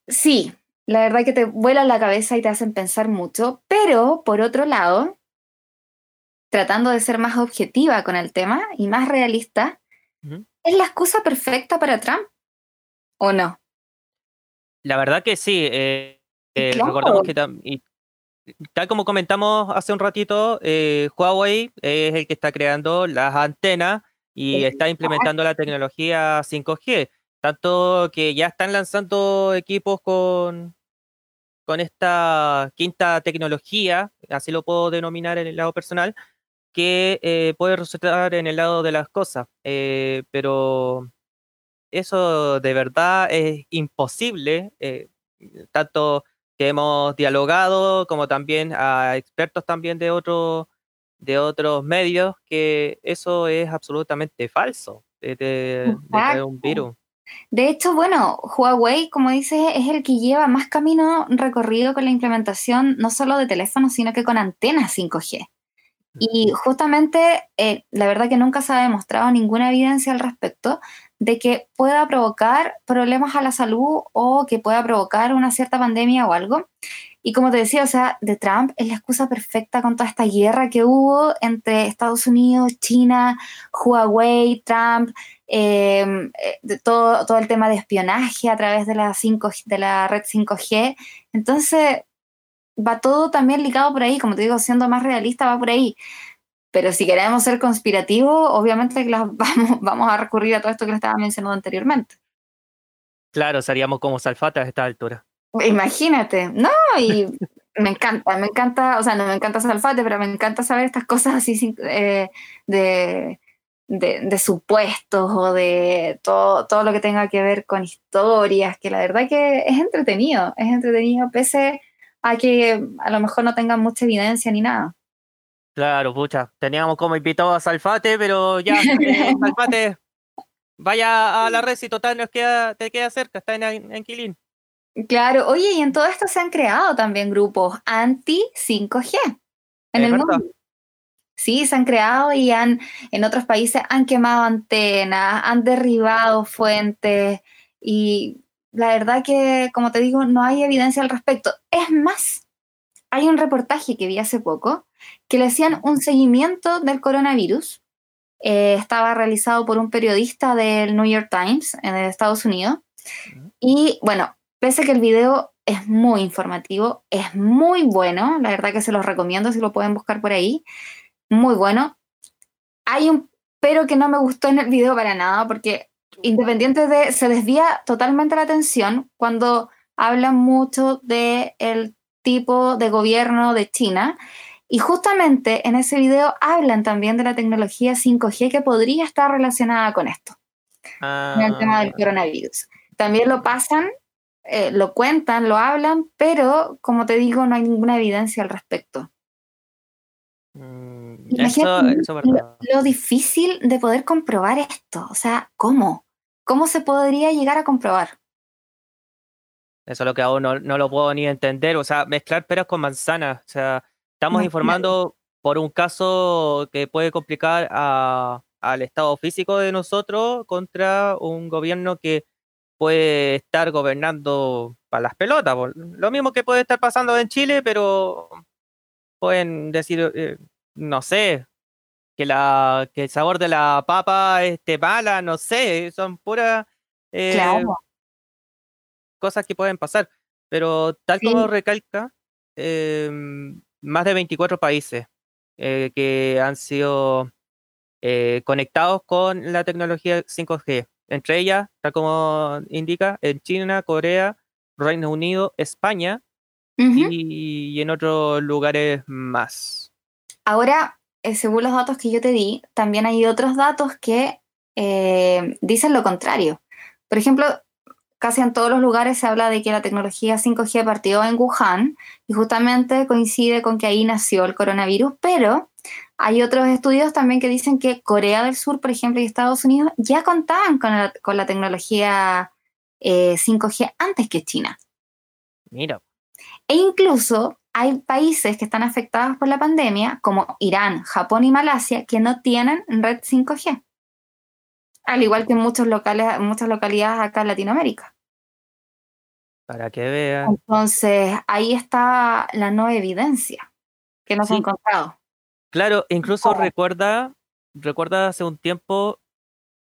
K: sí, la verdad que te vuelan la cabeza y te hacen pensar mucho, pero por otro lado, tratando de ser más objetiva con el tema y más realista. ¿es la excusa perfecta para Trump? ¿O no?
A: La verdad que sí. eh, eh,
K: Claro.
A: Recordamos que tam- y tal como comentamos hace un ratito, eh, Huawei es el que está creando las antenas y está implementando la tecnología 5G. Tanto que ya están lanzando equipos con, con esta quinta tecnología, así lo puedo denominar en el lado personal, que eh, puede resultar en el lado de las cosas. eh, pero eso de verdad es imposible, eh, tanto que hemos dialogado como también a expertos también de, otro, de otros medios, que eso es absolutamente falso, de, de- un virus.
K: De hecho, bueno, Huawei, como dices, es el que lleva más camino recorrido con la implementación no solo de teléfonos, sino que con antenas 5G. Y justamente, eh, la verdad que nunca se ha demostrado ninguna evidencia al respecto de que pueda provocar problemas a la salud o que pueda provocar una cierta pandemia o algo. Y como te decía, o sea, de Trump es la excusa perfecta con toda esta guerra que hubo entre Estados Unidos, China, Huawei, Trump, eh, eh, de todo, todo el tema de espionaje a través de la, 5, de la red 5G. Entonces, va todo también ligado por ahí, como te digo, siendo más realista, va por ahí. Pero si queremos ser conspirativos, obviamente las vamos, vamos a recurrir a todo esto que le estaba mencionando anteriormente.
A: Claro, seríamos como salfatas a esta altura.
K: Imagínate, no, y me encanta, me encanta, o sea, no me encanta Salfate, pero me encanta saber estas cosas así eh, de, de, de supuestos o de todo, todo lo que tenga que ver con historias, que la verdad que es entretenido, es entretenido, pese a que a lo mejor no tengan mucha evidencia ni nada.
A: Claro, pucha. Teníamos como invitado a Salfate, pero ya, eh, Salfate, vaya a la red si total nos queda, te queda cerca, está en, en Quilín.
K: Claro, oye, y en todo esto se han creado también grupos anti 5G en el
A: verdad.
K: mundo. Sí, se han creado y han, en otros países han quemado antenas, han derribado fuentes y la verdad que, como te digo, no hay evidencia al respecto. Es más, hay un reportaje que vi hace poco que le hacían un seguimiento del coronavirus. Eh, estaba realizado por un periodista del New York Times en Estados Unidos. Y bueno, pese a que el video es muy informativo, es muy bueno, la verdad que se los recomiendo si lo pueden buscar por ahí, muy bueno. Hay un pero que no me gustó en el video para nada, porque independiente de, se desvía totalmente la atención cuando hablan mucho del el tipo de gobierno de China. Y justamente en ese video hablan también de la tecnología 5G que podría estar relacionada con esto, con el tema del coronavirus. También lo pasan, eh, lo cuentan, lo hablan, pero como te digo, no hay ninguna evidencia al respecto.
A: Eso,
K: Imagínate
A: eso es
K: lo,
A: verdad.
K: lo difícil de poder comprobar esto. O sea, ¿cómo? ¿Cómo se podría llegar a comprobar?
A: Eso es lo que aún no, no lo puedo ni entender. O sea, mezclar peras con manzanas. O sea, estamos
K: No,
A: informando por un caso que puede complicar a- al estado físico de nosotros contra un gobierno que puede estar gobernando para las pelotas. Lo mismo que puede estar pasando en Chile, pero pueden decir, eh, no sé, que, la, que el sabor de la papa esté mala, no sé, son puras eh,
K: Claro.
A: cosas que pueden pasar. Pero tal como recalca, em, más de 24 países eh, que han sido eh, conectados con la tecnología 5G. Entre ellas, tal como indica, en China, Corea, Reino Unido, España y en otros lugares más.
K: Ahora, eh, según los datos que yo te di, también hay otros datos que eh, dicen lo contrario. Por ejemplo, casi en todos los lugares se habla de que la tecnología 5G partió en Wuhan y justamente coincide con que ahí nació el coronavirus, pero hay otros estudios también que dicen que Corea del Sur, por ejemplo, y Estados Unidos ya contaban con la, con la tecnología eh, 5G antes que China.
A: Mira,
K: E incluso hay países que están afectados por la pandemia, como Irán, Japón y Malasia, que no tienen red 5G. Al igual que en muchos locales, muchas localidades acá en Latinoamérica.
A: para que vean.
K: Entonces, ahí está la no evidencia que no se ha
A: Sí.
K: encontrado.
A: Claro, incluso recuerda, recuerda hace un tiempo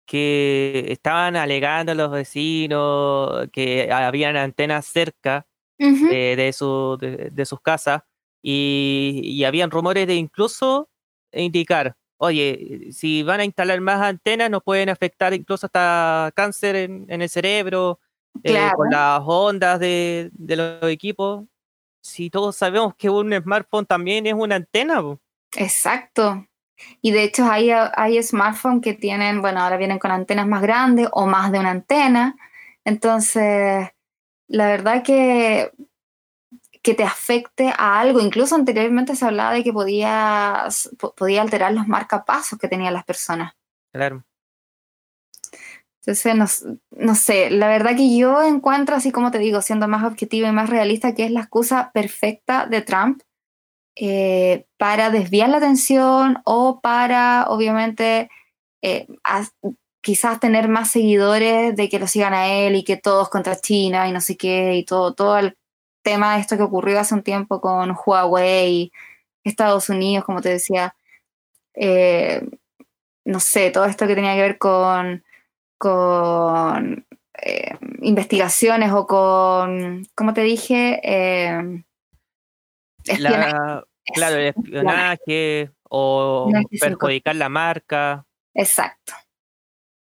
A: que estaban alegando los vecinos que habían antenas cerca Eh, de, su, de, de sus casas y, y habían rumores de incluso indicar, oye, si van a instalar más antenas nos pueden afectar incluso hasta cáncer en, en el cerebro, eh, con las ondas de, de los equipos. Si todos sabemos que un smartphone también es una antena, po.
K: Exacto. Y de hecho hay, hay smartphones que tienen, bueno, ahora vienen con antenas más grandes o más de una antena. Entonces, la verdad que, que te afecte a algo, incluso anteriormente se hablaba de que podía, s- po- podía alterar los marcapasos que tenían las personas.
A: Claro.
K: Entonces, no, no sé, la verdad que yo encuentro, así como te digo, siendo más objetiva y más realista, que es la excusa perfecta de Trump eh, para desviar la atención o para, obviamente, eh, quizás tener más seguidores de que lo sigan a él y que todos contra China y no sé qué, y todo, todo el tema de esto que ocurrió hace un tiempo con Huawei, Estados Unidos, como te decía, eh, no sé, todo esto que tenía que ver con, con eh, investigaciones o con, como te dije, eh, espionaje.
A: La- claro, el espionaje o perjudicar la marca,
K: Exacto.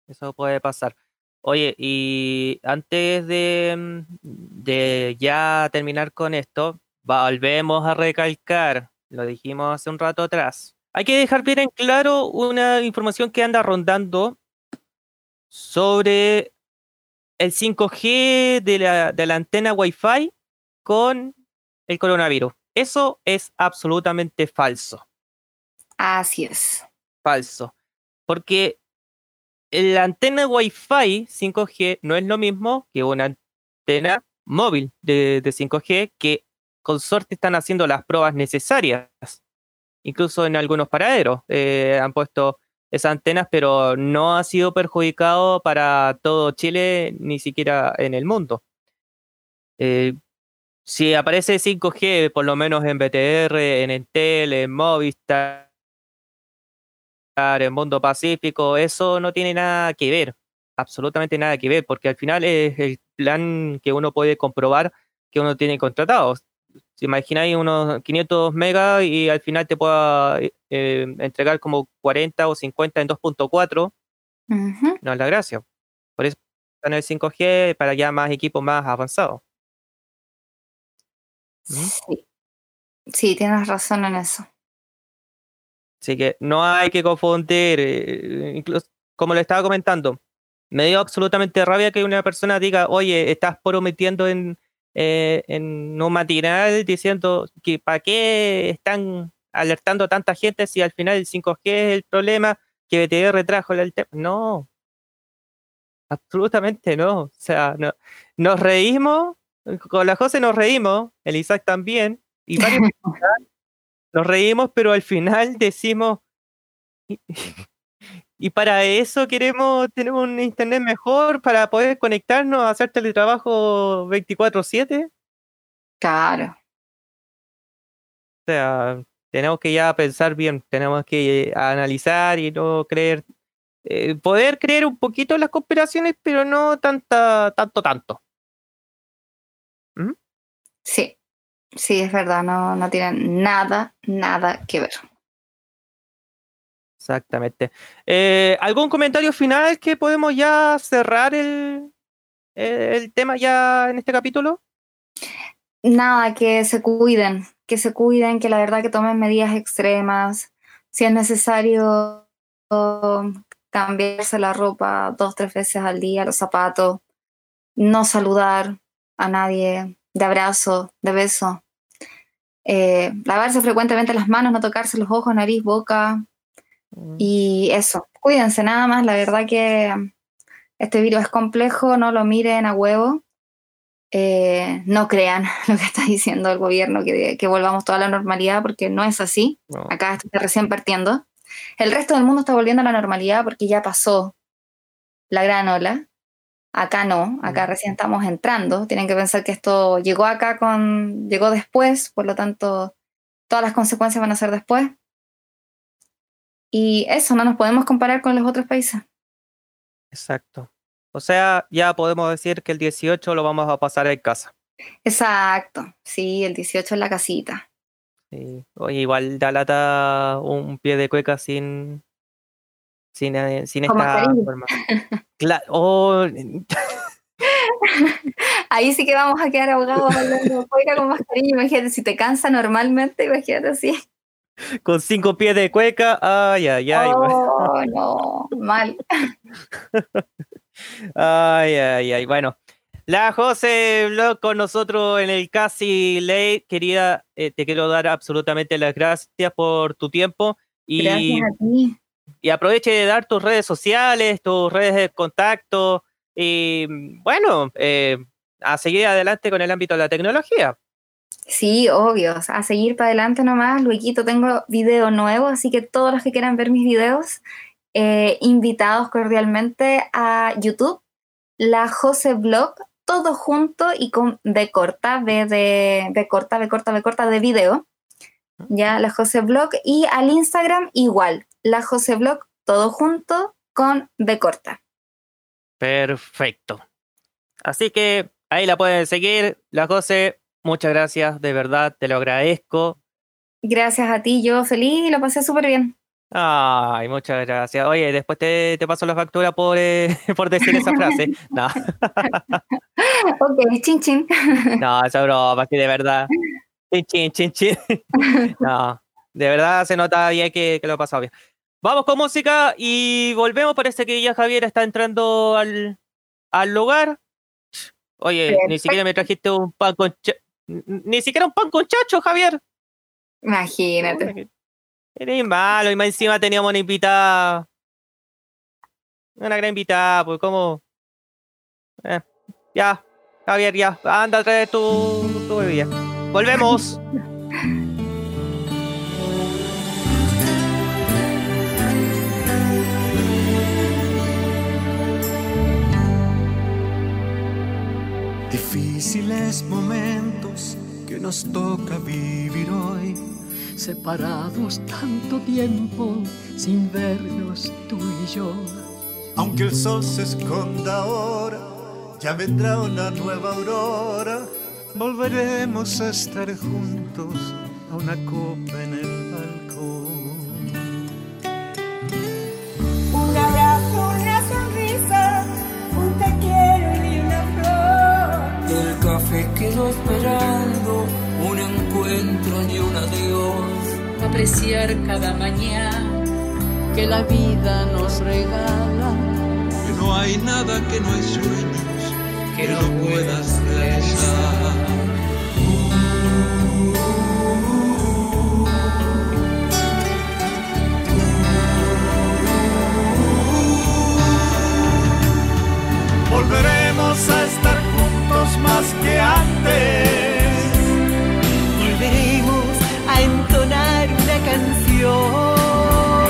A: Eso puede pasar. Oye, y antes de, mm, de ya terminar con esto, volvemos a recalcar, lo dijimos hace un rato atrás. Hay que dejar bien en claro una información que anda rondando sobre el 5G de la, de la antena Wi-Fi con el coronavirus. Eso es absolutamente falso.
K: Así es.
A: Falso. Porque la antena Wi-Fi 5G no es lo mismo que una antena móvil de, de 5G que con suerte están haciendo las pruebas necesarias. Incluso en algunos paraderos eh, han puesto esas antenas, pero no ha sido perjudicado para todo Chile, ni siquiera en el mundo. Eh, si aparece 5G, por lo menos en BTR, en Entel, en Movistar, en Mundo Pacífico, eso no tiene nada que ver, absolutamente nada que ver, porque al final es el plan que uno puede comprobar que uno tiene contratado. Si imagináis unos 500 megas y al final te pueda eh, entregar como 40 o 50 en 2.4,
K: Ujú.
A: no es la gracia. Por eso están el 5G para ya más equipos más avanzados.
K: Sí. Sí, tienes razón en eso.
A: Así que no hay que confundir, eh, incluso como le estaba comentando, me dio absolutamente rabia que una persona diga, oye, estás prometiendo en, eh, un matinal diciendo que para qué están alertando a tanta gente si al final el 5G es el problema, que BTR trajo el tema. No, absolutamente no. O sea, no, nos reímos, con la José nos reímos, el Isaac también, y nos reímos, pero al final decimos, y, para eso queremos tener un internet mejor, para poder conectarnos, hacer teletrabajo 24/7.
K: Claro.
A: O sea, tenemos que ya pensar bien, tenemos que analizar y no creer, eh, poder creer un poquito en las conspiraciones, pero no tanta, tanto, tanto. ¿Mm?
K: Sí, sí, es verdad, no, no tienen nada, nada que ver.
A: Exactamente. Eh, ¿Algún comentario final que podemos ya cerrar el, el tema ya en este capítulo?
K: Nada, que se cuiden, que se cuiden, que la verdad que tomen medidas extremas. Si es necesario cambiarse la ropa dos, tres veces al día, los zapatos, no saludar a nadie de abrazo, de beso. Eh, lavarse frecuentemente las manos, no tocarse los ojos, nariz, boca. Y eso, cuídense nada más. La verdad que este virus es complejo, no lo miren a huevo. Eh, no crean lo que está diciendo el gobierno, que, que volvamos toda la normalidad, porque no es así.
A: No.
K: Acá está recién partiendo. El resto del mundo está volviendo a la normalidad porque ya pasó la gran ola. Acá no, acá recién estamos entrando. Tienen que pensar que esto llegó acá con, llegó después, por lo tanto, todas las consecuencias van a ser después. Y eso, no nos podemos comparar con los otros países.
A: Exacto. O sea, ya podemos decir que el 18 lo vamos a pasar en casa.
K: Exacto, sí, el 18 en la casita.
A: Sí. Oye, igual da lata un pie de cueca sin sin, eh, sin esta forma. Cla- oh,
K: Ahí sí que vamos a quedar ahogados hablando fuera con mascarilla. Imagínate, si te cansa normalmente, imagínate así.
A: con cinco pies de cueca. Ay, ay, ay.
K: Oh, no, mal.
A: Ay, ay, ay. Bueno, la José Blog con nosotros en el Casi Ley. Querida, eh, te quiero dar absolutamente las gracias por tu tiempo y,
K: Gracias a ti.
A: Y aproveche de dar tus redes sociales, tus redes de contacto y bueno, eh, a seguir adelante con el ámbito de la tecnología.
K: Sí, obvio. A seguir para adelante nomás. Luego tengo video nuevo, así que todos los que quieran ver mis videos, eh, invitados cordialmente a YouTube, la Jose Blog, todo junto y con B corta, B de B corta, B corta, B corta de video. Ya, la Jose Blog. Y al Instagram igual, la Jose Blog, todo junto con B corta.
A: Perfecto. Así que ahí la pueden seguir. La José, muchas gracias, de verdad, te lo agradezco.
K: Gracias a ti, yo feliz y lo pasé súper bien.
A: Ay, muchas gracias. Oye, después te, te paso la factura por, eh, por decir esa frase. No,
K: Ok, chin chin.
A: no, esa broma, que de verdad. Chin, chin, chin, chin. No, de verdad se nota bien que, que lo he pasado bien. Vamos con música y volvemos. Parece que ya Javier está entrando al, al lugar. Oye, ni siquiera me trajiste un pan con Ni siquiera un pan con chacho, Javier.
K: Imagínate.
A: Eres malo, y más encima teníamos una invitada. Una gran invitada, pues como. Eh, ya, Javier, ya. Anda a traer tu, tu bebida. Volvemos.
M: Difíciles momentos que nos toca vivir hoy, separados tanto tiempo sin vernos tú y yo.
H: Aunque el sol se esconda ahora, ya vendrá una nueva aurora. Volveremos a estar juntos a una copa en el balcón.
J: Café quedó esperando un encuentro y un adiós.
L: apreciar cada mañana que la vida nos regala.
M: Que no hay nada que no hay sueños que no puedas realizar.
H: Volveremos a estar más que antes.
N: Volveremos a entonar una canción.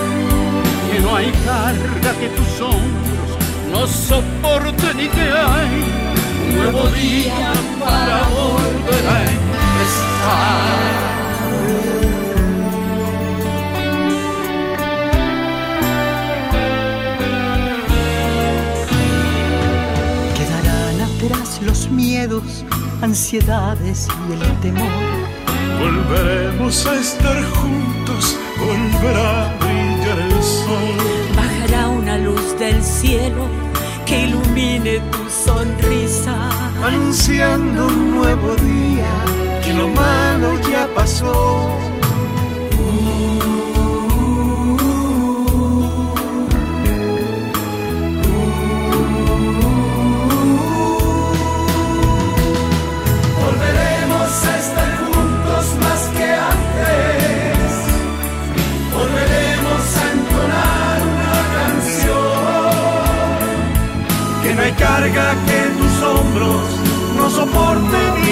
F: Que no hay carga que tus hombros no soporten y que hay un nuevo día para volver a empezar.
M: Los miedos, ansiedades y el temor.
H: Volveremos a estar juntos, volverá a brillar el sol.
L: Bajará una luz del cielo que ilumine tu sonrisa.
H: Anunciando un nuevo día, que lo malo ya pasó. Carga que tus hombros no soporte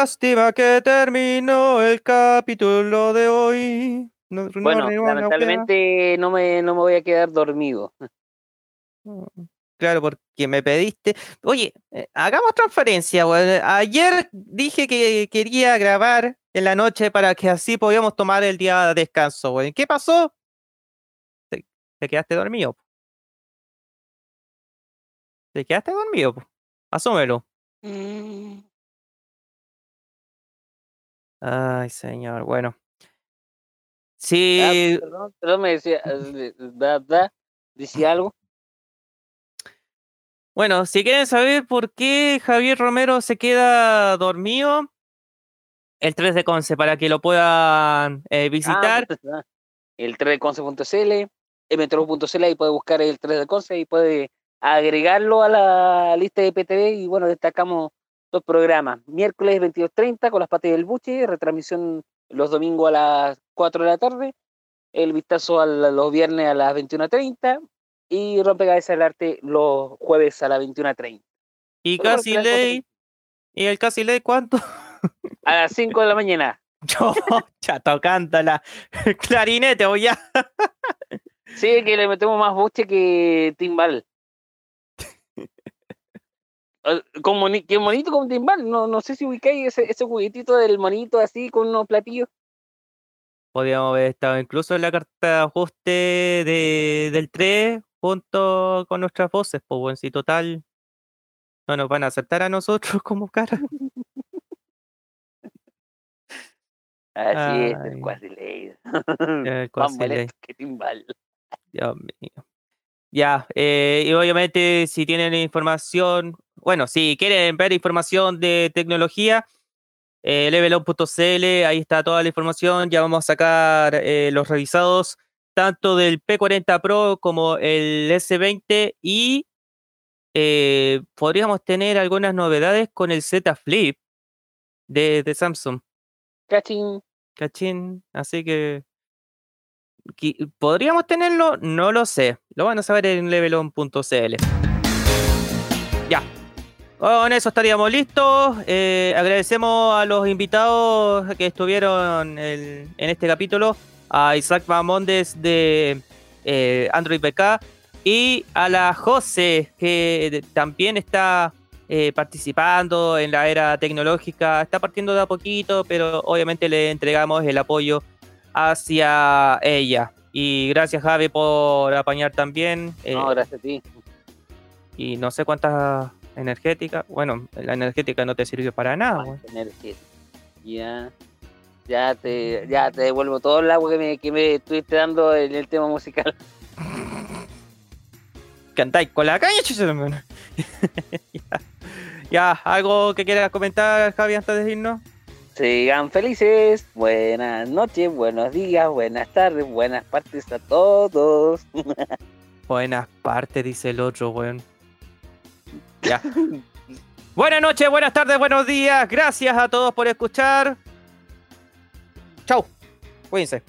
A: Lástima que terminó el capítulo de hoy. No- no
B: Bueno,
A: la
B: lamentablemente no me, no me voy a quedar dormido.
A: wea. Claro, porque me pediste. Oye, eh, hagamos transferencia. weón. Ayer dije que quería grabar en la noche para que así podíamos tomar el día de descanso. weón. ¿Qué pasó? Te, te quedaste dormido. Te quedaste dormido. po. Asúmelo. Ay, señor. Bueno.
B: Ah,
A: Sí.
B: perdón, perdón, me decía, eh, da- da, decía algo.
A: Bueno, si quieren saber por qué Javier Romero se queda dormido, el 3 de Conce, para que lo puedan eh, visitar.
B: Ah, el 3 de Conce.cl, metro.cl, ahí puede buscar el 3 de Conce y puede agregarlo a la lista de PTV y bueno, destacamos dos programas. Miércoles 22.30 con las patas del buche, retransmisión los domingos a las 4 de la tarde, el vistazo a los viernes a las 21.30 y rompecabezas del arte los jueves a las 21.30.
A: y
B: Pero
A: casi ley. ¿Y el casi ley cuánto?
B: A las 5 de la mañana.
A: Yo, chato, cántala. Clarinete, o ya.
B: Sí, que le metemos más buche que timbal. Con moni- que monito con timbal, no, no sé si ubicáis ese, ese juguetito del monito así con unos platillos.
A: Podríamos haber estado incluso en la carta de ajuste de, del 3 junto con nuestras voces, pues bueno, si total no nos van a aceptar a nosotros como cara.
B: Así es, el cuasi ley.
A: El cuasi ley.
B: que timbal.
A: Dios mío. Ya, eh, y obviamente si tienen información, bueno, si quieren ver información de tecnología, eh, levelon.cl, ahí está toda la información, ya vamos a sacar eh, los revisados tanto del P40 Pro como el S20 y eh, podríamos tener algunas novedades con el Z Flip de, de Samsung.
B: Cachín.
A: Cachín, así que ¿Podríamos tenerlo? No lo sé. Lo van a saber en levelon.cl. Ya. Con eso estaríamos listos. Eh, agradecemos a los invitados que estuvieron en este capítulo. A Isaac Mamondes de eh, Android BK y a la Jose que también está eh, participando en la era tecnológica. Está partiendo de a poquito, pero obviamente le entregamos el apoyo hacia ella. Y gracias Javi por apañar también.
B: No,
A: eh,
B: gracias a ti.
A: y no sé cuántas energéticas. Bueno, la energética no te sirvió para nada.
B: que- Ya. Ya te, ya te devuelvo todo el agua que me, que me estuviste dando en el tema musical.
A: Cantáis con la calle, ya. Ya, ¿algo que quieras comentar, Javi, antes de irnos?
B: Sigan felices. Buenas noches, buenos días, buenas tardes, buenas partes a todos.
A: Buenas partes, dice el otro, weón. Ya. Buenas noches, buenas tardes, buenos días. Gracias a todos por escuchar. Chau. Cuídense.